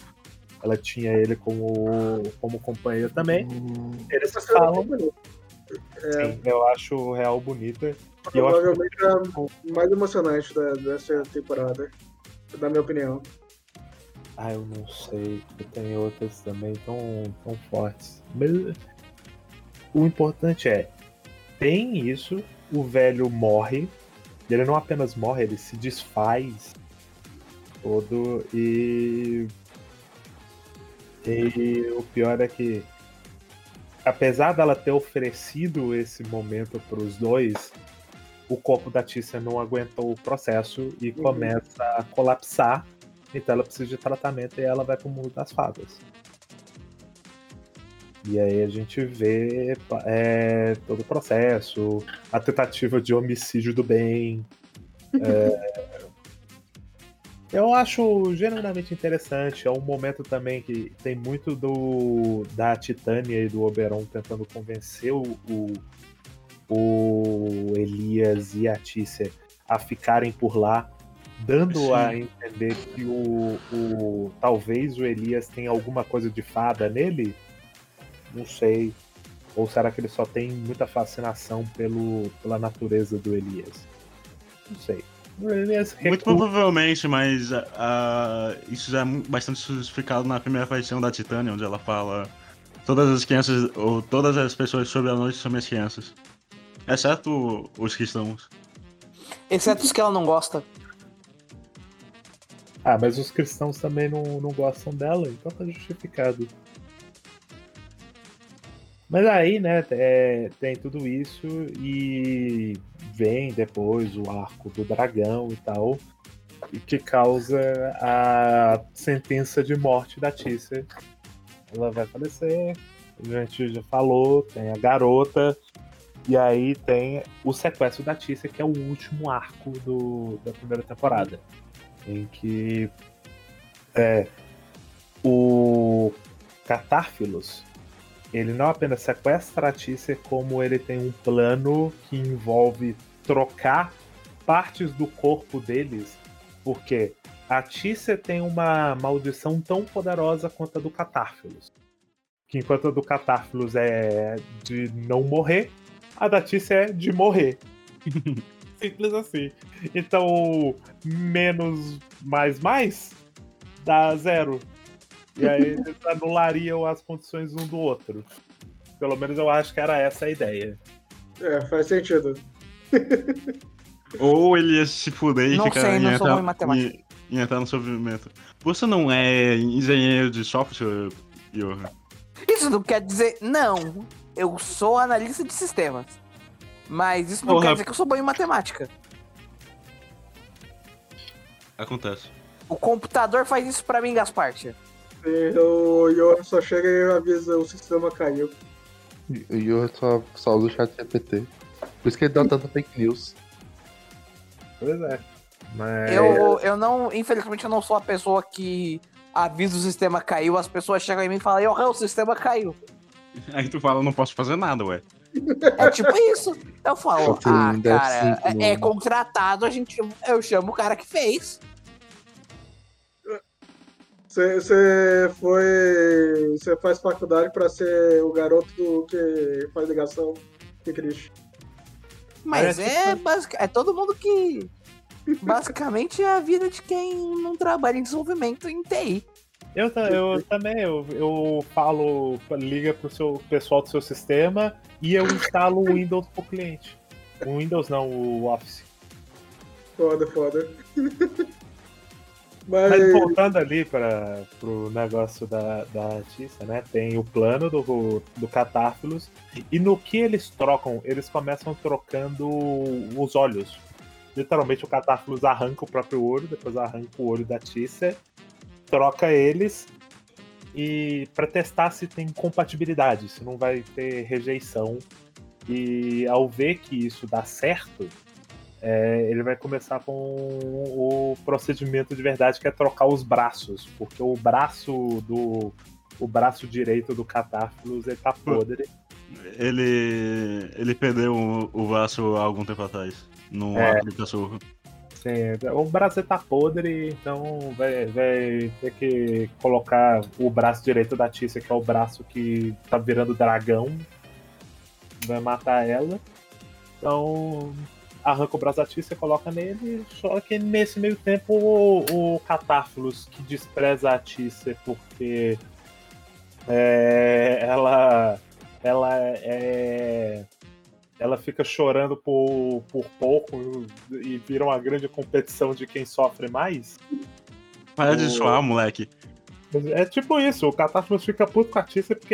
ela tinha ele como, como companheiro também. Eles Essa cena é falam. bonita. Sim, eu acho real bonita. E eu acho Provavelmente é a mais emocionante da- dessa temporada, na minha opinião. Ah, eu não sei. Tem outras também tão, tão fortes. Mas o importante é, tem isso, o velho morre. e Ele não apenas morre, ele se desfaz todo e. E o pior é que, apesar dela ter oferecido esse momento para os dois, o corpo da Tícia não aguentou o processo e Uhum. começa a colapsar. Então ela precisa de tratamento e ela vai pro mundo das fadas. E aí a gente vê é, todo o processo, a tentativa de homicídio do bem. É, eu acho genuinamente interessante. É um momento também que tem muito do da Titânia e do Oberon tentando convencer o, o, o Elias e a Tícia a ficarem por lá, dando Sim. a entender que o, o talvez o Elias tenha alguma coisa de fada nele. Não sei. Ou será que ele só tem muita fascinação pelo, pela natureza do Elias? Não sei. Elias Muito provavelmente, mas ah, isso já é bastante justificado na primeira paixão da Titânia, onde ela fala todas as crianças, ou todas as pessoas sobre a noite são minhas crianças. Exceto os cristãos. Exceto os que ela não gosta. Ah, mas os cristãos também não, não gostam dela, então tá justificado. Mas aí, né, é, tem tudo isso e vem depois o arco do dragão e tal, que causa a sentença de morte da Tícia. Ela vai falecer, a gente já falou, tem a garota, e aí tem o sequestro da Tícia, que é o último arco do, da primeira temporada em que é, o Catárfilos ele não apenas sequestra a Tícia, como ele tem um plano que envolve trocar partes do corpo deles, porque a Tícia tem uma maldição tão poderosa quanto a do Catárfilos. Que enquanto a do Catárfilos é de não morrer, a da Tícia é de morrer. Simples assim. Então, menos mais mais dá zero. E aí eles anulariam as condições um do outro. Pelo menos eu acho que era essa a ideia. É, faz sentido. Ou ele ia se fuder e Não ficar sei, e não sou entrar, bom em matemática. e- e entrar no sofrimento. Você não é engenheiro de software, Johan? Isso não quer dizer. Não. Eu sou analista de sistemas. Mas isso não Porra. quer dizer que eu sou bom em matemática. Acontece. O computador faz isso pra mim, Gaspartia. E o Johan só chega e avisa o sistema caiu. E eu só, só uso o chat GPT. Por isso que ele dá tanta fake news. Pois é. Mas. Eu, eu não. Infelizmente, eu não sou a pessoa que avisa o sistema caiu. As pessoas chegam em mim e falam: Eu, o sistema caiu. Aí tu fala, não posso fazer nada, ué. É tipo isso. Eu falo: Ah, cara, F5 no- é contratado, a gente, eu chamo o cara que fez. Você foi. Você faz faculdade pra ser o garoto do que faz ligação. Que triste. Mas Parece é, basic, é todo mundo que. Basicamente é a vida de quem não trabalha em desenvolvimento em TI. Eu, eu também, eu, eu falo, liga pro seu pessoal do seu sistema e eu instalo o Windows pro cliente. O Windows não, o Office. Foda, foda. Mas, Mas voltando ali para pro negócio da, da Tícia, né? Tem o plano do, do Catárfilos. E no que eles trocam, eles começam trocando os olhos. Literalmente o Catárfilos arranca o próprio olho, depois arranca o olho da Tícia, troca eles e para testar se tem compatibilidade, se não vai ter rejeição. E ao ver que isso dá certo, é, ele vai começar com o procedimento de verdade, que é trocar os braços, porque o braço do o braço direito do Catárfilos ele tá podre. Ele. ele perdeu o, o braço há algum tempo atrás. Num É. ato de cachorro. Sim, o braço tá podre, então vai, vai ter que colocar o braço direito da Tícia, que é o braço que tá virando dragão. vai matar ela. Então arranca o braço da Tícia, coloca nele, só que nesse meio tempo o, o Catáfilos, que despreza a Tícia porque é, ela ela é ela fica chorando por, por pouco e vira uma grande competição de quem sofre mais. Para de O- zoar, moleque. É tipo isso, o Catástrofes fica puto com a Tícia porque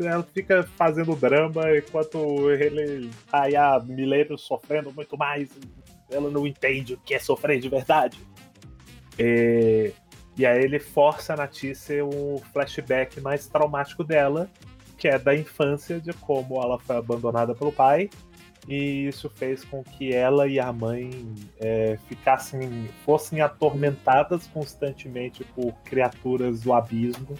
ela fica fazendo drama enquanto ele tá aí há milênios sofrendo muito mais. Ela não entende o que é sofrer de verdade. E, e aí ele força na Tícia o flashback mais traumático dela, que é da infância, de como ela foi abandonada pelo pai. E isso fez com que ela e a mãe é, ficassem, fossem atormentadas constantemente por criaturas do abismo.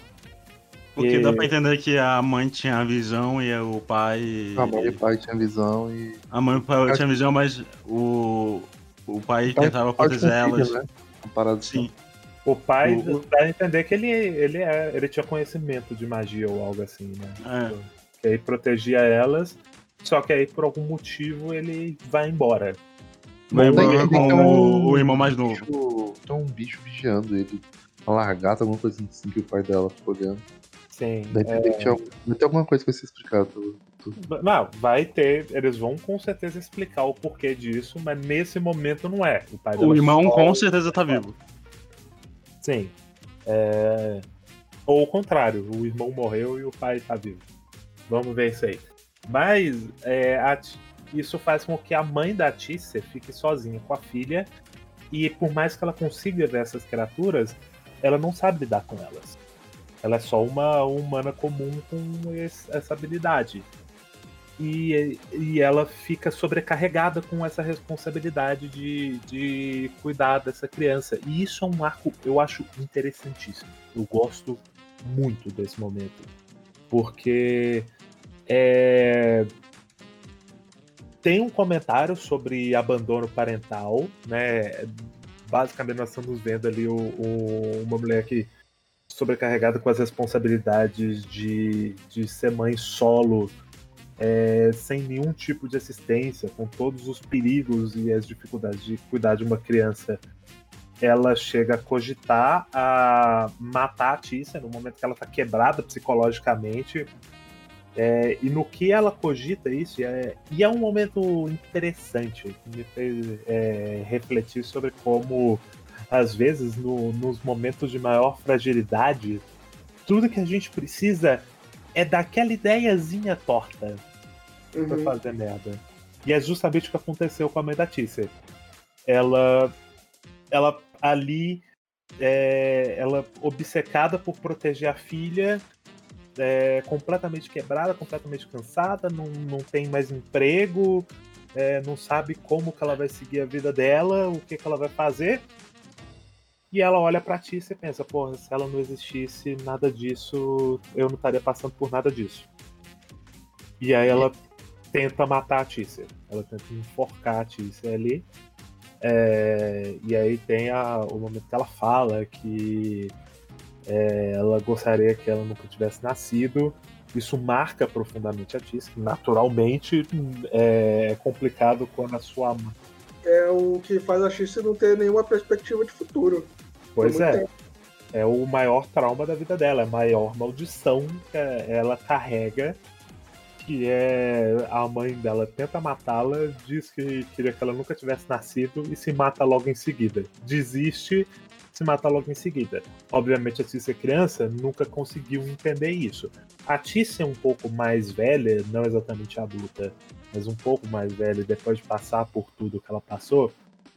Porque E- dá pra entender que a mãe tinha a visão e o pai. A mãe e o pai tinham visão e. A mãe e o pai tinha visão, mas o. O pai Pai tentava proteger com filho, elas. Né? Uma parada assim. O pai O- dá a entender que ele, ele, é, ele tinha conhecimento de magia ou algo assim, né? É. Que aí protegia elas, só que aí por algum motivo ele vai embora. Vai embora com o, o irmão mais novo. bicho- Tem um bicho vigiando ele. Uma largata, alguma coisa assim que o pai dela ficou olhando. Sim. Vai ter alguma coisa que vai ser explicada. Não, vai ter. Eles vão com certeza explicar o porquê disso, mas nesse momento não é. O, pai O irmão com certeza tá vivo. Sim. É... Ou o contrário, o irmão morreu e o pai tá vivo. Vamos ver isso aí. Mas é, a isso faz com que a mãe da Tícia fique sozinha com a filha. E por mais que ela consiga ver essas criaturas, ela não sabe lidar com elas. Ela é só uma humana comum com essa habilidade. E, e ela fica sobrecarregada com essa responsabilidade de, de cuidar dessa criança. E isso é um arco, eu acho interessantíssimo. Eu gosto muito desse momento. Porque é, tem um comentário sobre abandono parental, né? Basicamente nós estamos vendo ali o, o- uma mulher que sobrecarregada com as responsabilidades de, de ser mãe solo, é, sem nenhum tipo de assistência, com todos os perigos e as dificuldades de cuidar de uma criança. Ela chega a cogitar a matar a Tícia no momento que ela está quebrada psicologicamente. É, e no que ela cogita isso, é, e é um momento interessante, que me fez é, refletir sobre como, às vezes, no- nos momentos de maior fragilidade, tudo que a gente precisa é daquela ideiazinha torta pra Uhum. fazer merda. E é justamente o que aconteceu com a mãe da Tícia. Ela, ela ali, é, ela obcecada por proteger a filha, é, completamente quebrada, completamente cansada, não, não tem mais emprego, é, não sabe como que ela vai seguir a vida dela, o que, que ela vai fazer. E ela olha pra Tícia e pensa, porra, se ela não existisse, nada disso, eu não estaria passando por nada disso. E aí ela tenta matar a Tícia. Ela tenta enforcar a Tícia ali. É, e aí tem a- o momento que ela fala que é, ela gostaria que ela nunca tivesse nascido. Isso marca profundamente a Tícia. Naturalmente é, é complicado quando a sua. É o que faz a X não ter nenhuma perspectiva de futuro. Pois é. tempo. é o maior trauma da vida dela, é a maior maldição que ela carrega, que é a mãe dela tenta matá-la, diz que queria que ela nunca tivesse nascido e se mata logo em seguida. Desiste, se mata logo em seguida. Obviamente a Tícia criança nunca conseguiu entender isso. A Tícia é um pouco mais velha, não exatamente adulta, mas um pouco mais velha, depois de passar por tudo que ela passou,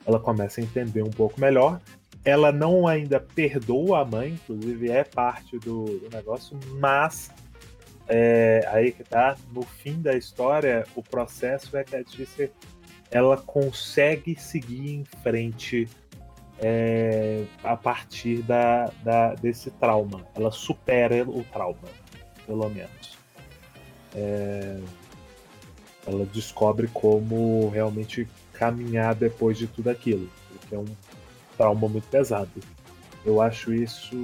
ela começa a entender um pouco melhor ela não ainda perdoa a mãe, inclusive é parte do, do negócio, mas é, aí que tá, no fim da história, o processo é que a Tícia ela consegue seguir em frente é, a partir da, da- desse trauma. Ela supera o trauma, pelo menos. É, ela descobre como realmente caminhar depois de tudo aquilo, porque é um trauma muito pesado. Eu acho isso.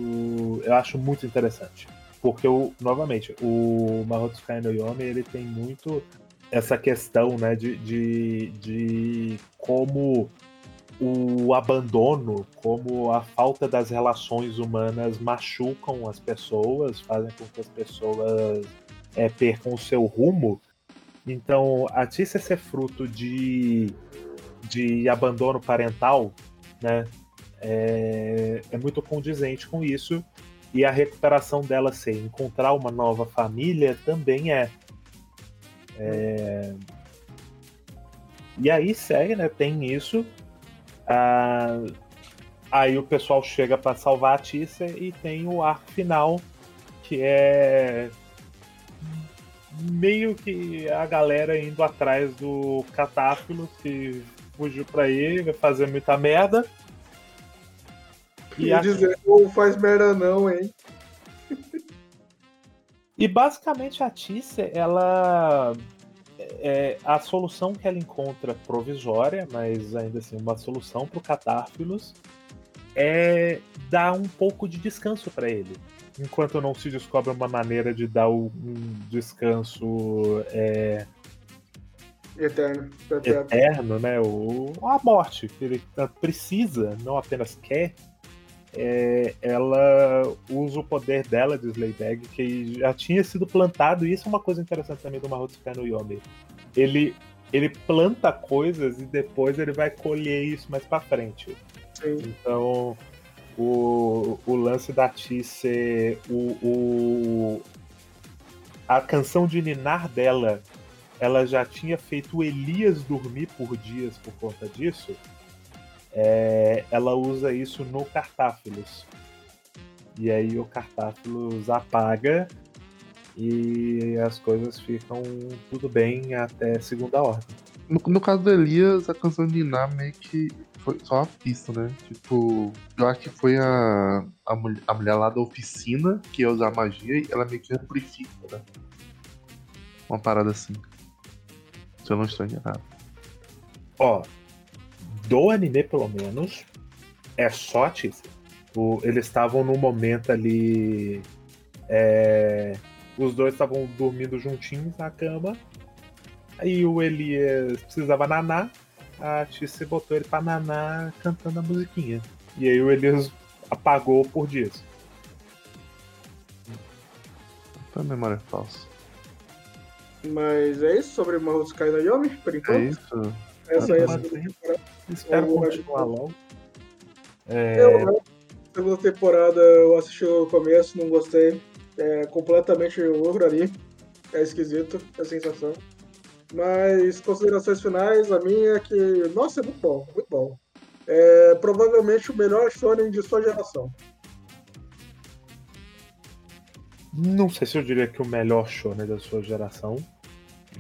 Eu acho muito interessante. Porque, eu, novamente, o Mahotsukai no Yomi ele tem muito essa questão né, de, de, de como o abandono, como a falta das relações humanas machucam as pessoas, fazem com que as pessoas é, percam o seu rumo. Então, a Tícia ser fruto de, de abandono parental, né, é, é muito condizente com isso. E a recuperação dela ser encontrar uma nova família também é. é... E aí segue, né? Tem isso. Ah, aí o pessoal chega para salvar a Tícia e tem o arco final, que é meio que a galera indo atrás do Catáfilo, que fugiu pra ele, vai fazer muita merda. E, e dizer, não faz merda não, hein? E basicamente a Tícia, ela é a solução que ela encontra provisória, mas ainda assim uma solução para o Catárfilos é dar um pouco de descanso para ele, enquanto não se descobre uma maneira de dar um descanso é, eterno, eterno, né? O, a morte que ele precisa, não apenas quer. É, ela usa o poder dela de Slaydag, que já tinha sido plantado, e isso é uma coisa interessante também do Mahotsukai no Yomi. Ele, ele planta coisas e depois ele vai colher isso mais pra frente. Sim. Então, o, o lance da Ti ser o, o, a canção de ninar dela, ela já tinha feito Elias dormir por dias por conta disso é, ela usa isso no Cartáfilos. E aí o Cartáfilos apaga e as coisas ficam tudo bem até segunda ordem. No, no caso do Elias, a canção de Iná meio que foi só uma pista, né? Tipo, eu acho que foi a, a, mulher, a mulher lá da oficina que ia usar magia e ela meio que amplifica, né? Uma parada assim. Se eu não estou enganado. Ó, do anime, pelo menos, é só Tícia. Eles estavam num momento ali. É, os dois estavam dormindo juntinhos na cama. Aí o Elias precisava naná. A Tícia botou ele pra naná cantando a musiquinha. E aí o Elias apagou por dias. A memória é falsa. Mas é isso sobre Mahotsukai no Yomi, por enquanto? É isso. Essa é a segunda temporada. Espero continuar logo. É... Eu, né, segunda temporada eu assisti o começo, não gostei. É completamente outro ali. É esquisito, é sensação. Mas considerações finais, a minha é que, nossa, é muito bom, muito bom. É provavelmente o melhor shonen de sua geração. Não sei se eu diria que o melhor shonen da sua geração.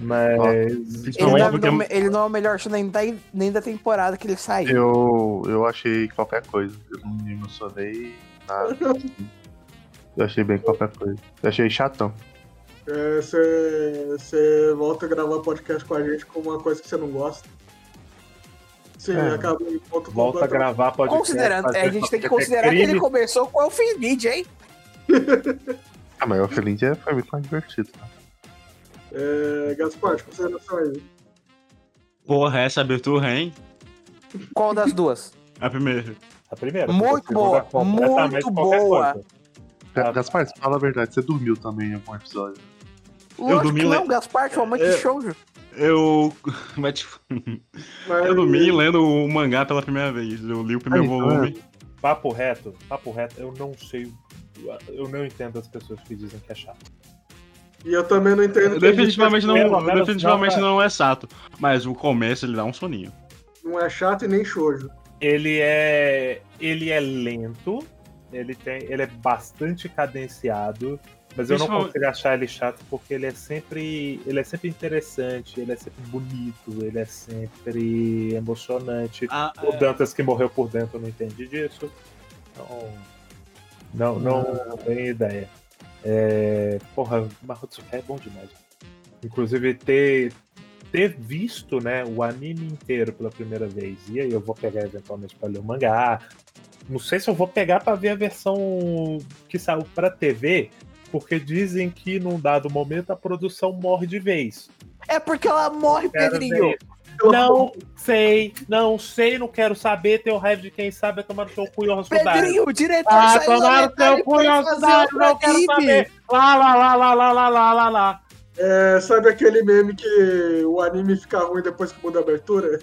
Mas. Ele não, é, porque... ele não, é o melhor nem da, nem da temporada que ele saiu. Eu, eu achei qualquer coisa. Eu não me emocionei nada. eu achei bem qualquer coisa. Eu achei chatão. Você é, volta a gravar podcast com a gente com uma coisa que você não gosta. Sim, é. acaba em ponto Volta a gravar podcast. Considerando, a gente tem que considerar que ele começou com o Elfenid, hein? ah, mas o Elfenid é, foi muito mais divertido. Né? É, Gaspar, consideração aí. Porra, essa abertura, hein? Qual das duas? A primeira. A primeira. Muito boa, muito boa. Gaspar, fala a verdade, você dormiu também em algum episódio. Lógico eu dormi não, le... Gaspar, foi uma de show. Eu. Mas, tipo... Mas... Eu dormi lendo o mangá pela primeira vez. Eu li o primeiro Aí, volume. Papo reto, papo reto, eu não sei. Eu não entendo as pessoas que dizem que é chato. E eu também não entendo. Definitivamente, não, definitivamente não é chato. Mas o começo ele dá um soninho. Não é chato e nem shoujo. Ele é. Ele é lento. Ele, tem, ele é bastante cadenciado. Mas eu não consigo achar ele chato porque ele é sempre. Ele é sempre interessante, ele é sempre bonito, ele é sempre emocionante. Ah, o é... Dantas que morreu por dentro eu não entendi disso. Então. Não, não, não tenho ideia. É, porra, Mahotsukai é bom demais. Inclusive, ter, ter visto né, o anime inteiro pela primeira vez, e aí eu vou pegar eventualmente para ler o mangá. Não sei se eu vou pegar para ver a versão que saiu para TV, porque dizem que num dado momento a produção morre de vez. É porque ela morre, Pedrinho. Não sei, não sei, não quero saber. Tenho raiva de quem sabe é tomar no seu cu e Pedrinho, o diretor Ah, tomar no seu cu e outro não quero saber. Lá, lá, lá, lá, lá, lá, lá, lá, lá. É, sabe aquele meme que o anime fica ruim depois que muda a abertura?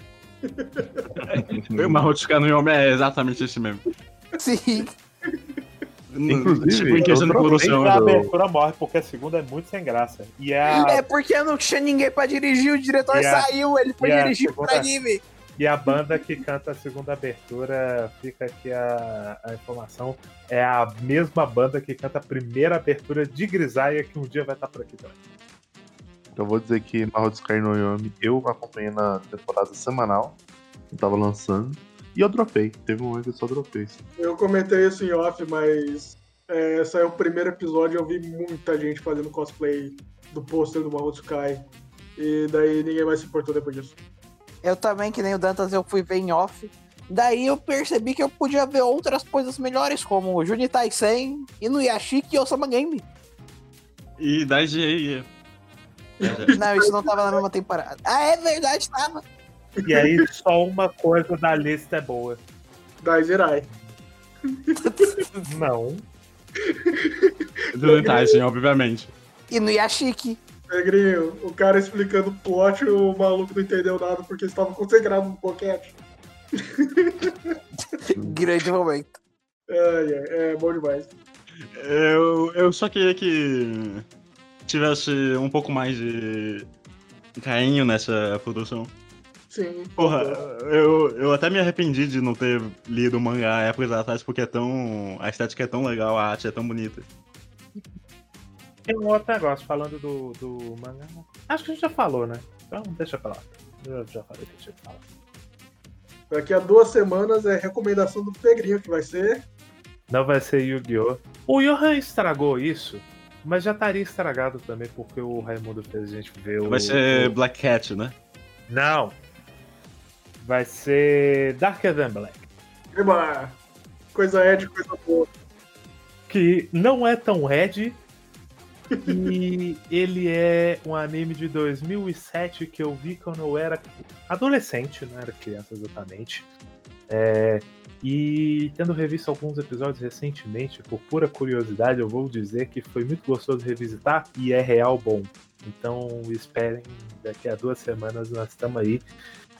O Marroto no Yomi é exatamente esse mesmo. Sim. Inclusive, tipo, em questão de eu troquei produção. A do- abertura morre, porque a segunda é muito sem graça. E a, É porque não tinha ninguém pra dirigir, o diretor a- saiu, ele foi dirigir pro segunda- anime. e a banda que canta a segunda abertura, fica aqui a, a informação, é a mesma banda que canta a primeira abertura de Grisaia, que um dia vai estar por aqui também. Eu vou dizer que Mahou Sky no Yomi eu acompanhei na temporada semanal, que tava lançando, e eu dropei. Teve um momento que eu só dropei. sim. Eu comentei isso em off, mas é, saiu o primeiro episódio e eu vi muita gente fazendo cosplay do pôster do Mahou Sky. E daí ninguém mais se importou depois disso. Eu também, que nem o Dantas, eu fui ver em off. Daí eu percebi que eu podia ver outras coisas melhores, como o Junitai 100, Inuyashiki e Osama Game. E da IGA. Não, isso não tava na mesma temporada. Ah, é verdade, tava. E aí só uma coisa da lista é boa. Da Jirai. Não. Do Tyson, obviamente. Inuyashiki. Negrinho, o cara explicando o plot, o maluco não entendeu nada porque estava concentrado no boquete. Grande momento. Ai, ai, é bom demais. Eu, eu só queria que tivesse um pouco mais de carinho nessa produção. Sim. Porra, eu, eu até me arrependi de não ter lido o mangá épocas atrás, porque é tão. A estética é tão legal, a arte é tão bonita. Tem um outro negócio falando do, do mangá. Acho que a gente já falou, né? Então deixa pra lá. Eu já falei, deixa eu falar. Daqui a duas semanas é recomendação do Pegrinho que vai ser. Não vai ser Yu-Gi-Oh! O Johan estragou isso, mas já estaria estragado também, porque o Raimundo fez a gente ver o. Vai ser Black Cat, né? Não! Vai ser Darker Than Black. Eba! Coisa de coisa boa. Que não é tão Red. e ele é um anime de 2007 que eu vi quando eu era adolescente, não era criança exatamente. É, e tendo revisto alguns episódios recentemente, por pura curiosidade, eu vou dizer que foi muito gostoso revisitar e é real bom. Então esperem, daqui a duas semanas nós estamos aí.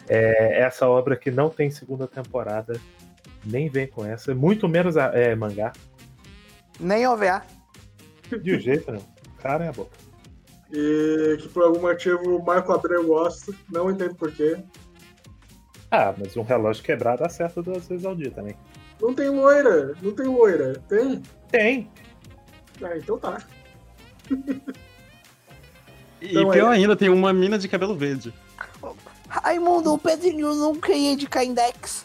É, essa obra que não tem segunda temporada, nem vem com essa, muito menos a- é, mangá. Nem OVA. De um jeito não. Cara é a boca. E que por algum motivo o Marco Abreu gosta. Não entendo porquê. Ah, mas um relógio quebrado acerta duas vezes ao dia também. Não tem loira. Não tem loira. Tem? Tem. Ah, então tá. E Não, pior é- ainda, tem uma mina de cabelo verde. Raimundo, o Pedrinho nunca ia de Kindex.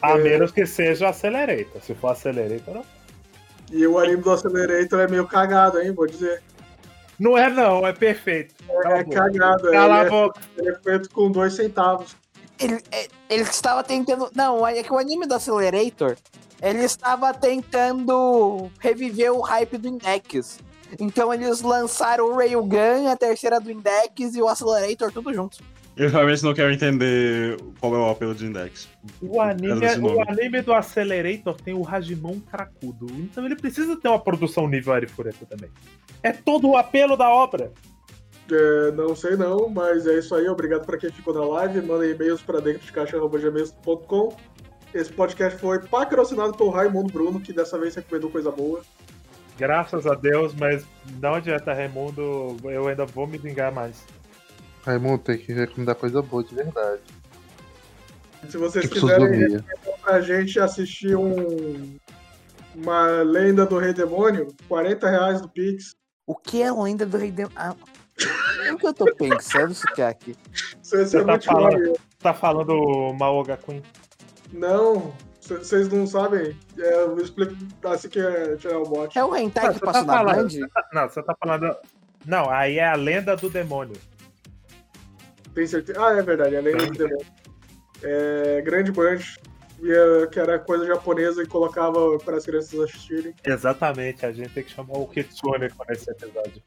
A É. menos que seja Accelerator. Se for Accelerator, não. E o anime do Accelerator é meio cagado, hein? Vou dizer. Não é não, é perfeito. É boca. cagado. Cala a é, boca. ele é feito com dois centavos. Ele, é- ele estava tentando. Não, é que o anime do Accelerator. Ele estava tentando reviver o hype do Index. Então eles lançaram o Railgun, a terceira do Index e o Accelerator tudo junto. Eu realmente não quero entender qual é o apelo de Index. O anime, nome. o anime do Accelerator tem o Hajimon cracudo. Então ele precisa ter uma produção nível Arifureta também. É todo o apelo da obra. É, não sei não, mas é isso aí. Obrigado para quem ficou na live. Mandem e-mails para dentro de caixa.gmail.com. Esse podcast foi patrocinado pelo Raimundo Bruno, que dessa vez recomendou coisa boa. Graças a Deus, mas não adianta, Raimundo. Eu ainda vou me vingar mais. Raimundo tem que recomendar coisa boa de verdade. Se vocês Tipo quiserem pra gente assistir um uma lenda do Rei Demônio, 40 reais do Pix. O que é a lenda do Rei Demônio? Ah, o que eu tô pensando isso que é aqui? Isso isso é Você tá falando-. Tá falando Maoga Queen? Não, vocês não sabem. É, eu explico assim que é tirar o bot. É o Hentai Não, que você passou tá na falando- Band? tá- Não, você tá falando. Não, aí é a lenda do demônio. Tem certeza? Ah, é verdade, é a lenda do demônio. É, grande Band, via- que era coisa japonesa e colocava para as crianças assistirem. Exatamente, a gente tem que chamar o Kitsune nesse episódio.